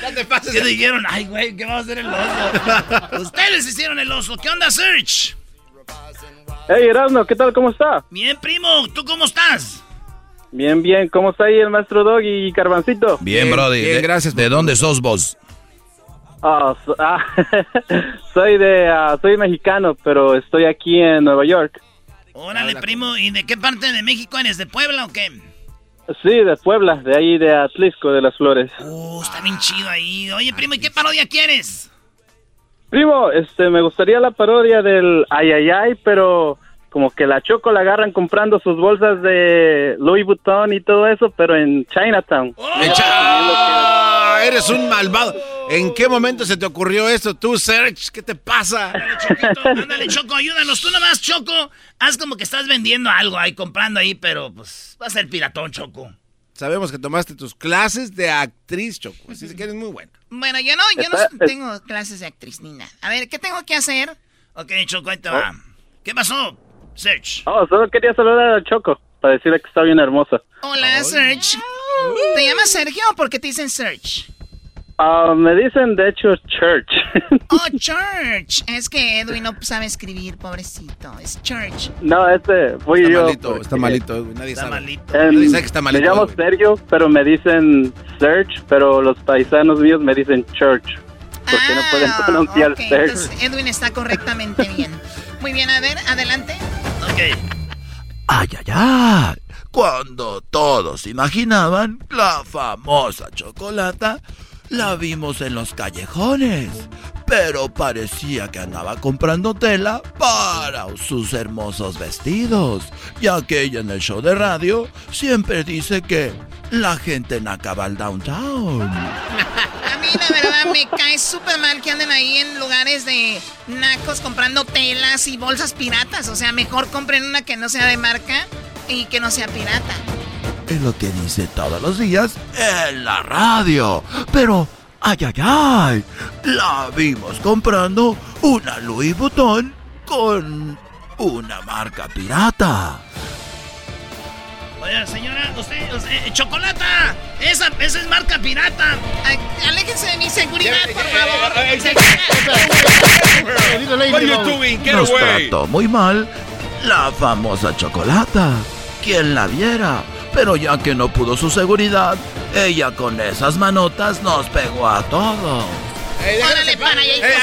No te pases ¿Qué dijeron? Ay, güey, ¿qué va a hacer el oso? Ustedes hicieron el oso. ¿Qué onda, Search? Hey, Erasmo, ¿qué tal? ¿Cómo está? Bien, primo, ¿tú cómo estás? Bien, bien. ¿Cómo está ahí el maestro Dog y Carbancito? Bien, Brody. bien, gracias ¿De dónde sos vos? Ah, so- ah, soy de, ah, soy mexicano, pero estoy aquí en Nueva York. Órale, primo, ¿y de qué parte de México eres? ¿De Puebla o qué? Sí, de Puebla, de ahí de Atlisco, de las Flores. Oh, está bien chido ahí. Oye, primo, ¿y qué parodia quieres? Primo, este, me gustaría la parodia del ay ay ay, pero como que la Choco la agarran comprando sus bolsas de Louis Vuitton y todo eso, pero en Chinatown. Ah, eres un malvado. ¿En qué momento se te ocurrió esto tú, Serge? ¿Qué te pasa? Ándale, Choco, ayúdanos. Tú nomás, Choco, haz como que estás vendiendo algo ahí, comprando ahí, pero pues va a ser piratón, Choco. Sabemos que tomaste tus clases de actriz, Choco. Así que eres muy buena. Bueno, yo no, yo no tengo clases de actriz ni nada. A ver, ¿qué tengo que hacer? Ok, Choco, ahí te va. ¿Qué pasó, Serge? Oh, solo quería saludar a Choco para decirle que está bien hermosa. Hola, Serge. ¿Te llamas Sergio o por qué te dicen? Ah, me dicen, de hecho, Church. Oh, Church. Es que Edwin no sabe escribir, pobrecito. Es Church. no, este fui Está yo. malito, porque- está malito. Nadie Está sabe. malito. Em, Nadie sabe que está malito. Me llamo. Sergio, pero me dicen Serge, pero los paisanos míos me dicen Church. Porque no pueden Ah, pronunciar ok, Serge. entonces Edwin está correctamente bien. Muy bien, a ver, adelante. Ok. Ay, ay, ay. Cuando todos imaginaban la famosa chocolata, la vimos en los callejones. Pero parecía que andaba comprando tela para sus hermosos vestidos. Ya que ella en el show de radio siempre dice que la gente naca va al downtown. A mí, la verdad, me cae súper mal que anden ahí en lugares de nacos comprando telas y bolsas piratas. O sea, mejor compren una que no sea de marca y que no sea pirata. Es lo que dice todos los días en la radio. Pero, ay, ay, ay, la vimos comprando una Louis Vuitton con una marca pirata. Oye, señora, usted, usted, eh, chocolata, esa, esa es marca pirata. Ay, aléjense de mi seguridad, por favor. Nos trató muy mal la famosa chocolata. Quien la viera. Pero ya que no pudo su seguridad, ella con esas manotas nos pegó a todos. Órale, Eh,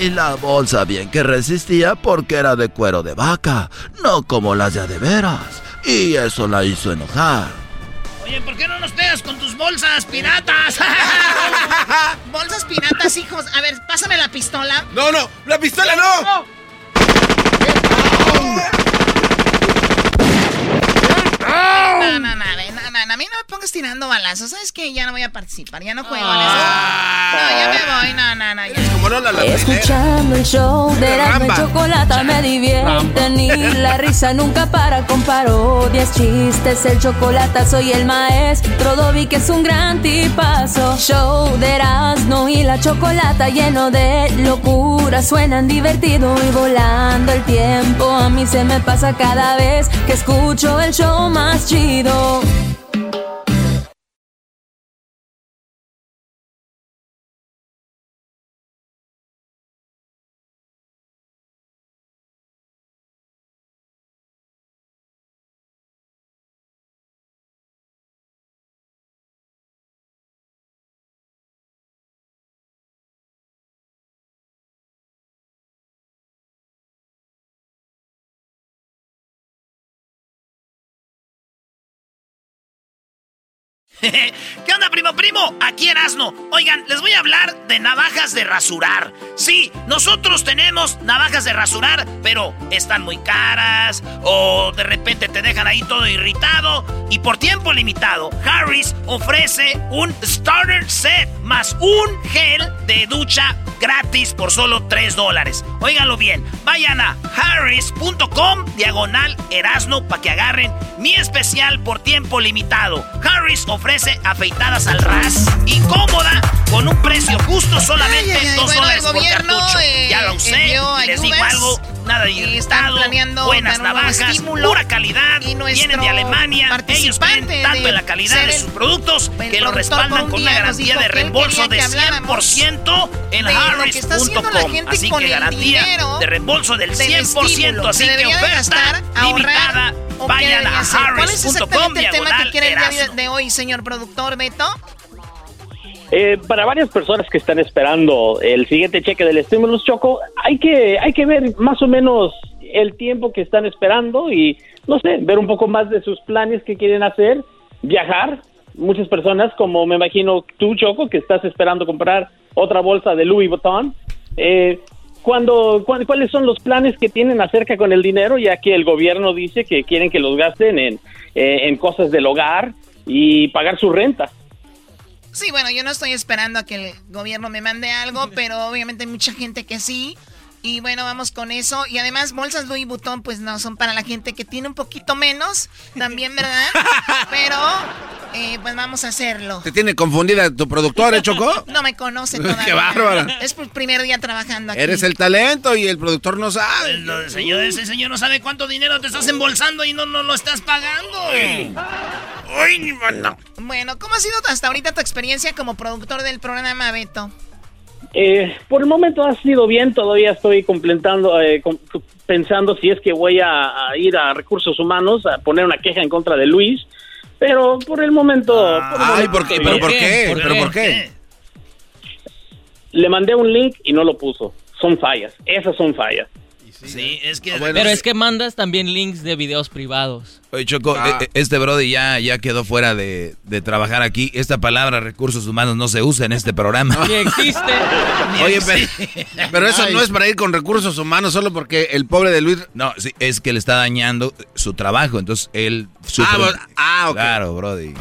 Y la bolsa bien que resistía porque era de cuero de vaca, no como las de a de veras. Y eso la hizo enojar. Oye, ¿por qué no nos pegas con tus bolsas piratas? Bolsas piratas, hijos. A ver, pásame la pistola. No, no, la pistola. No, no, no, a ver, no, no, no, a mí no balazos. ¿Sabes qué? Ya no voy a participar, ya no juego en eso. No, ya me voy, no, no, no. ya. Como no la, la Escuchando el show de la chocolata me divierte ni la risa nunca para con parodias, chistes, el chocolate soy el maestro Dobby que es un gran tipazo. Show de Erasmo y la chocolata lleno de locura, suenan divertido y volando el tiempo. A mí se me pasa cada vez que escucho el show más chido. ¿Qué onda, primo, primo? Aquí Erasno. Oigan, les voy a hablar de navajas de rasurar. Sí, nosotros tenemos navajas de rasurar, pero están muy caras o de repente te dejan ahí todo irritado. Y por tiempo limitado, Harris ofrece un starter set más un gel de ducha gratis por solo 3 dólares. Óiganlo bien, vayan a harris.com diagonal erasno para que agarren mi especial por tiempo limitado. Harris ofrece afeitadas al ras y cómoda con un precio justo solamente Ay, ay, ay, 2 bueno, dólares el por cartucho. eh, ya lo usé y les digo algo, nada de irritado, planeando buenas navajas, estímulo. pura calidad, Y vienen de Alemania, ellos creen tanto en la calidad de sus productos que lo respaldan con una garantía de reembolso de que habláramos 100% en harris.com. Así que garantía de reembolso del del 100%. estímulo. Así que oferta limitada ¿O Vayan a ser? ¿Cuál es harris.com exactamente el tema que diagonal quiere el día Erasmo. de hoy, señor productor Beto? Eh, para varias personas que están esperando el siguiente cheque del estímulo Choco, hay que, hay que ver más o menos el tiempo que están esperando y, no sé, ver un poco más de sus planes que quieren hacer, viajar. Muchas personas, como me imagino tú, Choco, que estás esperando comprar otra bolsa de Louis Vuitton. Eh, cuando, cuál- ¿Cuáles son los planes que tienen acerca con el dinero? Ya que el gobierno dice que quieren que los gasten en, eh, en cosas del hogar y pagar su renta. Sí, bueno, yo no estoy esperando a que el gobierno me mande algo, pero obviamente hay mucha gente que sí. Y bueno, vamos con eso. Y además, bolsas Louis Vuitton, pues no, son para la gente que tiene un poquito menos, también, ¿verdad? Pero, eh, pues vamos a hacerlo. ¿Te tiene confundida tu productor, eh, Choco? No me conoce Qué todavía. bárbara. Es primer día trabajando aquí. Eres el talento y el productor no sabe. El, el señor, ese señor no sabe cuánto dinero te estás embolsando y no, no lo estás pagando. Ay, ni mano. Bueno, ¿cómo ha sido hasta ahorita tu experiencia como productor del programa, Beto? Eh, por el momento ha sido bien, todavía estoy completando, eh, com- pensando si es que voy a, a ir a recursos humanos a poner una queja en contra de Luis, pero por el momento... por el Ay, momento ¿por qué? ¿Pero por qué? ¿Pero por qué? Le mandé un link y no lo puso. Son fallas, esas son fallas. Sí, es que... Pero es que mandas también links de videos privados. Oye, Choco, Ah. e- e- este Brody ya, ya quedó fuera de, de trabajar aquí. Esta palabra recursos humanos no se usa en este programa. Ni existe. Oye, pero, pero eso no es para ir con recursos humanos solo porque el pobre de Luis... No, sí, es que le está dañando su trabajo. Entonces él... sufre. Ah, ah, ok. Claro, Brody.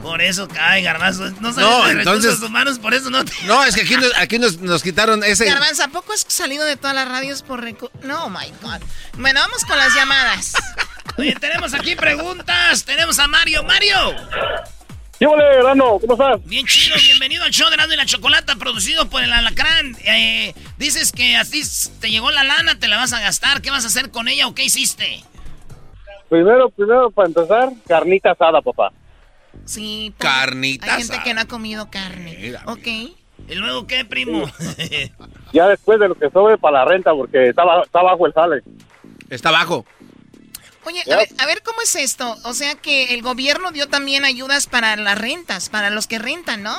Por eso, ay, garbanzo, no sabes No, de entonces- recursos humanos, por eso no te... No, es que aquí, nos, aquí nos, nos quitaron ese... Garbanzo, ¿a poco has salido de todas las radios por recu- No, my God. Bueno, vamos con las llamadas. Oye, tenemos aquí preguntas. Tenemos a Mario. ¡Mario! ¿Qué Erano? ¿Cómo estás? Bien chido, bienvenido al show de Erasmo y la Chocolata, producido por el Alacrán. Eh, dices que así te llegó la lana, te la vas a gastar. ¿Qué vas a hacer con ella o qué hiciste? Primero, primero, para empezar, carnita asada, papá. Sí. por- Carnita Hay gente asada. que no ha comido carne. Ok. ¿Y luego qué, primo? Ya después de lo que sobre para la renta, porque está, está bajo el sale. Está bajo. Oye, a ver, a ver cómo es esto. O sea que el gobierno dio también ayudas para las rentas, para los que rentan, ¿no?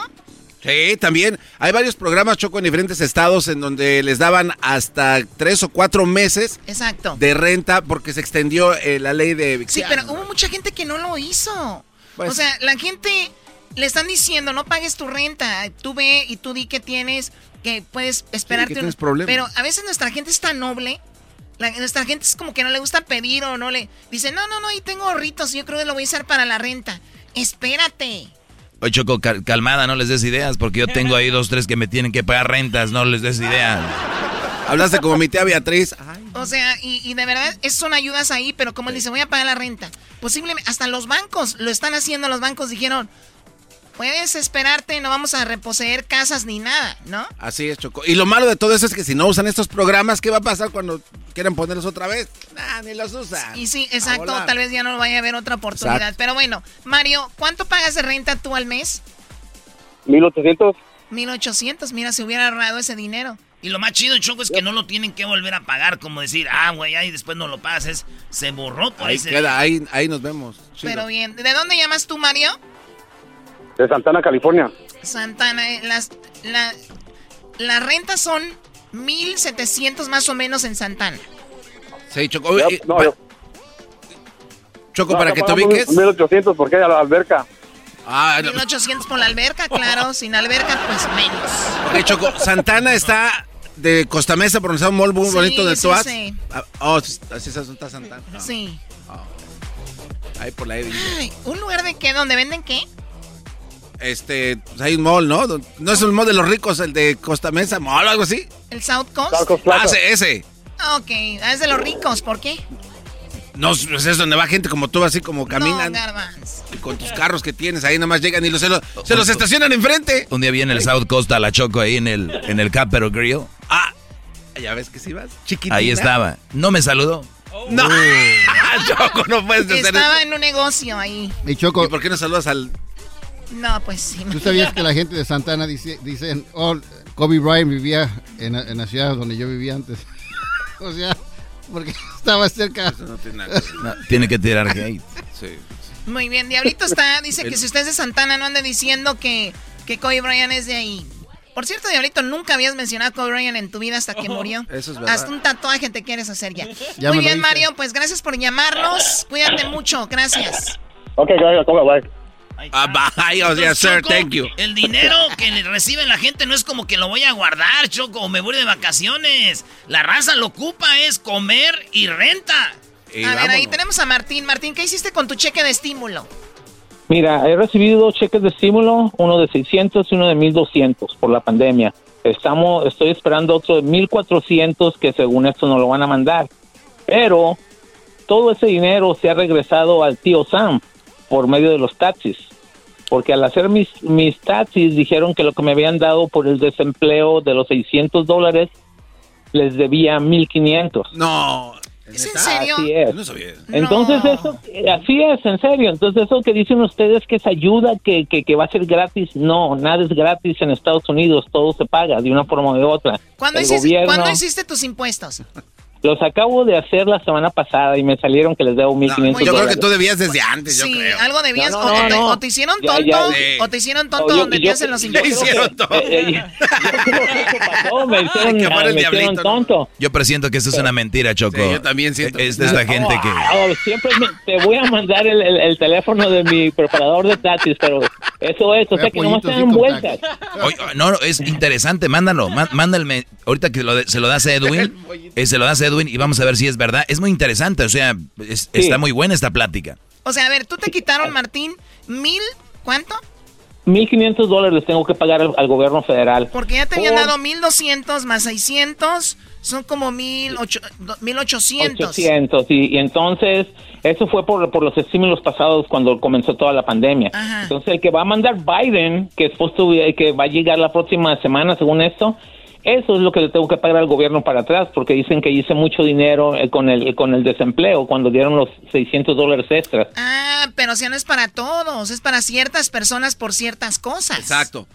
Sí, también. Hay varios programas, Choco, en diferentes estados en donde les daban hasta tres o cuatro meses Exacto. de renta porque se extendió eh, la ley de Sí, pero hubo mucha gente que no lo hizo. Pues- o sea, la gente le están diciendo, no pagues tu renta, tú ve y tú di que tienes, que puedes esperarte. que un- tienes problemas. Pero a veces nuestra gente es tan noble, la- nuestra gente es como que no le gusta pedir o no le... Dice, no, no, no, ahí tengo ahorritos, yo creo que lo voy a usar para la renta. Espérate. Oye, Choco, cal- calmada, no les des ideas, porque yo tengo ahí dos, tres que me tienen que pagar rentas, no les des ideas. Hablaste como mi tía Beatriz. O sea, y, y de verdad, es, son ayudas ahí, pero como él dice, voy a pagar la renta. Posiblemente, hasta los bancos lo están haciendo, los bancos dijeron, puedes esperarte, no vamos a reposeer casas ni nada, ¿no? Así es, Choco. Y lo malo de todo eso es que si no usan estos programas, ¿qué va a pasar cuando quieran ponerlos otra vez? Nah, ni los usan. Y sí, exacto, tal vez ya no vaya a haber otra oportunidad. Exacto. Pero bueno, Mario, ¿cuánto pagas de renta tú al mes? 1800. 1800, mira, si hubiera ahorrado ese dinero. Y lo más chido, Choco, es que no lo tienen que volver a pagar, como decir, ah, güey, ahí después no lo pagas. Es- se borró por Ahí queda, ahí, ahí nos vemos. Chido. Pero bien, ¿de dónde llamas tú, Mario? De Santana, California. Santana, eh, las, la, las rentas son 1700 más o menos en Santana. Sí, Choco. Oye, No, yo- Choco, no, para que te ubiques. 1800 porque hay a la alberca. Ah, no. 1800 por la alberca, claro, sin alberca, pues menos. Ok, Choco, Santana está de Costa Mesa, por un mall muy Sí, bonito de sí, Toas. sí. Ah, Oh, sí, así es está Santana. Sí. Ahí por la. Ay, ¿Un lugar de qué? ¿Donde venden qué? Este, pues hay un mall, ¿no? No es el mall de los ricos, el de Costa Mesa Mall o algo así. ¿El South Coast? Ah, ese, ese. Ok, ah, es de los ricos, ¿por qué? No, pues es donde va gente como tú, así como caminan. No, Garbanz. y con tus carros que tienes, ahí nomás llegan y los, se, los, se los estacionan enfrente. Un día viene el South Coast a la Choco ahí en el, en el Capero Grill. Ah, ya ves que sí vas. Chiquitina. Ahí estaba. No me saludó. No. Choco, no puedes hacer Estaba eso. en un negocio ahí. Y Choco, ¿Y por qué no saludas al...? No, pues sí. ¿tú sabías que la gente de Santana dice, dicen, oh, Kobe Bryant vivía en, en la ciudad donde yo vivía antes? o sea, Porque estaba cerca. No tiene nada que ver. No, tiene que tirar hate. Sí. Muy bien, Diablito está, dice que si usted es de Santana no ande diciendo que, que Kobe Bryant es de ahí. Por cierto, Diablito, nunca habías mencionado a Kobe Bryant en tu vida hasta que murió. Eso es verdad. Hasta un tatuaje te quieres hacer ya. Ya Muy bien. Mario, pues gracias por llamarnos. Cuídate mucho, gracias. Ok, gracias, ¿cómo va? Ah, oh, yes, sir, Choco, thank you. El dinero que le recibe la gente no es como que lo voy a guardar, Choco, o me voy de vacaciones. La raza lo ocupa es comer y renta. a ver, ahí tenemos a Martín. Martín, ¿qué hiciste con tu cheque de estímulo? Mira, he recibido dos cheques de estímulo, uno de 600 y uno de 1200 por la pandemia. Estamos, estoy esperando otro de 1400 que según esto nos lo van a mandar. Pero todo ese dinero se ha regresado al tío Sam por medio de los taxis. Porque al hacer mis, mis taxis dijeron que lo que me habían dado por el desempleo de los 600 dólares les debía 1500. No. ¿Es en serio? Así es. No sabía. Entonces eso, así es, en serio. Entonces eso que dicen ustedes que es ayuda, que, que, que va a ser gratis, no, nada es gratis en Estados Unidos, todo se paga de una forma o de otra. ¿Cuándo, El hiciste, gobierno, ¿cuándo hiciste tus impuestos? Los acabo de hacer la semana pasada y me salieron que les debo 1500 yo creo que tú debías desde antes, yo sí, creo. algo debías. No, o, no, te, no. o te hicieron tonto, ya, o te hicieron tonto No, yo- donde te hacen los impuestos. hicieron todo. Eh, eh, No, me hicieron, ¿no? tonto. Yo presiento que esto es una mentira, Choco. Sí, yo también siento. Es de esta gente que... Siempre me- te voy a mandar el, el- el teléfono de mi preparador de taxis, pero eso es, o sea que nomás te dan vueltas. Oye, no, no, es interesante, mándalo, má- mándalme, ahorita que lo de- se lo das a Edwin, eh, se lo das a Edwin y vamos a ver si es verdad. Es muy interesante, o sea, es- Sí. está muy buena esta plática. O sea, a ver, tú te quitaron, Martín, mil, ¿cuánto? 1500 dólares les tengo que pagar al, al gobierno federal. Porque ya te habían Por dado mil doscientos más seiscientos, son como mil ocho, do- mil ochocientos. 800 y, y entonces eso fue por, por los estímulos pasados cuando comenzó toda la pandemia. Ajá. Entonces el que va a mandar Biden, que es puesto, que va a llegar la próxima semana según esto, eso es lo que le tengo que pagar al gobierno para atrás porque dicen que hice mucho dinero eh, con el con el desempleo cuando dieron los 600 dólares extras. Ah, pero sea, no es para todos, es para ciertas personas por ciertas cosas. Exacto.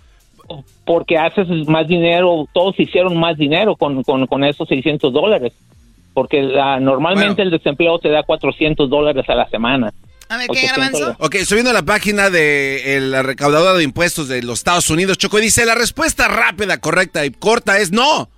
porque haces más dinero, todos hicieron más dinero con, con, con esos 600 dólares. Porque la- normalmente el desempleo te da 400 dólares a la semana. A ver, ¿qué, Garbanzo? Ok, estoy viendo la página de la recaudadora de impuestos de los Estados Unidos, Choco, y dice, la respuesta rápida, correcta y corta es no.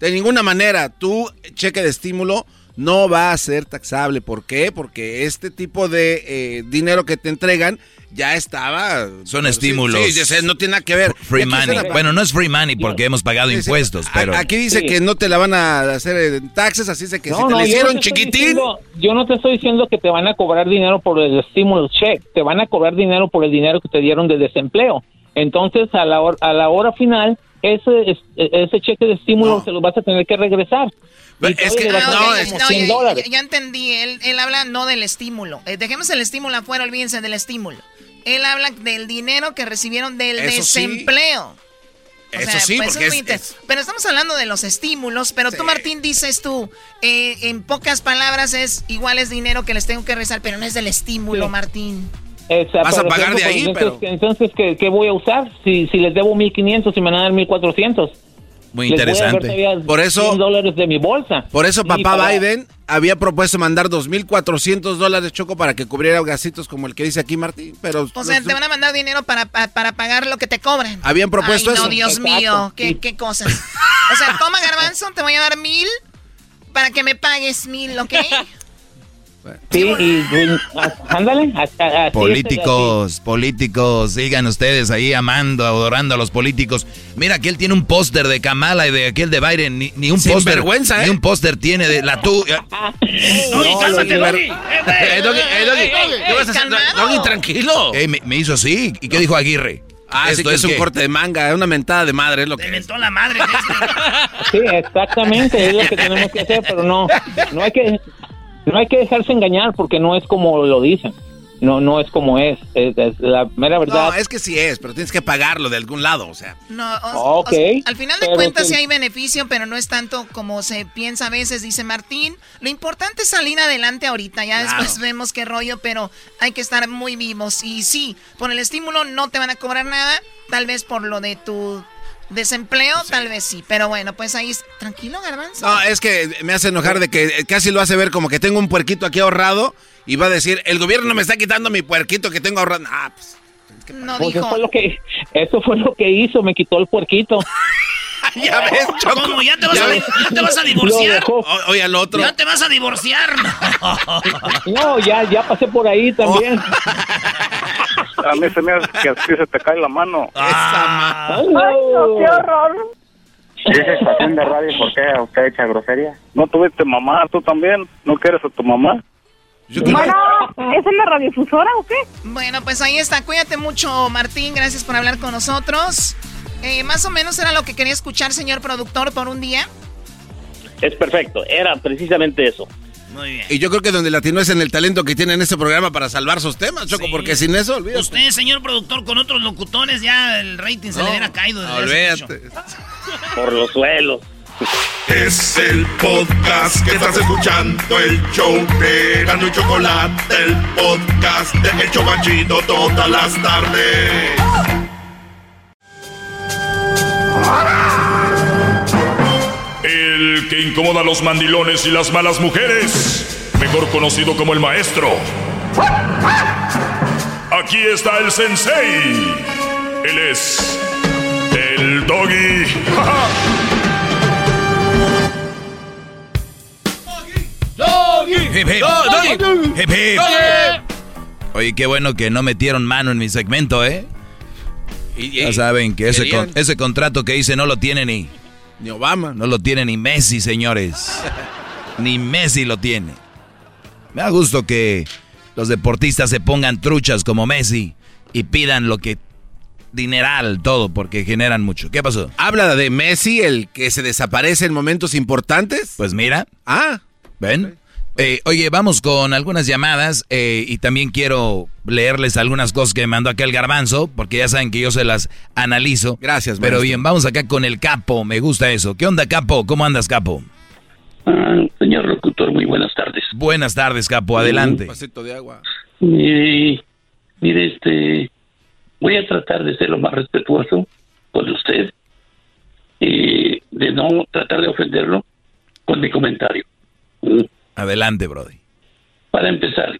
De ninguna manera, tu cheque de estímulo no va a ser taxable. ¿Por qué? Porque este tipo de eh, dinero que te entregan ya estaba... Son estímulos. Sí, no tiene nada que ver. Free money. la- Bueno, no es free money porque hemos pagado Sí, sí. impuestos, pero... Aquí dice que no te la van a hacer en taxes, así es que si te no, la yo hicieron no te estoy chiquitín... diciendo- yo no te estoy diciendo que te van a cobrar dinero por el estímulo check, te van a cobrar dinero por el dinero que te dieron de desempleo. Entonces, a la hora, a la hora final, ese, es- ese cheque de estímulo se lo vas a tener que regresar. Es que- Ah, ok, como no, 100 ya- dólares. ya, ya entendí, él, él habla no del estímulo. Eh, dejemos el estímulo afuera, olvídense del estímulo. Él habla del dinero que recibieron del Eso sí. desempleo. O Eso sea, sí, pues porque es es- es- Pero estamos hablando de los estímulos, pero tú, Martín, dices tú, eh, en pocas palabras es igual es dinero que les tengo que rezar, pero no es del estímulo, Sí. Martín. Esa, Vas a pagar de ahí, entonces, pero- entonces ¿qué, qué voy a usar? Si, si les debo 1500 y me van a dar 1400. Muy interesante. Por eso- 100 dólares de mi bolsa. Por eso papá para- Biden había propuesto mandar 2.400 dólares Choco para que cubriera gasitos como el que dice aquí Martín, pero... O sea, los- te van a mandar dinero para, para, para pagar lo que te cobran. Habían propuesto Ay, no, eso. Dios Exacto. mío, qué, Y- qué cosas. O sea, toma garbanzo, te voy a dar mil para que me pagues mil, ¿ok? Sí, y, ándale. Políticos, políticos, sigan ustedes ahí amando, adorando a los políticos. Mira que él tiene un póster de Kamala y de aquel de Biden, ni, ni un Sin póster, vergüenza, ni ¿eh? un póster tiene de la tuya. Doggy, cálmate, Doggy. Doggy, Doggy, ¿qué vas a hacer? calmado. Doggy, tranquilo. Eh, me, me hizo así. ¿Y qué dijo Aguirre? Ah, Esto que es un corte de manga, es una mentada de madre, es lo Te que es. la madre. Sí, exactamente, es lo que tenemos que hacer, pero no, no hay que, no hay que dejarse engañar porque no es como lo dicen, no, no es como es, es, es la mera verdad. No, es que sí es, pero tienes que pagarlo de algún lado, o sea. No, o- Ok, o sea, al final de cuentas que- sí hay beneficio, pero no es tanto como se piensa a veces, dice Martín. Lo importante es salir adelante ahorita, ya Claro. después vemos qué rollo, pero hay que estar muy vivos. Y sí, por el estímulo no te van a cobrar nada, tal vez por lo de tu Desempleo, tal vez sí, pero bueno, pues ahí, tranquilo, garbanzo. No, es que me hace enojar de que casi lo hace ver como que tengo un puerquito aquí ahorrado y va a decir, el gobierno me está quitando mi puerquito que tengo ahorrado. Ah, pues... No Pues dijo. eso, fue lo que, eso fue lo que hizo, me quitó el puerquito. ya ves, Choco. ¿Cómo? ¿Ya te vas, Ya a, ya te vas a divorciar? O- Oye, al otro. ¿Ya te vas a divorciar? No, ya, ya pasé por ahí también. A mí se me hace que así se te cae la mano. Ah. Ay, no, qué horror. ¿Esa estación de radio por qué usted echa grosería? ¿No tuviste mamá? ¿Tú también? ¿No quieres a tu mamá? Bueno, ¿es en la radiofusora o qué? Bueno, pues ahí está. Cuídate mucho, Martín. Gracias por hablar con nosotros. Eh, más o menos era lo que quería escuchar, señor productor, por un día. Es perfecto, era precisamente eso. Muy bien. Y yo creo que donde latino es en el talento que tiene en este programa para salvar sus temas, Choco, porque sin eso, olvídate. Usted, señor productor, con otros locutores ya el rating se le hubiera caído. desde. Por los suelos. Es el podcast que estás escuchando, el show de Gano y Chocolate, el podcast de El Chobachito todas las tardes. El que incomoda a los mandilones y las malas mujeres, mejor conocido como el maestro. Aquí está el sensei. Él es el doggy. Hip, hip. Hip. Oye, qué bueno que no metieron mano en mi segmento, ¿eh? Ya saben que ese, con- ese contrato que hice no lo tiene ni... Ni Obama. No lo tiene ni Messi, señores. ni Messi lo tiene. Me da gusto que los deportistas se pongan truchas como Messi y pidan lo que... Dineral, todo, porque generan mucho. ¿Qué pasó? Habla de Messi, el que se desaparece en momentos importantes. Pues mira. Ah. ¿Ven? Eh, oye, vamos con algunas llamadas eh, y también quiero leerles algunas cosas que me mandó acá el garbanzo, porque ya saben que yo se las analizo. Gracias, Pero maestro. bien, vamos acá con el capo, me gusta eso. ¿Qué onda, capo? ¿Cómo andas, capo? Ah, señor locutor, muy buenas tardes. Buenas tardes, capo, adelante. Un vasito de agua. Eh, mire, este, voy a tratar de ser lo más respetuoso con usted, eh, de no tratar de ofenderlo con mi comentario. Adelante, Brody. Para empezar,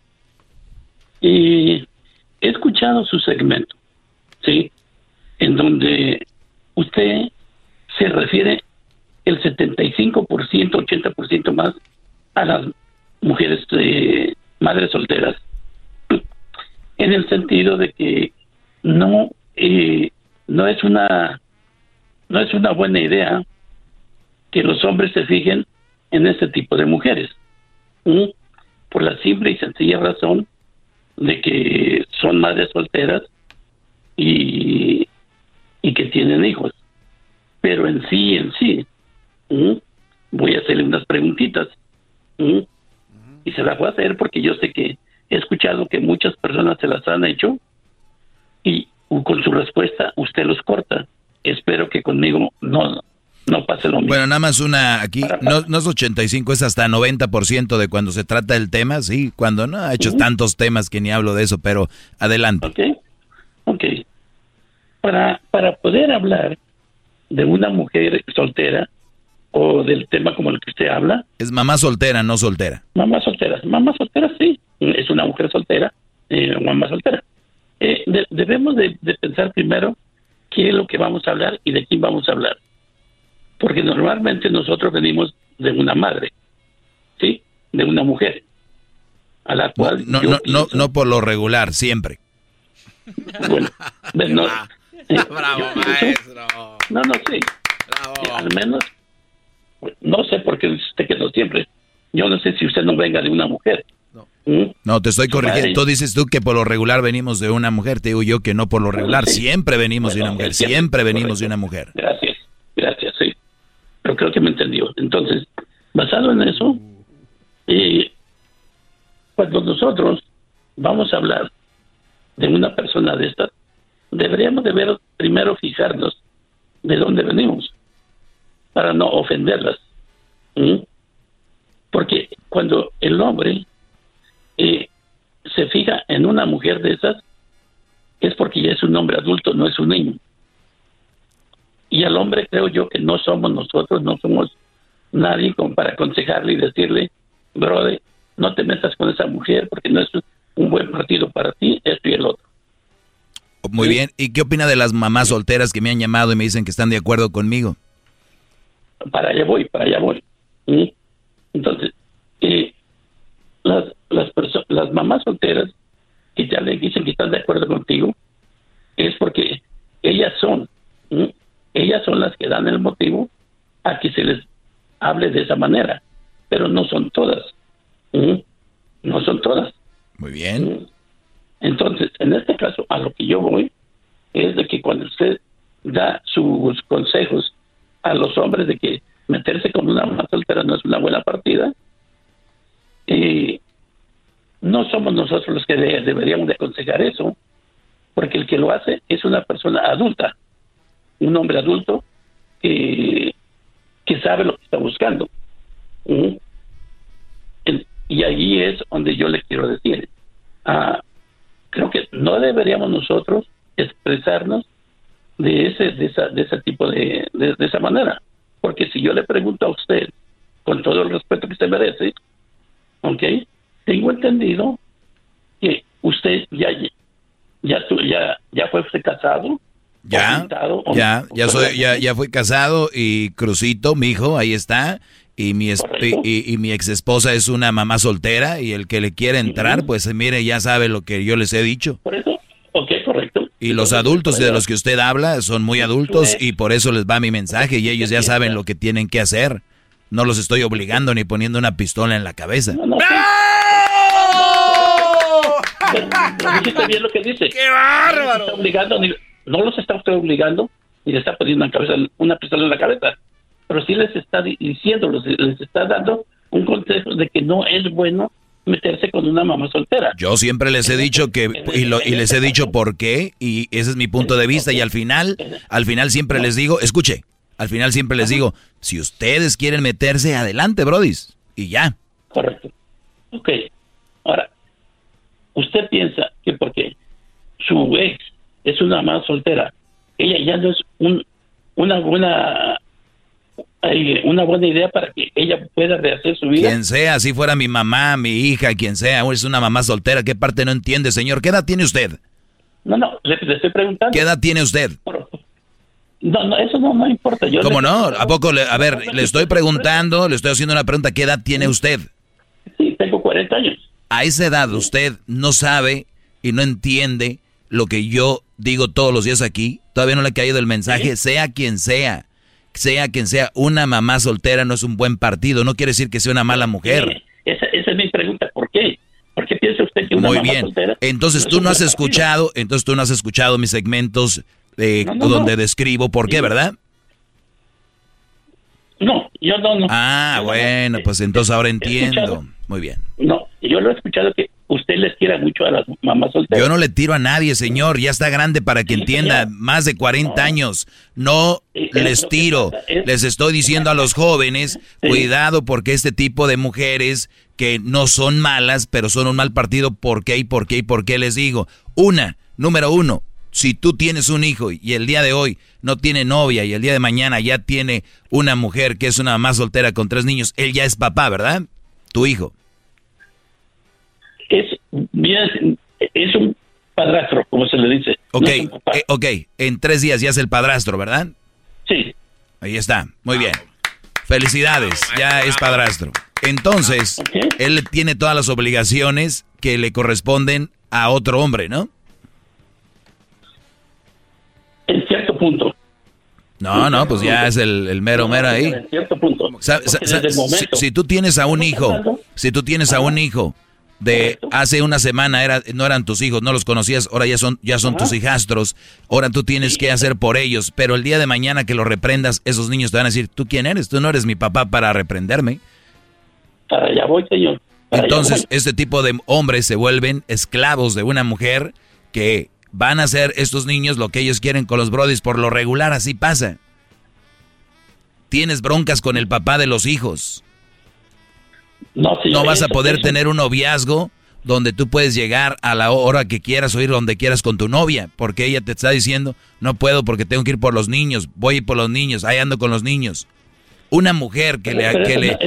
eh, he escuchado su segmento, ¿sí? En donde usted se refiere el 75%, 80% más a las mujeres eh, madres solteras, en el sentido de que no eh, no es una no es una buena idea que los hombres se fijen en este tipo de mujeres por la simple y sencilla razón de que son madres solteras y, y que tienen hijos. Pero en sí en sí voy a hacerle unas preguntitas y se las voy a hacer porque yo sé que he escuchado que muchas personas se las han hecho y con su respuesta usted los corta. Espero que conmigo no, no pase lo mismo. Bueno, nada más una aquí, no, no es 85, es hasta 90% de cuando se trata del tema, sí, cuando no ha hecho tantos temas que ni hablo de eso, pero adelante. Ok, ok. Para, para poder hablar de una mujer soltera o del tema como el que usted habla, Es mamá soltera, no soltera. mamá soltera, mamá soltera sí, es una mujer soltera, eh, mamá soltera. Eh, de- debemos de, de pensar primero qué es lo que vamos a hablar y de quién vamos a hablar. Porque normalmente nosotros venimos de una madre, ¿sí? De una mujer. A la cual No, yo no, no, no por lo regular, siempre. Bueno, no, eh, Bravo, yo- yo- maestro. No, no, sí. Eh, Al menos, no sé por qué dice usted que no siempre. Yo no sé si usted no venga de una mujer. ¿Mm? No, te estoy corrigiendo. Tú dices tú que por lo regular venimos de una mujer. Te digo yo que no por lo regular. Siempre venimos de una mujer. Siempre venimos de una mujer. Gracias. Pero creo que me entendió. Entonces, basado en eso, eh, cuando nosotros vamos a hablar de una persona de estas, deberíamos de ver primero fijarnos de dónde venimos para no ofenderlas. Porque cuando el hombre eh, se fija en una mujer de esas, es porque ya es un hombre adulto, no es un niño. Y al hombre creo yo que no somos nosotros, no somos nadie como para aconsejarle y decirle, brother, no te metas con esa mujer porque no es un buen partido para ti, esto y el otro. Muy bien. ¿Y qué opina de las mamás solteras que me han llamado y me dicen que están de acuerdo conmigo? Para allá voy, para allá voy. ¿sí? Entonces, eh, las, las, las mamás solteras que ya le dicen que están de acuerdo contigo, es porque ellas son, ¿sí? Ellas son las que dan el motivo a que se les hable de esa manera, pero no son todas. ¿sí? No son todas. Muy bien. Entonces, en este caso, a lo que yo voy es de que cuando usted da sus consejos a los hombres de que meterse con una mamá soltera no es una buena partida, eh, no somos nosotros los que de- deberíamos de aconsejar eso, porque el que lo hace es una persona adulta, un hombre adulto que, que sabe lo que está buscando. Y ahí es donde yo le quiero decir, ah, creo que no deberíamos nosotros expresarnos de ese de esa de ese tipo de, de, esa manera porque si yo le pregunto a usted con todo el respeto que se merece ¿ok? tengo entendido que usted ya ya ya ya fue casado Ya, ya, ya soy, ya, ya fui casado y Crucito, mi hijo, ahí está. Y mi, y, y mi ex esposa es una mamá soltera y el que le quiere entrar, pues mire, ya sabe lo que yo les he dicho. ok correcto Y los adultos de los que usted habla son muy adultos y por eso les va mi mensaje y ellos ya saben lo que tienen que hacer. No los estoy obligando ni poniendo una pistola en la cabeza. Pero dijiste bien lo que dice. ¡Qué bárbaro! No, los está obligando, ni- no los está usted obligando ni le está poniendo una, cabeza, una pistola en la cabeza. Pero sí les está di- diciendo, les, les está dando un consejo de que no es bueno meterse con una mamá soltera. Yo siempre les he dicho que y, lo- y les he dicho por qué y ese es mi punto de vista y al final al final siempre les digo, escuche, al final siempre les digo, si ustedes quieren meterse adelante, brodis, y ya. Correcto. Ok. Ahora, usted piensa que porque su ex es una mamá soltera, ella ya no es un, una buena una buena idea para que ella pueda rehacer su vida. Quien sea, si fuera mi mamá, mi hija, quien sea, o es una mamá soltera, ¿qué parte no entiende, señor? ¿Qué edad tiene usted? No, no, le, le estoy preguntando. ¿Qué edad tiene usted? No, no, eso no, no importa. Yo ¿Cómo le- no? ¿A poco? Le, a ver, le estoy preguntando, le estoy haciendo una pregunta, ¿qué edad tiene usted? Sí, tengo 40 años. A esa edad usted no sabe y no entiende lo que yo digo todos los días aquí. Todavía no le ha caído el mensaje, sea quien sea, sea quien sea, una mamá soltera no es un buen partido, no quiere decir que sea una mala mujer. Esa, esa es mi pregunta. ¿Por qué? ¿Por qué piensa usted que una Muy mamá bien. soltera Entonces no tú no has partido? escuchado, entonces tú no has escuchado mis segmentos eh, No, no, donde describo por qué, ¿verdad? No, yo no, no. Ah, bueno, pues entonces ahora entiendo. Muy bien. No, yo lo he escuchado que usted les quiera mucho a las mamás solteras. Yo no le tiro a nadie, señor. Ya está grande para que entienda. Más de 40 años. No les tiro. Les estoy diciendo a los jóvenes, cuidado porque este tipo de mujeres que no son malas, pero son un mal partido, ¿por qué y por qué y por qué les digo? Una, número uno, si tú tienes un hijo y el día de hoy no tiene novia y el día de mañana ya tiene una mujer que es una mamá soltera con tres niños, él ya es papá, ¿verdad? Tu hijo. Es, es un padrastro, como se le dice. Ok, No eh, ok, en tres días ya es el padrastro, ¿verdad? Sí. Ahí está, muy bien. Felicidades, ya es padrastro. Entonces, él tiene todas las obligaciones que le corresponden a otro hombre, ¿no? En cierto punto. No, no, pues ya es el, el mero mero ahí. En cierto punto. Si, si tú tienes a un hijo, si tú tienes a un hijo de hace una semana era, no eran tus hijos, no los conocías, ahora ya son, ya son tus hijastros, ahora tú tienes que hacer por ellos, pero el día de mañana que los reprendas, esos niños te van a decir, ¿tú quién eres? Tú no eres mi papá para reprenderme. Para allá voy, señor. Para Entonces, voy. este tipo de hombres se vuelven esclavos de una mujer que van a hacer estos niños lo que ellos quieren con los brodis. Por lo regular, así pasa. Tienes broncas con el papá de los hijos. No, vas a poder tener un noviazgo donde tú puedes llegar a la hora que quieras o ir donde quieras con tu novia, porque ella te está diciendo, no puedo porque tengo que ir por los niños, voy a ir por los niños, ahí ando con los niños. Una mujer que le, que le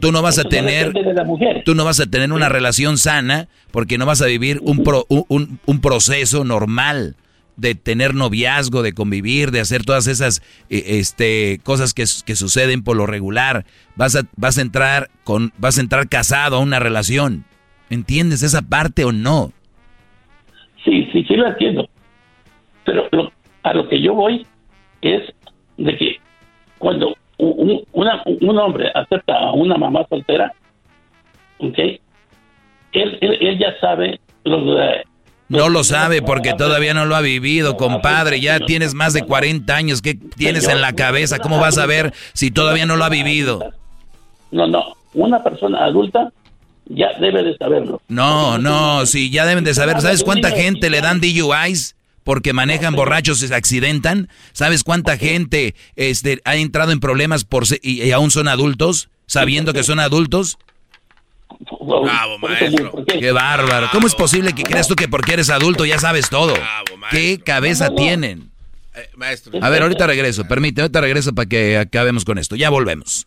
tú no vas a tener, tú no vas a tener una relación sana porque no vas a vivir un, un, un proceso normal de tener noviazgo, de convivir, de hacer todas esas eh, este, cosas que, que, suceden por lo regular. Vas a, vas a entrar con, vas a entrar casado a una relación. ¿Entiendes esa parte o no? Sí, sí, sí lo entiendo. Pero a lo que yo voy es de que cuando un, un hombre acepta a una mamá soltera, ¿ok? Él, él, ya sabe los, no lo sabe porque todavía no lo ha vivido, compadre. Ya tienes más de 40 años. ¿Qué tienes en la cabeza? ¿Cómo vas a ver si todavía no lo ha vivido? No, no. Una persona adulta ya debe de saberlo. No, no, sí, ya deben de saber. ¿Sabes cuánta gente le dan DUIs? porque manejan borrachos y se accidentan. ¿Sabes cuánta gente este, ha entrado en problemas por y, aún son adultos, sabiendo que son adultos? Bravo, maestro. Qué bárbaro. ¿Cómo es posible que creas tú que porque eres adulto ya sabes todo? ¿Qué cabeza tienen? Eh, maestro. A ver, ahorita regreso. Permíteme, ahorita regreso para que acabemos con esto. Ya volvemos.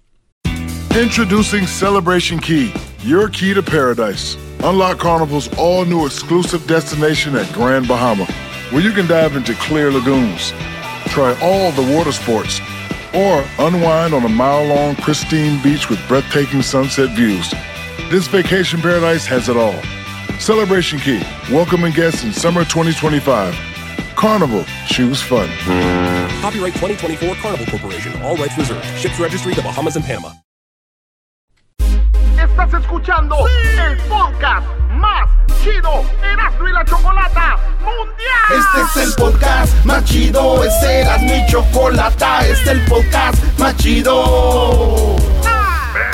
Introducing Celebration Key, your key to paradise. Unlock Carnival's all new exclusive destination at Grand Bahama, where you can dive into clear lagoons, try all the water sports, or unwind on a mile long pristine beach with breathtaking sunset views. This vacation paradise has it all. Celebration Key, welcoming guests in summer 2025. Carnival, choose fun. Copyright 2024 Carnival Corporation, all rights reserved. Ships registry the Bahamas and Panama. Estás escuchando sí. el podcast más chido Erasmo y la Chocolata Mundial. Este es el podcast más chido, este Erasmo y Chocolata, este es el podcast más chido.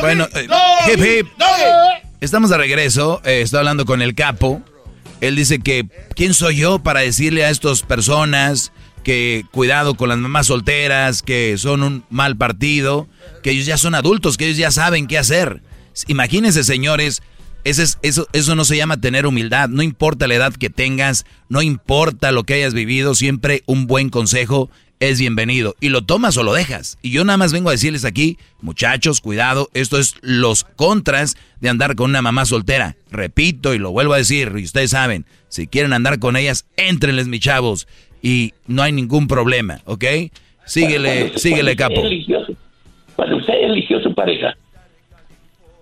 Bueno, eh, hip hip. Estamos de regreso. Eh, estoy hablando con el capo. Él dice que, ¿quién soy yo para decirle a estas personas que cuidado con las mamás solteras, que son un mal partido, que ellos ya son adultos, que ellos ya saben qué hacer? Imagínense, señores, eso, eso, eso no se llama tener humildad. No importa la edad que tengas, no importa lo que hayas vivido, siempre un buen consejo es bienvenido. Y lo tomas o lo dejas. Y yo nada más vengo a decirles aquí, muchachos, cuidado, esto es los contras de andar con una mamá soltera. Repito y lo vuelvo a decir, y ustedes saben, si quieren andar con ellas, éntrenles, mis chavos. Y no hay ningún problema, ¿ok? Síguele, síguele, capo. cuando usted eligió su pareja,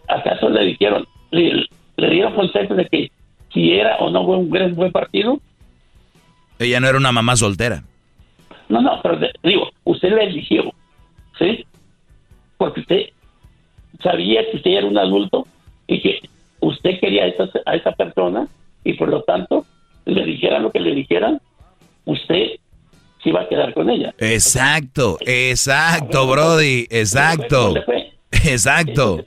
¿acaso le dijeron, le, dieron consejo de que si era o no un buen, buen partido? Ella no era una mamá soltera. No, no, pero digo, usted la eligió, ¿sí? Porque usted sabía que usted era un adulto y que usted quería a esa, a esa persona y por lo tanto le dijeran lo que le dijeran, usted se iba a quedar con ella. Exacto, exacto, Brody, exacto. Exacto.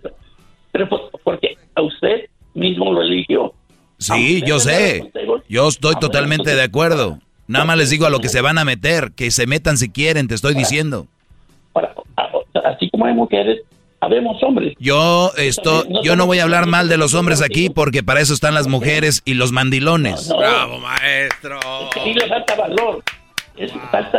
Pero porque a usted mismo lo eligió. Sí, yo sé. Yo estoy totalmente de acuerdo. Nada más les digo a lo que se van a meter, que se metan si quieren, te estoy diciendo. así como hay mujeres, habemos hombres. Yo esto, yo no voy a hablar mal de los hombres aquí porque para eso están las mujeres y los mandilones. Bravo, maestro. Sí le falta valor.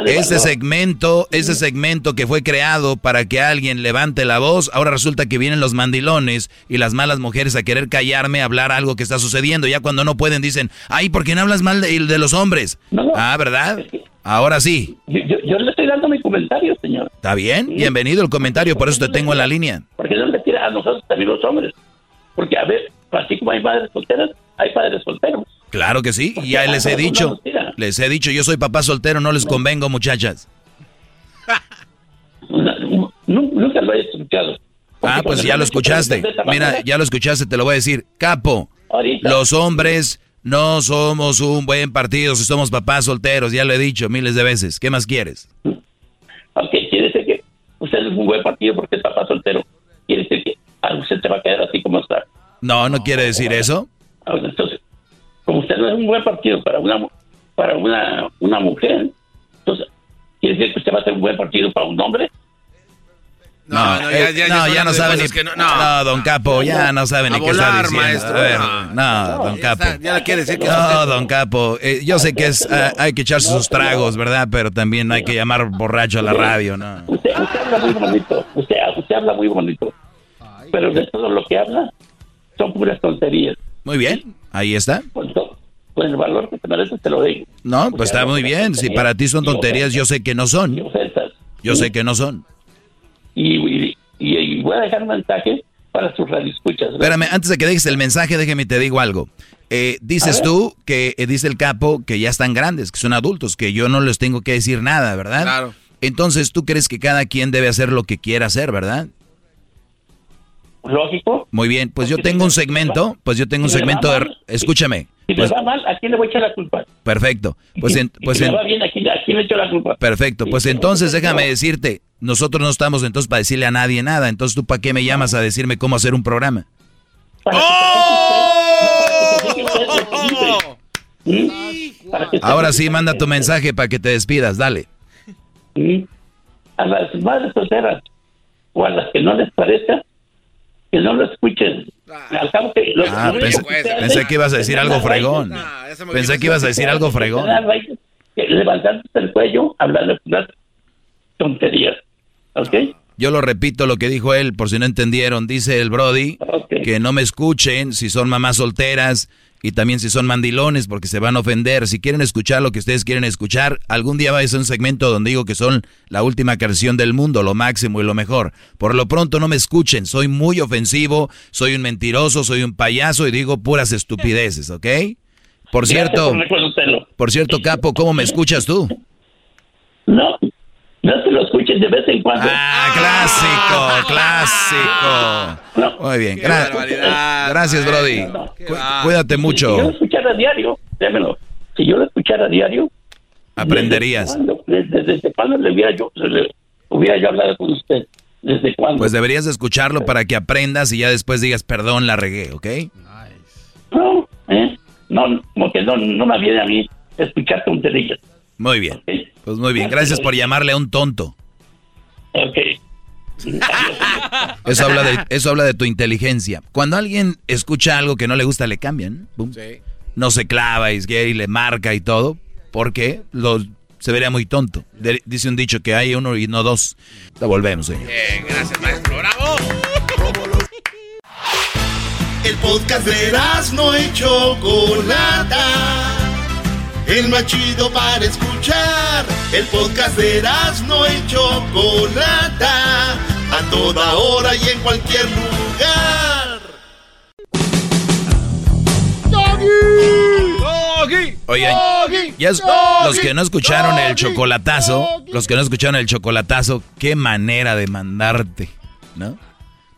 Ese segmento, ese segmento que fue creado para que alguien levante la voz, ahora resulta que vienen los mandilones y las malas mujeres a querer callarme, hablar algo que está sucediendo. Ya cuando no pueden dicen, ay, ¿por qué no hablas mal de, los hombres? Ah, ¿verdad? Ahora sí. Yo, le estoy dando mi comentario, señor. Está bien, bienvenido el comentario, por eso te tengo en la línea. Porque no le tira a nosotros también los hombres. Porque, a ver, así como hay padres solteras, hay padres solteros. Claro que sí, y ya les he dicho, les he dicho, yo soy papá soltero, no les convengo, muchachas. Nunca lo he escuchado. Ah, pues ya lo escuchaste. Mira, ya lo escuchaste, te lo voy a decir. Capo, los hombres no somos un buen partido si somos papás solteros, ya lo he dicho miles de veces. ¿Qué más quieres? Ok, quiere decir que usted es un buen partido porque es papá soltero. Quiere decir que ah, usted te va a quedar así como está. No, no quiere decir eso. Ah, Entonces, como usted no es un buen partido para una para una, una mujer, entonces, ¿quiere decir que usted va a ser un buen partido para un hombre? No, no, eh, ya- ya- no, ya no de sabe cosas ni... que no- no, no. don Capo, ya no sabe ni qué está diciendo. maestro. A ver, No. no, don Capo. Ya le quiere decir que No, don Capo, eh, yo sé que es ah, hay que echarse sus tragos, ¿verdad? Pero también hay que llamar borracho a la radio, ¿no? Usted, usted habla muy bonito, usted, usted habla muy bonito, pero de todo lo que habla son puras tonterías. Muy bien, ahí está. Con el valor que te merece te lo digo. No, pues está muy bien. Si para ti son tonterías, yo sé que no son. Yo sé que no son. Y, y, y- y voy a dejar un mensaje para sus radioescuchas. Espérame, antes de que dejes el mensaje, déjeme te digo algo. Eh, dices tú que, eh, dice el capo, que ya están grandes, que son adultos, que yo no les tengo que decir nada, ¿verdad? Claro. Entonces tú crees que cada quien debe hacer lo que quiera hacer, ¿verdad? Lógico. Muy bien, pues yo tengo un segmento, pues yo tengo un segmento de... Escúchame. Si Pues, me va mal, ¿a quién le voy a echar la culpa? perfecto. Pues, en- pues si me en- va bien, ¿a quién, a quién le echo la culpa? Perfecto, pues entonces déjame decirte, nosotros no estamos entonces para decirle a nadie nada, entonces tú para qué me llamas a decirme cómo hacer un programa. Ahora sí, manda tu mensaje para que te despidas, dale. A las madres solteras o a las que no les parezca, que no lo escuchen. Al cabo que lo- Ah, pensé, hace pensé que ibas a decir algo fregón. raíces. Pensé que ibas a decir algo fregón. Levantarte el cuello, hablar de puras tonterías. ¿Ok? Yo lo repito lo que dijo él, por si no entendieron. Dice el Brody que no me escuchen si son mamás solteras y también si son mandilones porque se van a ofender. Si quieren escuchar lo que ustedes quieren escuchar, algún día va a ser un segmento donde digo que son la última canción del mundo, lo máximo y lo mejor. Por lo pronto no me escuchen, soy muy ofensivo, soy un mentiroso, soy un payaso y digo puras estupideces, ¿ok? Por cierto, por por cierto, Capo, ¿cómo me escuchas tú? No, no te lo escuches de vez en cuando. Ah, clásico, clásico. Muy bien, gra- barbaridad, gracias, Brody. Cu- cuídate Si yo lo mucho. escuchara a diario, démelo. Si yo lo escuchara a diario, Aprenderías. ¿desde cuándo, desde, desde cuándo le hubiera yo, le hubiera yo hablado con usted? ¿Desde cuándo? Pues deberías de escucharlo para que aprendas y ya después digas, perdón, la regué, ¿ok? No, ¿eh? No, como que no, no me viene a mí escuchar tonterías. Muy bien. Pues muy bien, gracias por llamarle a un tonto. Ok. Eso habla de, eso habla de tu inteligencia. Cuando alguien escucha algo que no le gusta, le cambian. No se clava y, y le marca y todo. Porque lo, se vería muy tonto. De- dice un dicho que hay uno y no dos. La volvemos, señor. Bien, gracias, maestro. ¡Bravo! El podcast de no y Chocolata. El más chido para escuchar. El podcast de no y Chocolata. A toda hora y en cualquier lugar. Oigan, ya es- los que no escucharon el chocolatazo, los que no escucharon el chocolatazo, qué manera de mandarte, ¿no?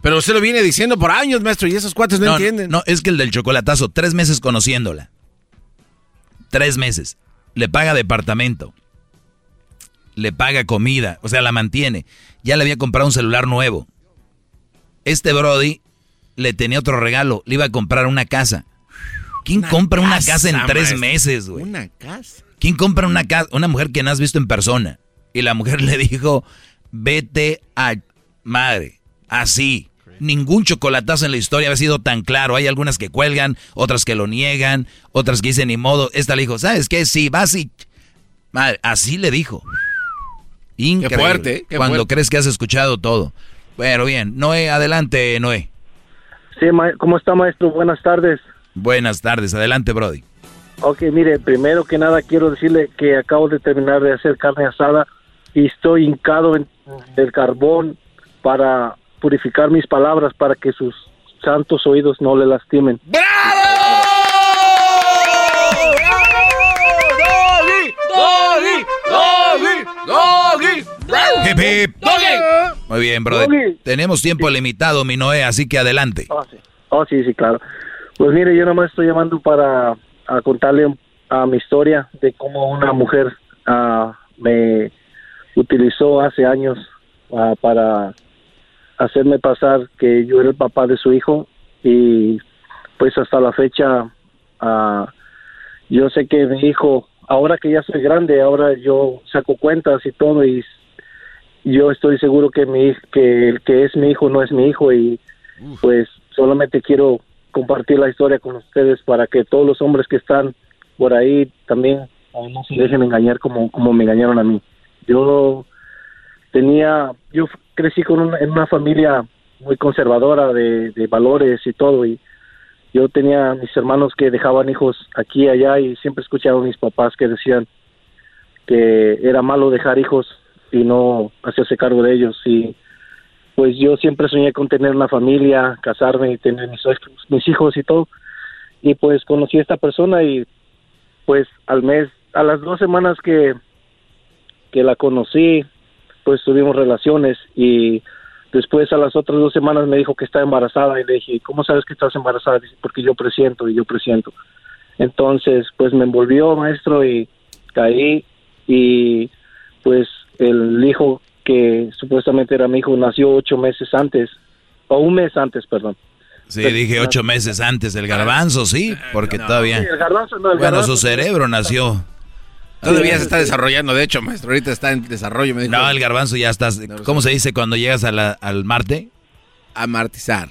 Pero usted lo viene diciendo por años, maestro, y esos cuates no, entienden. No, es que el del chocolatazo, tres meses conociéndola. Tres meses. Le paga departamento. Le paga comida. O sea, la mantiene. Ya le había comprado un celular nuevo. Este Brody le tenía otro regalo. Le iba a comprar una casa. ¿Quién compra una casa en tres maestro. meses, güey? Una casa. ¿Quién compra una casa? Una mujer que no has visto en persona. Y la mujer le dijo, vete a madre. Así. Ningún chocolatazo en la historia había sido tan claro. Hay algunas que cuelgan, otras que lo niegan, otras que dicen ni modo. Esta le dijo, ¿sabes qué? Sí, vas y... Madre, así le dijo. Increíble. fuerte, qué Cuando fuerte. crees que has escuchado todo. Bueno, bien. Noé, adelante, Noé. Sí, ma- ¿cómo está, maestro? Buenas tardes. Buenas tardes. Adelante, Brody. Ok, mire, primero que nada quiero decirle que acabo de terminar de hacer carne asada y estoy hincado en el carbón para purificar mis palabras para que sus santos oídos no le lastimen. ¡Doggy! ¡Doggy! ¡Doggy! Hip, hip. Muy bien, brother. Tenemos tiempo limitado, mi Noé, así que adelante. Oh sí. oh, sí, sí, claro. Pues mire, yo nomás estoy llamando para a contarle a mi historia de cómo una mujer ah, me utilizó hace años ah, para hacerme pasar que yo era el papá de su hijo y pues hasta la fecha ah, yo sé que mi hijo ahora que ya soy grande ahora yo saco cuentas y todo y yo estoy seguro que mi que el que es mi hijo no es mi hijo y pues solamente quiero compartir la historia con ustedes para que todos los hombres que están por ahí también no se dejen engañar como como me engañaron a mí. Yo tenía yo crecí con una, en una familia muy conservadora de, de valores y todo y yo tenía mis hermanos que dejaban hijos aquí y allá y siempre escuchaba a mis papás que decían que era malo dejar hijos y no hacerse cargo de ellos y pues yo siempre soñé con tener una familia, casarme y tener mis, mis hijos y todo y pues conocí a esta persona y pues al mes, a las dos semanas que que la conocí, pues tuvimos relaciones y después a las otras dos semanas me dijo que está embarazada y le dije, ¿cómo sabes que estás embarazada? Dice, porque yo presiento y yo presiento. Entonces, pues me envolvió, maestro, y caí y pues el hijo que supuestamente era mi hijo nació ocho meses antes, o un mes antes, perdón. Sí, dije ocho meses antes, el garbanzo, sí, porque todavía... el garbanzo, no, el bueno, garbanzo. su cerebro nació. Todavía se está desarrollando, de hecho, maestro. Ahorita está en desarrollo. Me dijo. No, el garbanzo ya estás. ¿Cómo se dice cuando llegas a la- al Marte? Amartizar.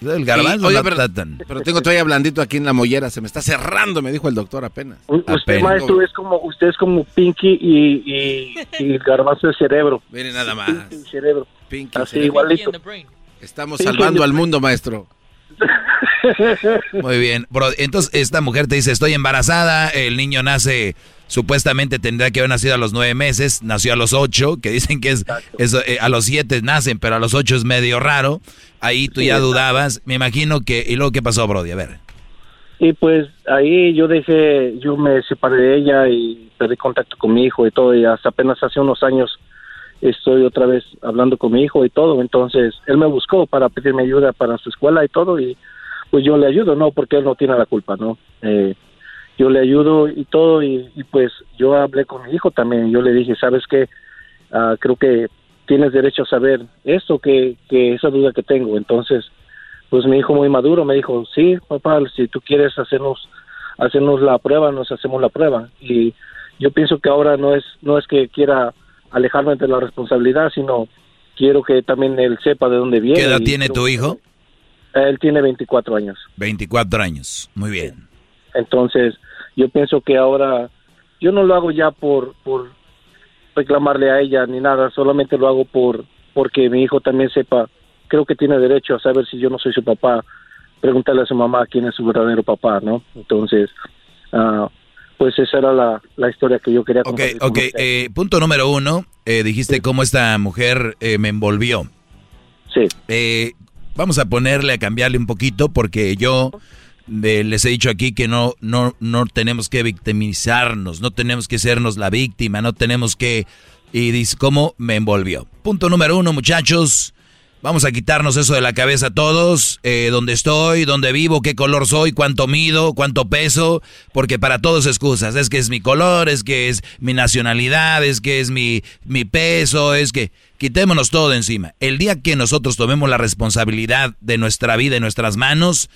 El garbanzo Oiga, no pero, está tengo todavía blandito aquí en la mollera. Se me está cerrando, me dijo el doctor apenas. U- Usted, Apenas. maestro, es como, usted es como Pinky y, y, y el garbanzo de cerebro. Mire nada más. Pinky y cerebro. Pinky Así, cerebro. igualito. Estamos Pinky salvando and al mundo, maestro. Muy bien, bro. Entonces esta mujer te dice, estoy embarazada, el niño nace, supuestamente tendría que haber nacido a los nueve meses, nació a los ocho, que dicen que es, eh, a los siete nacen, pero a los ocho es medio raro. Ahí tú Sí, ya exacto. dudabas. Me imagino que, ¿y luego qué pasó, Brody? A ver. Y pues ahí yo dejé, yo me separé de ella y perdí contacto con mi hijo y todo, y hasta apenas hace unos años estoy otra vez hablando con mi hijo y todo, entonces él me buscó para pedirme ayuda para su escuela y todo, y pues yo le ayudo, ¿no? Porque él no tiene la culpa, ¿no? Eh, yo le ayudo y todo, y, y, pues yo hablé con mi hijo también, yo le dije, ¿sabes qué? Ah, creo que tienes derecho a saber esto, que, que esa duda que tengo, entonces pues mi hijo muy maduro me dijo, sí, papá, si tú quieres hacernos hacernos la prueba, nos hacemos la prueba. Y yo pienso que ahora no es no es que quiera alejarme de la responsabilidad, sino quiero que también él sepa de dónde viene. ¿Qué edad tiene tu hijo? Él tiene 24 años. 24 años. Muy bien. Entonces, yo pienso que ahora yo no lo hago ya por por reclamarle a ella ni nada, solamente lo hago por porque mi hijo también sepa, creo que tiene derecho a saber si yo no soy su papá, preguntarle a su mamá quién es su verdadero papá, ¿no? Entonces, ah, pues esa era la, la historia que yo quería Ok, compartir con ok. usted. eh, punto número uno. eh, dijiste cómo esta mujer eh, me envolvió. Sí. Eh, vamos a ponerle, a cambiarle un poquito, porque yo les he dicho aquí que no, no, no tenemos que victimizarnos, no tenemos que sernos la víctima, no tenemos que... Y dice, ¿cómo me envolvió? Punto número uno, muchachos. Vamos a quitarnos eso de la cabeza todos, eh, dónde estoy, dónde vivo, qué color soy, cuánto mido, cuánto peso, porque para todos excusas, es que es mi color, es que es mi nacionalidad, es que es mi, mi peso, es que quitémonos todo de encima. El día que nosotros tomemos la responsabilidad de nuestra vida en nuestras manos,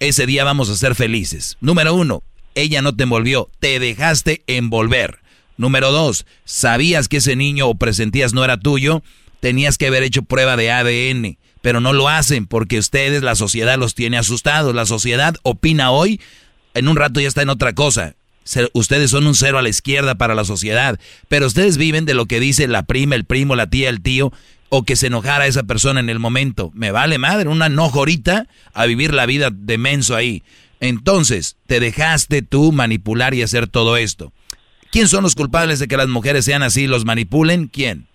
ese día vamos a ser felices. Número uno, ella no te envolvió, te dejaste envolver. Número dos, sabías que ese niño o presentías no era tuyo, tenías que haber hecho prueba de ADN, pero no lo hacen porque ustedes, la sociedad los tiene asustados. La sociedad opina hoy, en un rato ya está en otra cosa. Ustedes son un cero a la izquierda para la sociedad, pero ustedes viven de lo que dice la prima, el primo, la tía, el tío, o que se enojara esa persona en el momento. Me vale madre, un enojo ahorita a vivir la vida de menso ahí. Entonces, te dejaste tú manipular y hacer todo esto. ¿Quién son los culpables de que las mujeres sean así, los manipulen? ¿Quién?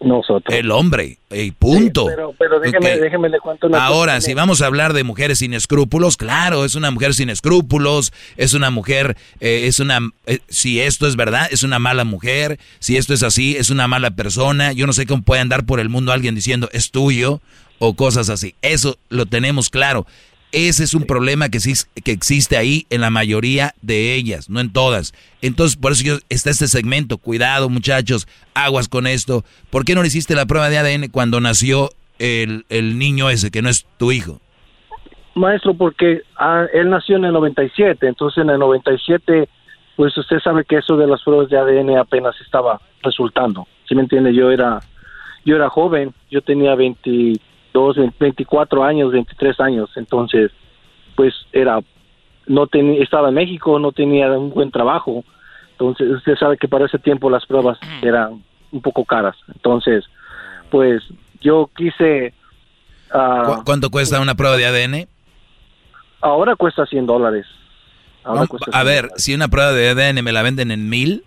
Nosotros. El hombre, y punto. Pero, pero déjeme, déjeme le cuento una Ahora, cosa. si vamos a hablar de mujeres sin escrúpulos, claro, es una mujer sin escrúpulos, es una mujer, eh, es una, eh, si esto es verdad, es una mala mujer, si esto es así, es una mala persona. Yo no sé cómo puede andar por el mundo alguien diciendo es tuyo o cosas así. Eso lo tenemos claro. Ese es un problema que, que existe ahí en la mayoría de ellas, no en todas. Entonces, por eso yo, está este segmento. Cuidado, muchachos, aguas con esto. ¿Por qué no le hiciste la prueba de ADN cuando nació el, el niño ese, que no es tu hijo? Maestro, porque ah, él nació en el 97, entonces en el 97, pues usted sabe que eso de las pruebas de ADN apenas estaba resultando. ¿Sí me entiende? Yo era, yo era joven, yo tenía 22, 24 años, 23 años, entonces, pues era, no tenía, estaba en México, no tenía un buen trabajo, entonces usted sabe que para ese tiempo las pruebas eran un poco caras, entonces, pues yo quise... ah, ¿Cu- ¿Cuánto cuesta una prueba de ADN? Ahora cuesta 100 dólares. Ahora Vamos- cuesta a 100 ver, si una prueba de ADN me la venden en mil,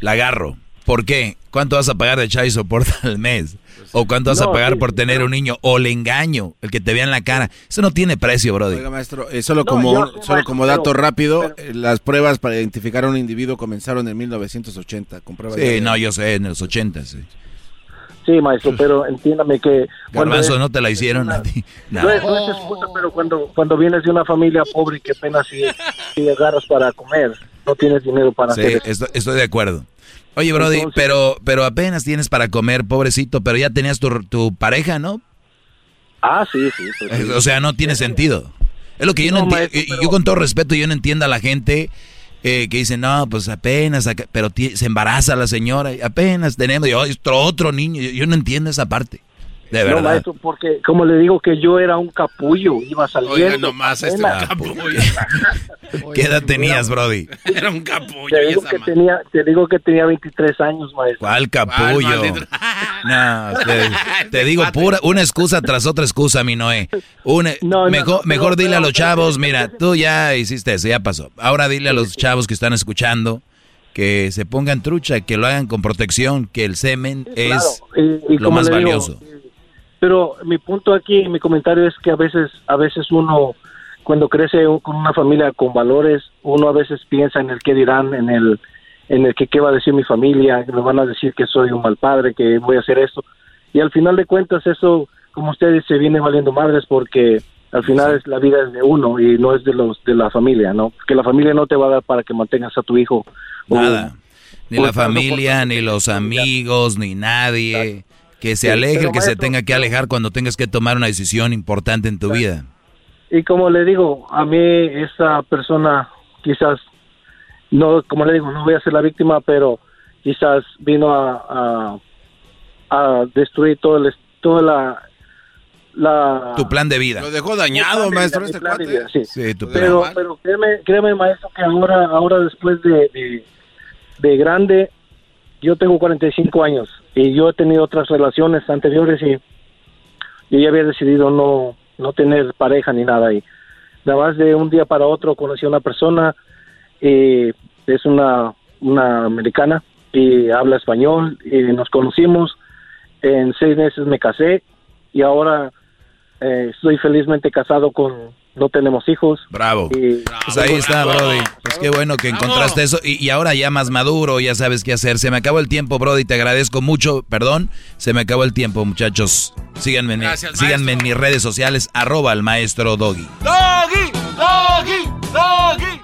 la agarro. ¿Por qué? ¿Cuánto vas a pagar de child support al mes? ¿O cuánto vas a pagar sí, por tener un niño? O le engaño, el que te vea en la cara. Eso no tiene precio, brother. Oiga, maestro, eh, solo, No, como, yo- solo como pero- dato rápido, eh, las pruebas para identificar a un individuo comenzaron en 1980 con pruebas de Sí, ADN. no, yo sé, en los 80, sí. Sí, maestro, pero entiéndame que... Garbanzo, es- ¿no te la hicieron a ti? No. No es, no es excusa, pero cuando, cuando vienes de una familia pobre que apenas si, si agarras para comer, no tienes dinero para Sí, hacer estoy, estoy de acuerdo. Oye, Brody, pero, pero apenas tienes para comer, pobrecito, pero ya tenías tu, tu pareja, ¿no? Ah, sí, sí. pues sí. Eh, O sea, no tiene sentido. Es lo que yo no, No, entiendo. Yo con todo respeto, yo no entiendo a la gente eh, que dice, no, pues apenas, acá- pero se embaraza la señora, y apenas tenemos y otro, otro niño. Yo, yo no entiendo esa parte. De No, verdad. maestro, porque como le digo que yo era un capullo, iba saliendo. Oiga, nomás este capullo. ¿Qué edad tenías, Brody? Era un capullo Te digo, que tenía, te digo que tenía 23 años, maestro. ¿Cuál capullo? No, te, te digo pura, una excusa tras otra excusa, mi Noé. Una- no, mejor no, mejor pero- dile a los chavos, mira, tú ya hiciste eso, ya pasó. Ahora dile a los chavos que están escuchando que se pongan trucha, que lo hagan con protección, que el semen es Claro, y- y lo como más le digo, valioso. Pero mi punto aquí, mi comentario es que a veces, a veces uno, cuando crece con una familia con valores, uno a veces piensa en el qué dirán, en el, en el que qué va a decir mi familia, me van a decir que soy un mal padre, que voy a hacer esto. Y al final de cuentas eso, como usted dice, viene valiendo madres porque al final es la vida es de uno y no es de los de la familia, ¿no? Que la familia no te va a dar para que mantengas a tu hijo. o- Nada. Ni la familia, ni los amigos, ni nadie. Que se Sí, aleje, que se tenga que alejar cuando tengas que tomar una decisión importante en tu vida. Y como le digo, a mí esa persona quizás, no, como le digo, no voy a ser la víctima, pero quizás vino a, a, a destruir todo el, toda la... la Tu plan de vida. Lo dejó dañado, de maestro, vida, este cuate. vida, sí. Sí, tu plan. Pero, pero créeme, créeme, maestro, que ahora, ahora después de, de, de grande, yo tengo 45 años y yo he tenido otras relaciones anteriores y yo ya había decidido no, no tener pareja ni nada y nada más de un día para otro conocí a una persona y es una, una americana y habla español y nos conocimos en seis meses me casé y ahora eh, estoy felizmente casado con no tenemos hijos Bravo. y Pues ahí está, Brody. Pues qué bueno que encontraste eso. Y, y ahora ya más maduro, ya sabes qué hacer. Se me acabó el tiempo, Brody. Te agradezco mucho. Perdón, se me acabó el tiempo, muchachos. Síganme, en, Gracias, síganme en mis redes sociales, arroba al maestro Doggy. Doggy, doggy, doggy,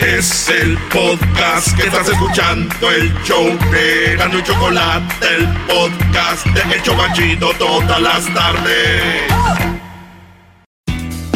Es el podcast que estás escuchando, el show de Gano y Chocolate, el podcast de El Chocachito todas las tardes.